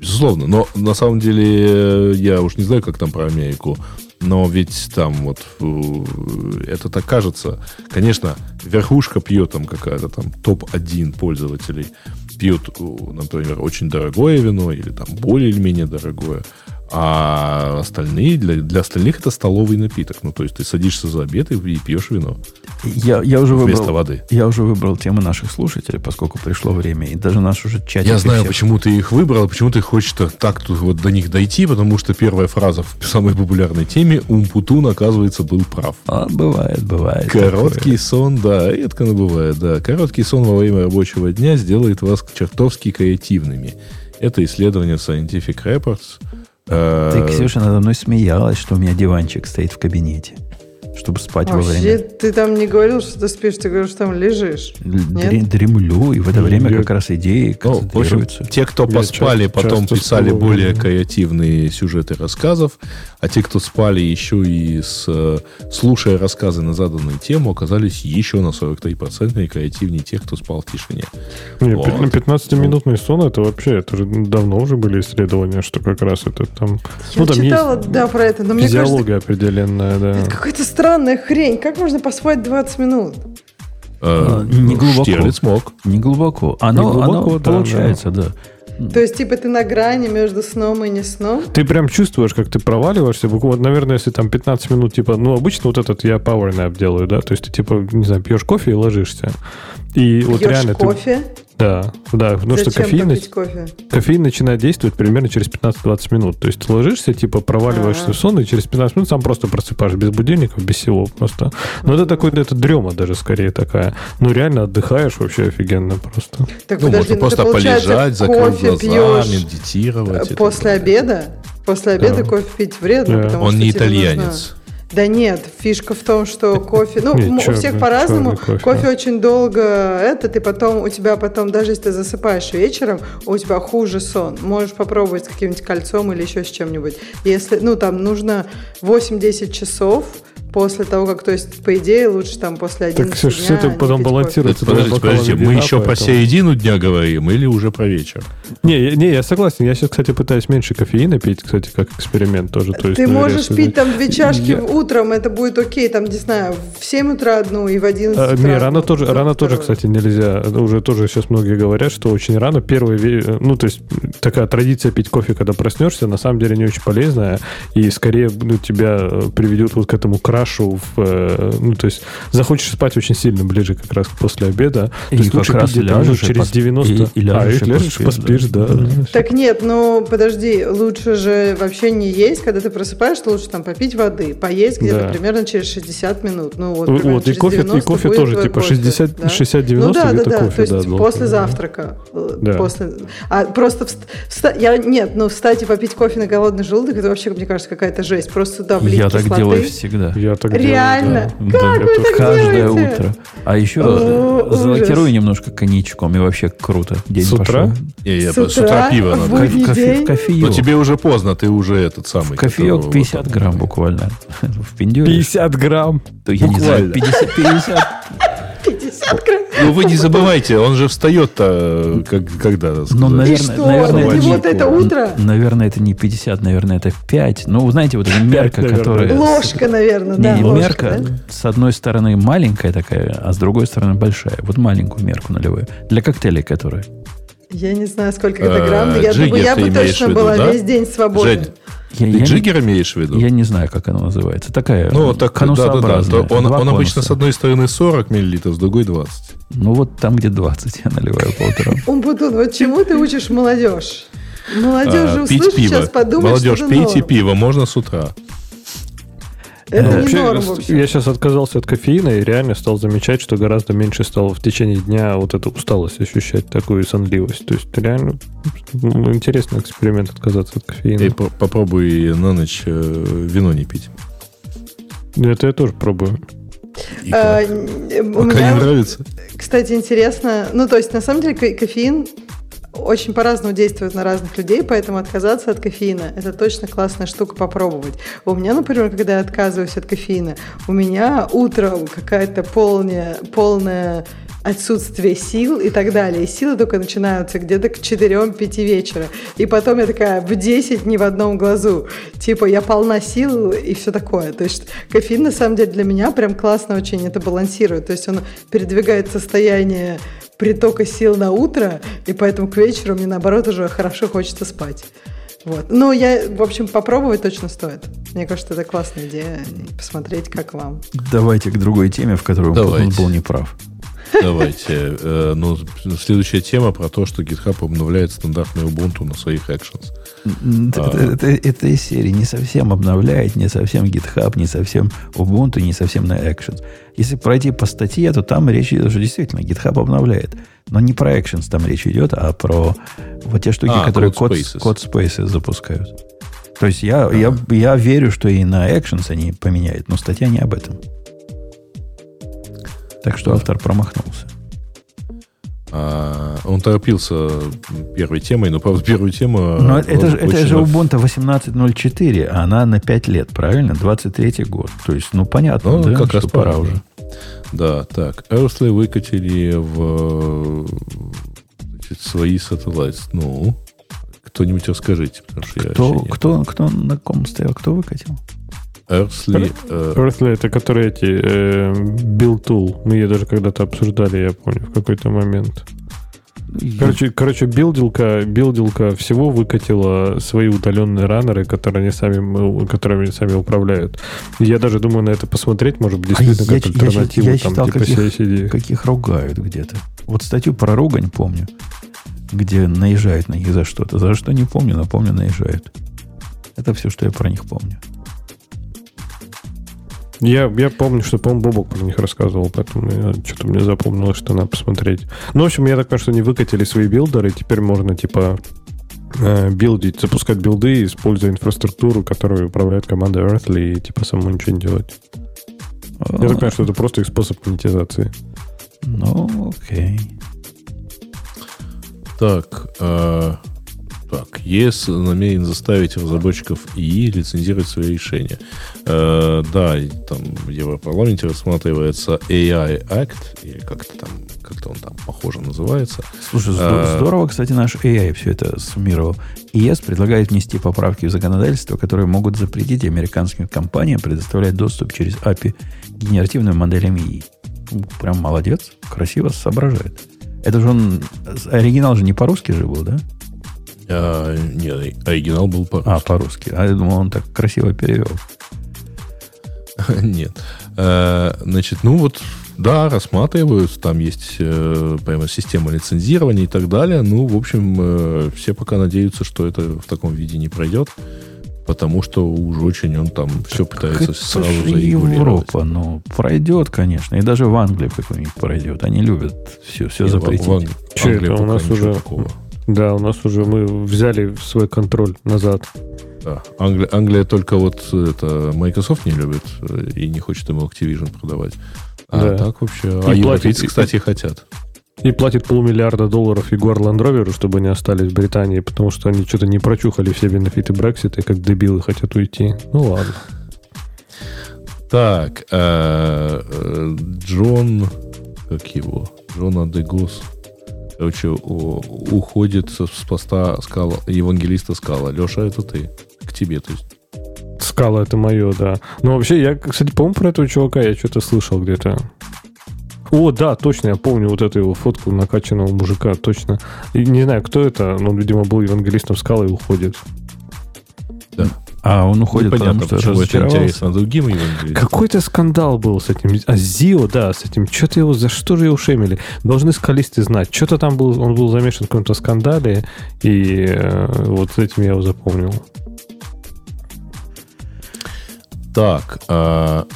Безусловно. Но на самом деле я уж не знаю, как там про Америку. Но ведь там вот э, это так кажется. Конечно, верхушка пьет там какая-то там топ-1 пользователей. Пьют, например, очень дорогое вино или там более или менее дорогое. А остальные, для, для остальных это столовый напиток. Ну, то есть ты садишься за обед и, и пьешь вино. Я, я уже вместо выбрал, воды. Я уже выбрал темы наших слушателей, поскольку пришло время. И даже наш уже чатик. Я знаю, почему ты их выбрал, почему ты хочешь так тут вот до них дойти, потому что первая фраза в самой популярной теме Умпутун, оказывается, был прав. А, бывает, бывает. Короткий такое. сон, да, редко но бывает, да. Короткий сон во время рабочего дня сделает вас чертовски креативными. Это исследование Scientific Reports – ты, э, Ксюша, надо мной смеялась, что у меня диванчик стоит в кабинете чтобы спать Вообще, во время. Ты там не говорил, что ты спишь, ты говоришь, что там лежишь. Нет? Дремлю, и в это время как раз идеи ну, концентрируются. Те, кто поспали, часто, потом часто писали более креативные сюжеты рассказов, а те, кто спали еще и с, слушая рассказы на заданную тему, оказались еще на 43% креативнее тех, кто спал в тишине. Нет, вот. 15-минутный сон, это вообще, это же давно уже были исследования, что как раз это там... Я ну, там читала, есть да, про это, но мне кажется... Физиология определенная, да. Это какой-то странная хрень. Как можно поспать 20 минут? Э, не глубоко. Штирлиц мог. Не глубоко. Оно, не глубоко, оно да, получается, да. да. То есть, типа, ты на грани между сном и не сном? Ты прям чувствуешь, как ты проваливаешься. Вот, наверное, если там 15 минут, типа, ну, обычно вот этот я power nap делаю, да, то есть ты, типа, не знаю, пьешь кофе и ложишься. И вот Пьешь реально кофе? Ты... Да, да, потому Зачем что кофеин, кофе? кофеин начинает действовать примерно через 15-20 минут. То есть ты ложишься, типа проваливаешься А-а-а. в сон, и через 15 минут сам просто просыпаешь без будильников, без всего просто. Но это такой, это дрема даже скорее такая. Ну реально отдыхаешь вообще офигенно просто. Так, ну, подожди, можно ну, просто полежать, закрыть глаза, медитировать. После обеда? После обеда да. кофе пить вредно. Да. Он не итальянец. Нужно... Да нет, фишка в том, что кофе... Ну, у всех по-разному. Кофе очень долго это, ты потом, у тебя потом, даже если ты засыпаешь вечером, у тебя хуже сон. Можешь попробовать с каким-нибудь кольцом или еще с чем-нибудь. Если, ну, там нужно 8-10 часов, после того, как, то есть, по идее, лучше там после 11 Так, Ксюш, все это потом балансируется. Подождите, подождите, мы еще поэтому... про середину дня говорим или уже про вечер? Не, не, я согласен. Я сейчас, кстати, пытаюсь меньше кофеина пить, кстати, как эксперимент тоже. То есть, Ты ну, можешь пить там две чашки я... утром, это будет окей, там, не знаю, в 7 утра одну и в 11 а, утра. Не, рано тоже, рано тоже, кстати, нельзя. Уже тоже сейчас многие говорят, что очень рано. Первый, ну, то есть, такая традиция пить кофе, когда проснешься, на самом деле не очень полезная, и скорее ну, тебя э, приведет вот к этому краю кашу в... Э, ну, то есть захочешь спать очень сильно ближе как раз после обеда. И то есть лучше раз пить ляжешь, через 90... И, и ляжешь, а, и ляжешь поспишь, поспишь да. да. Так нет, ну подожди, лучше же вообще не есть, когда ты просыпаешься, лучше там попить воды, поесть где-то да. примерно через 60 минут. Ну вот, вот и кофе, и кофе тоже типа 60, да? 60-90 ну, да, да, да, кофе. То есть да, после завтрака. Э, да. После... А просто... Вста... Я... Нет, ну встать и попить кофе на голодный желудок, это вообще, мне кажется, какая-то жесть. Просто туда влить Я кислоты. так делаю всегда. Я так Реально? Делаю, да. Как да, вы так Каждое делаете? утро. А еще О, залокирую ужас. немножко коньячком, и вообще круто. День с утра? Пошел. Не, я, с, утра? с утра пиво надо. В кофе, кофеек. Но тебе уже поздно, ты уже этот самый. *laughs* В кофеек 50 вот, грамм буквально. В пиндюре. 50 грамм? То я буквально. не знаю, 50, 50. 50 грамм. Ну, вы не забывайте, он же встает-то, как, когда? Ну, наверное, что? наверное, это, вот это утро? Наверное, это не 50, наверное, это 5. Ну, знаете, вот эта мерка, которая... Ложка, наверное, не, да. Мерка, да? с одной стороны маленькая такая, а с другой стороны большая. Вот маленькую мерку наливаю. Для коктейлей, которые. Я не знаю, сколько это грамм, но я думаю, я бы точно была весь день свободна. Я, Ты я джиггер не, имеешь в виду? Я не знаю, как оно называется. Такая ну, так, да, да, да. Он, он обычно с одной стороны 40 мл, с другой 20. Ну, вот там, где 20 я наливаю по утрам. *laughs* Умпутун, вот чему ты учишь молодежь? Молодежь же а, услышит сейчас, подумает, Молодежь, пейте пиво, можно с утра. Это ну, не норм вообще. Я сейчас отказался от кофеина и реально стал замечать, что гораздо меньше стал в течение дня вот эту усталость ощущать, такую сонливость. То есть реально ну, интересный эксперимент отказаться от кофеина. И попробуй на ночь э, вино не пить. Это я тоже пробую. А, Пока не нравится. Кстати, интересно. Ну, то есть, на самом деле, кофеин очень по-разному действует на разных людей, поэтому отказаться от кофеина – это точно классная штука попробовать. У меня, например, когда я отказываюсь от кофеина, у меня утром какая-то полная, полная отсутствие сил и так далее. И силы только начинаются где-то к 4-5 вечера. И потом я такая в 10 не в одном глазу. Типа я полна сил и все такое. То есть кофеин на самом деле для меня прям классно очень это балансирует. То есть он передвигает состояние притока сил на утро, и поэтому к вечеру мне, наоборот, уже хорошо хочется спать. Вот. Но я, в общем, попробовать точно стоит. Мне кажется, это классная идея. Посмотреть, как вам. Давайте к другой теме, в которой он был неправ. Давайте. Э, ну, следующая тема про то, что GitHub обновляет стандартный Ubuntu на своих actions. Это, а. это, это из серии не совсем обновляет, не совсем GitHub, не совсем Ubuntu, не совсем на actions. Если пройти по статье, то там речь идет, что действительно GitHub обновляет. Но не про actions там речь идет, а про вот те штуки, а, которые код spaces. код spaces запускают. То есть я, а. я, я верю, что и на actions они поменяют, но статья не об этом. Так что автор промахнулся. А, он торопился первой темой, но, правда, первую тему... Но это, же, это же Ubuntu 18.04, а она на 5 лет, правильно? 23 год. То есть, ну, понятно, ну, да, как раз пора уже. Да, так. Earthly выкатили в значит, свои сателлайты. Ну, кто-нибудь расскажите, потому что кто, я кто, кто на ком стоял, кто выкатил? Earthly. Э... Earthly это которые эти э, build tool. Мы ее даже когда-то обсуждали, я помню, в какой-то момент. Короче, короче билдилка, билдилка всего выкатила свои удаленные раннеры, которые они сами, которыми они сами управляют. Я даже думаю на это посмотреть, может быть, действительно а как альтернативу. Я, я там, читал, типа каких, каких ругают где-то. Вот статью про ругань помню, где наезжают на них за что-то. За что не помню, но помню, наезжают. Это все, что я про них помню. Я, я помню, что, по-моему, Бобок про них рассказывал, поэтому что-то мне запомнилось, что надо посмотреть. Ну, в общем, я так понимаю, что они выкатили свои билдеры, и теперь можно, типа, э, билдить, запускать билды, используя инфраструктуру, которую управляет команда Earthly, и типа самому ничего не делать. Я так понимаю, что это просто их способ монетизации. Ну, окей. Так, э, так, ЕС намерен заставить разработчиков ИИ лицензировать свои решения. Э, да, там в Европарламенте рассматривается AI Act, или как-то там, как-то он там похоже называется. Слушай, э, здорово, кстати, наш AI все это суммировал. ЕС предлагает внести поправки в законодательство, которые могут запретить американским компаниям предоставлять доступ через API генеративным моделям ИИ. Прям молодец, красиво соображает. Это же он... Оригинал же не по-русски же был, да? А, нет, оригинал был по-русски. А, по-русски. А я думал, он так красиво перевел. *laughs* Нет. А, значит, ну вот, да, рассматривают, там есть э, прямо система лицензирования и так далее. Ну, в общем, э, все пока надеются, что это в таком виде не пройдет, потому что уж очень он там так все пытается сразу зарегулировать. Европа, ну, пройдет, конечно. И даже в Англии какой-нибудь пройдет. Они любят все, все запретить. В, в Англии, Че это у нас уже... Такого. Да, у нас уже мы взяли свой контроль назад. Да. Англия, Англия только вот это Microsoft не любит э, и не хочет ему Activision продавать. А да. так вообще... И а европейцы, кстати, хотят. И платит полмиллиарда долларов Егор Ландроверу, чтобы они остались в Британии, потому что они что-то не прочухали все бенефиты Брексита и как дебилы хотят уйти. Ну ладно. Так, э, э, Джон, как его? Джон Адегос короче, уходит с поста скала, евангелиста скала. Леша, это ты. К тебе, то есть. Скала это мое, да. Ну, вообще, я, кстати, помню про этого чувака, я что-то слышал где-то. О, да, точно, я помню вот эту его фотку накачанного мужика, точно. И не знаю, кто это, но он, видимо, был евангелистом скалы и уходит. Да. А он уходит, Непонятно, потому что это интересно другим Какой-то скандал был с этим. А Зио, да, с этим. Что-то его, за что же его шемили? Должны скалисты знать. Что-то там был, он был замешан в каком-то скандале, и э, вот с этим я его запомнил. Так, а,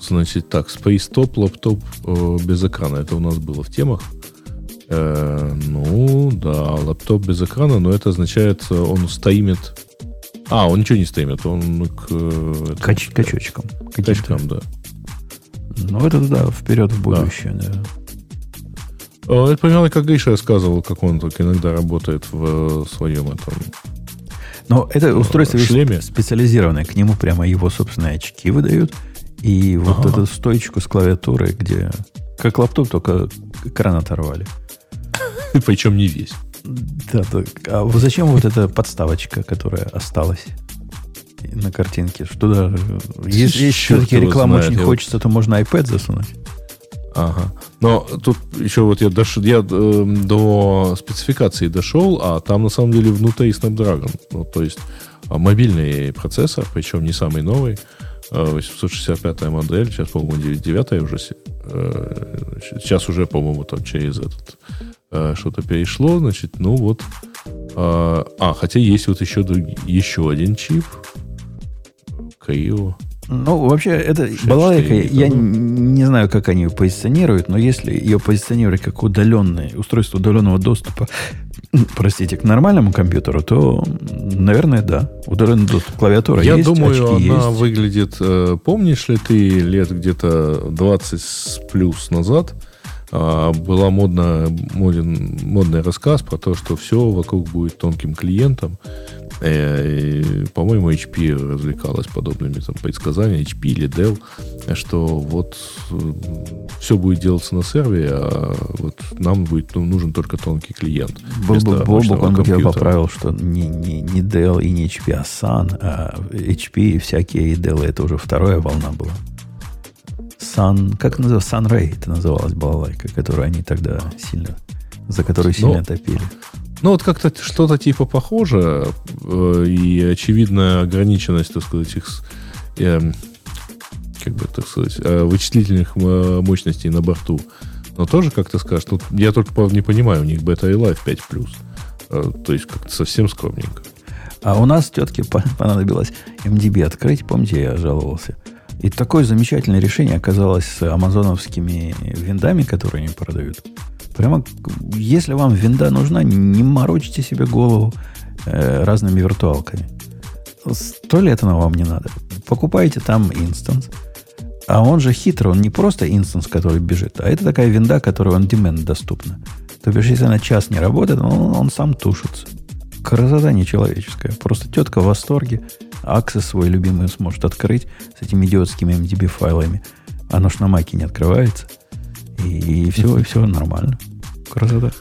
значит, так, Space Top, лаптоп э, без экрана. Это у нас было в темах. Э, ну, да, лаптоп без экрана, но это означает, э, он стримит а, он ничего не стримит, он к... Э, Кач, качочкам. Качкам, да. Ну, это, да, вперед в будущее, да. да. А, это примерно как Гриша рассказывал, как он только иногда работает в своем этом но это устройство шлеме. специализированное. К нему прямо его собственные очки выдают. И вот ага. эту стоечку с клавиатурой, где как лаптоп, только экран оторвали. *laughs* Причем не весь. Да, так. А зачем вот эта подставочка, которая осталась на картинке? Что да, если все-таки рекламу очень хочется, то можно iPad засунуть. Ага. Но тут еще вот я, дош... я э, до спецификации дошел, а там на самом деле внутри Snapdragon. Ну, то есть а, мобильный процессор, причем не самый новый. 865 э, модель, сейчас, по-моему, 9 уже. Э, сейчас уже, по-моему, там через этот Э, что-то перешло, значит, ну вот. А, а, хотя есть вот еще, еще один чип. Крио. Ну, вообще, это балалайка, я не знаю, как они ее позиционируют, но если ее позиционировать как удаленное устройство удаленного доступа, простите, к нормальному компьютеру, то, наверное, да. Удаленный доступ клавиатура я есть, думаю, она есть. выглядит... Э, помнишь ли ты лет где-то 20 плюс назад была модна, моден, модный рассказ про то, что все вокруг будет тонким клиентом. Э, по-моему, HP развлекалась подобными там, предсказаниями, HP или Dell, что вот э, все будет делаться на сервере, а вот нам будет ну, нужен только тонкий клиент. Бобок, он я поправил, что не, не, не Dell и не HP, а Sun, а HP и всякие и Dell, это уже вторая волна была. Sun, как называлось, Sunray это называлась балалайка, которую они тогда сильно, за которую сильно Но, топили. Ну, вот как-то что-то типа похоже, э, и очевидная ограниченность, так сказать, их, э, как бы, так сказать, э, вычислительных э, мощностей на борту. Но тоже, как ты скажешь, тут я только, не понимаю, у них Beta и Live 5+. Э, то есть, как-то совсем скромненько. А у нас тетке понадобилось MDB открыть, помните, я жаловался – и такое замечательное решение оказалось с амазоновскими виндами, которые они продают. Прямо, если вам винда нужна, не морочите себе голову. э, разными виртуалками. Сто лет оно вам не надо. Покупайте там инстанс, а он же хитрый, он не просто инстанс, который бежит, а это такая винда, которая on demand доступна. То бишь, если она час не работает, он, он сам тушится. Красота нечеловеческая. Просто тетка в восторге. Access свой любимый сможет открыть с этими идиотскими MDB файлами. Оно ж на маке не открывается. И, и все, и все нормально. Красота.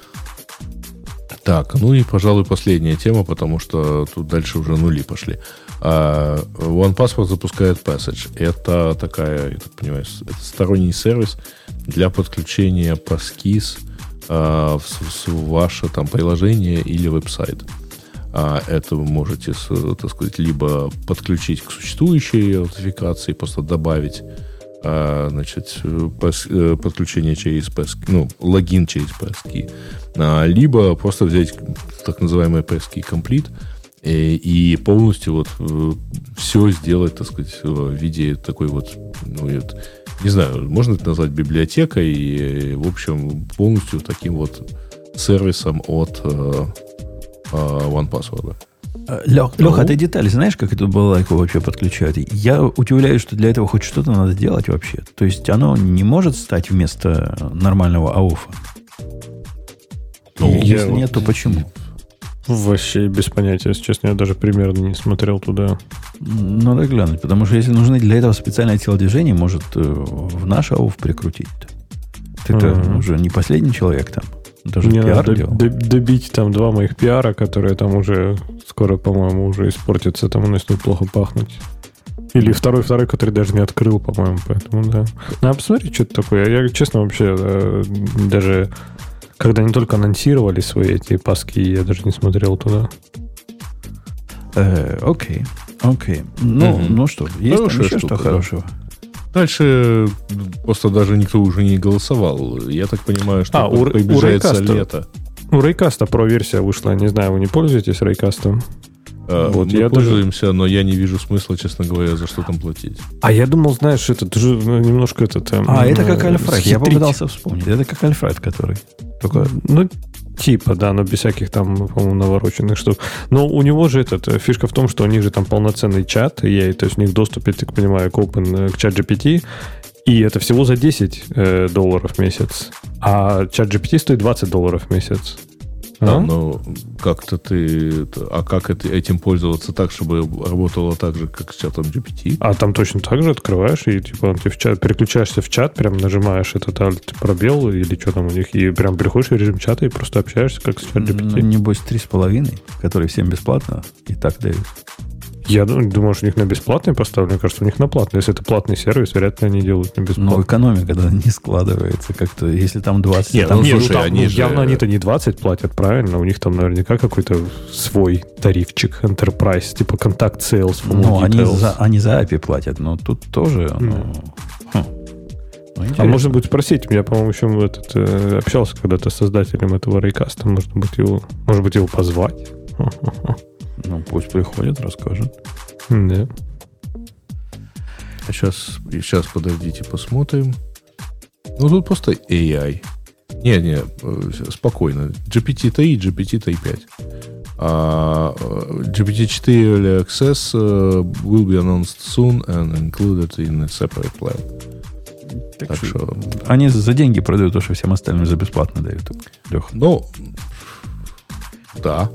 Так, ну и, пожалуй, последняя тема, потому что тут дальше уже нули пошли. Uh, OnePassword запускает Passage. Это такая, я так понимаю, это сторонний сервис для подключения Passkis uh, в, в ваше там приложение или веб-сайт. Uh, это вы можете, так сказать, либо подключить к существующей аутентификации, просто добавить а, значит, э, подключение через PSK, ну, логин через PSK, а, либо просто взять так называемый PSK Complete и, и полностью вот э, все сделать, так сказать, в виде такой вот, ну, это, не знаю, можно это назвать библиотекой, и, в общем, полностью таким вот сервисом от OnePassword. Лех, ну? Леха, а ты детали знаешь, как эту балалайку вообще подключают? Я удивляюсь, что для этого хоть что-то надо делать вообще. То есть оно не может стать вместо нормального ауфа? Ну, Если нет, то почему? Вообще без понятия, если честно, я даже примерно не смотрел туда. Надо глянуть, потому что если нужны для этого специальные телодвижения, может э, в наш ауф прикрутить. Ты-то uh-huh. уже не последний человек там. Даже Мне пиар надо добить там два моих пиара, которые там уже скоро, по-моему, уже испортятся, там начнут плохо пахнуть. Или второй, второй, который даже не открыл, по-моему, поэтому, да. Надо посмотреть, что это такое. Я, честно, вообще э, даже когда не только анонсировали свои эти паски, я даже не смотрел туда. Э, окей, окей. Ну, ну что, есть еще что хорошего? Дальше просто даже никто уже не голосовал. Я так понимаю, что а, приближается у лето. У Рейкаста про версия вышла. Не знаю, вы не пользуетесь Рейкастом? А, вот, мы я пользуемся, даже... но я не вижу смысла, честно говоря, за что там платить. А я думал, знаешь, это тоже ну, немножко этот... Эм, а, это как Альфред. Я попытался вспомнить. Это как Альфред, который... Только... Ну, Типа, да, но без всяких там, по-моему, навороченных штук. Но у него же этот, э, фишка в том, что у них же там полноценный чат, и, то есть у них доступ, я так понимаю, к Open, э, к чат GPT, и это всего за 10 э, долларов в месяц. А чат GPT стоит 20 долларов в месяц. Да, а? но как-то ты... А как это, этим пользоваться так, чтобы работало так же, как с чатом GPT? А там точно так же открываешь, и типа ты в чат, переключаешься в чат, прям нажимаешь этот alt пробел или что там у них, и прям переходишь в режим чата и просто общаешься, как с чат GPT. Ну, небось, 3,5, которые всем бесплатно, и так дают. Я думаю, что у них на бесплатный поставлен. Мне кажется, у них на платный. Если это платный сервис, вряд ли они делают на бесплатный. Но экономика да, *laughs* не складывается как-то. Если там 20... Нет, там, ну, слушай, там, они ну, же... явно они-то не 20 платят, правильно? У них там наверняка какой-то свой тарифчик Enterprise, типа контакт Sales. Ну, они за, они за API платят, но тут тоже... Ну, хм. Ну, а можно будет спросить, я, по-моему, еще этот, э, общался когда-то с создателем этого рейкаста, может быть, его, может быть, его позвать. *laughs* Ну, пусть приходит, расскажет. Да. А сейчас, сейчас подождите, посмотрим. Ну, тут просто AI. Не, не, э, спокойно. GPT-3 и GPT-3.5. А GPT-4 Early Access э, will be announced soon and included in a separate plan. Так, так что... Они за деньги продают то, что всем остальным за бесплатно дают. Леха. Ну, да.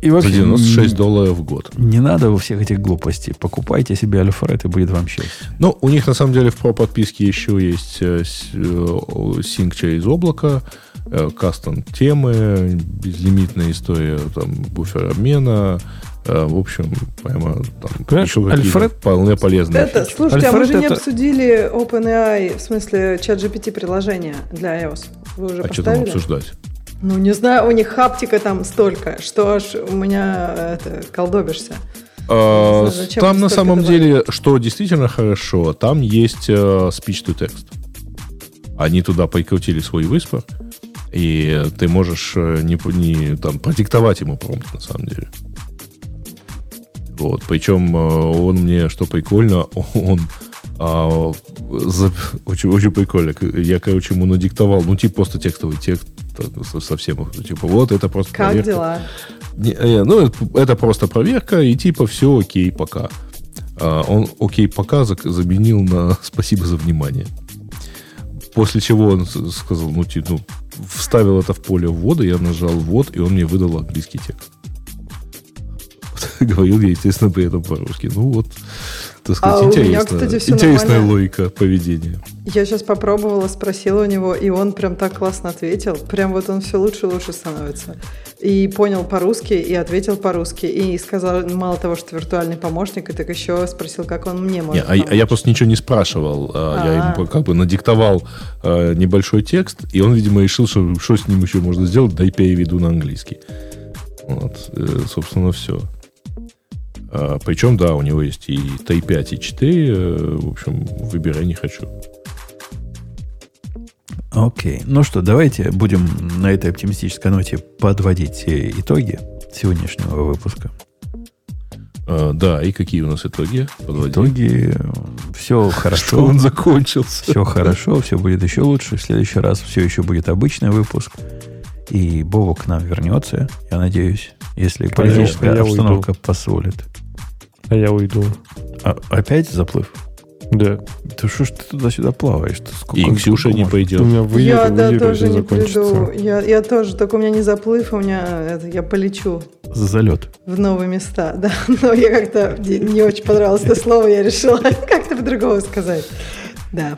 И вообще, За 96 не, долларов в год. Не надо у всех этих глупостей. Покупайте себе Альфред, и будет вам счастье. Ну, у них на самом деле в Pro подписке еще есть э, э, синк через облако, э, кастом темы, безлимитная история, там, буфер обмена, в общем, прямо там Понимаешь, еще Альфред... вполне полезные это, фичи. Слушайте, Альфред а мы же это... не обсудили OpenAI, в смысле чат GPT приложение для iOS. Вы уже а поставили? что там обсуждать? Ну, не знаю, у них хаптика там столько, что аж у меня это, колдобишься. А, знаю, там на самом добавить. деле, что действительно хорошо, там есть uh, speech to text. Они туда прикрутили свой выспор, и ты можешь э, не, не там, продиктовать ему промпт, на самом деле. Вот. Причем э, он мне, что прикольно, *laughs* он а, за, очень, очень прикольно. Я, короче, ему надиктовал, ну, типа просто текстовый текст совсем. Типа, вот это просто Как проверка. дела? Не, э, ну, это просто проверка, и типа все окей пока. А он окей пока заменил на *laughs* спасибо за внимание. После чего он сказал, ну, типа, ну, вставил это в поле ввода, я нажал ввод, и он мне выдал английский текст. *laughs* Говорил я, естественно, при этом по-русски. Ну вот, так сказать, а интересно, меня, кстати, все интересная нормально. логика поведения. Я сейчас попробовала, спросила у него, и он прям так классно ответил. Прям вот он все лучше и лучше становится. И понял по-русски, и ответил по-русски. И сказал, мало того, что виртуальный помощник, и так еще спросил, как он мне может не, а, а я просто ничего не спрашивал. А-а-а. Я ему как бы надиктовал э, небольшой текст, и он, видимо, решил, что что с ним еще можно сделать, дай переведу на английский. Вот, э, собственно, все. А, причем, да, у него есть и T5, и 4. Э, в общем, выбирай не хочу. Окей. Ну что, давайте будем на этой оптимистической ноте подводить итоги сегодняшнего выпуска. А, да, и какие у нас итоги? Подводим. Итоги все *laughs* хорошо. Что он закончился. Все хорошо, все будет еще лучше. В следующий раз все еще будет обычный выпуск. И Бобу к нам вернется, я надеюсь, если политическая а обстановка уйду. позволит. А я уйду. А, опять заплыв? Да. Ты что ж ты туда-сюда плаваешь? Ты сколько, и Ксюша не пойдет. У меня выигр, я, да, тоже не приду. Я, я тоже, только у меня не заплыв, у меня это, я полечу. За залет. В новые места, *laughs* да. Но я как-то не очень понравилось это слово, я решила *laughs* как-то по-другому сказать. Да.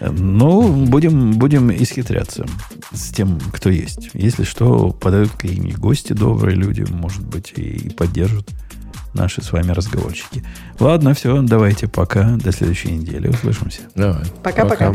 Ну, будем, будем исхитряться с тем, кто есть. Если что, подают какие-нибудь гости добрые люди, может быть, и поддержат наши с вами разговорчики. Ладно, все, давайте пока. До следующей недели. Услышимся. Давай. Пока-пока.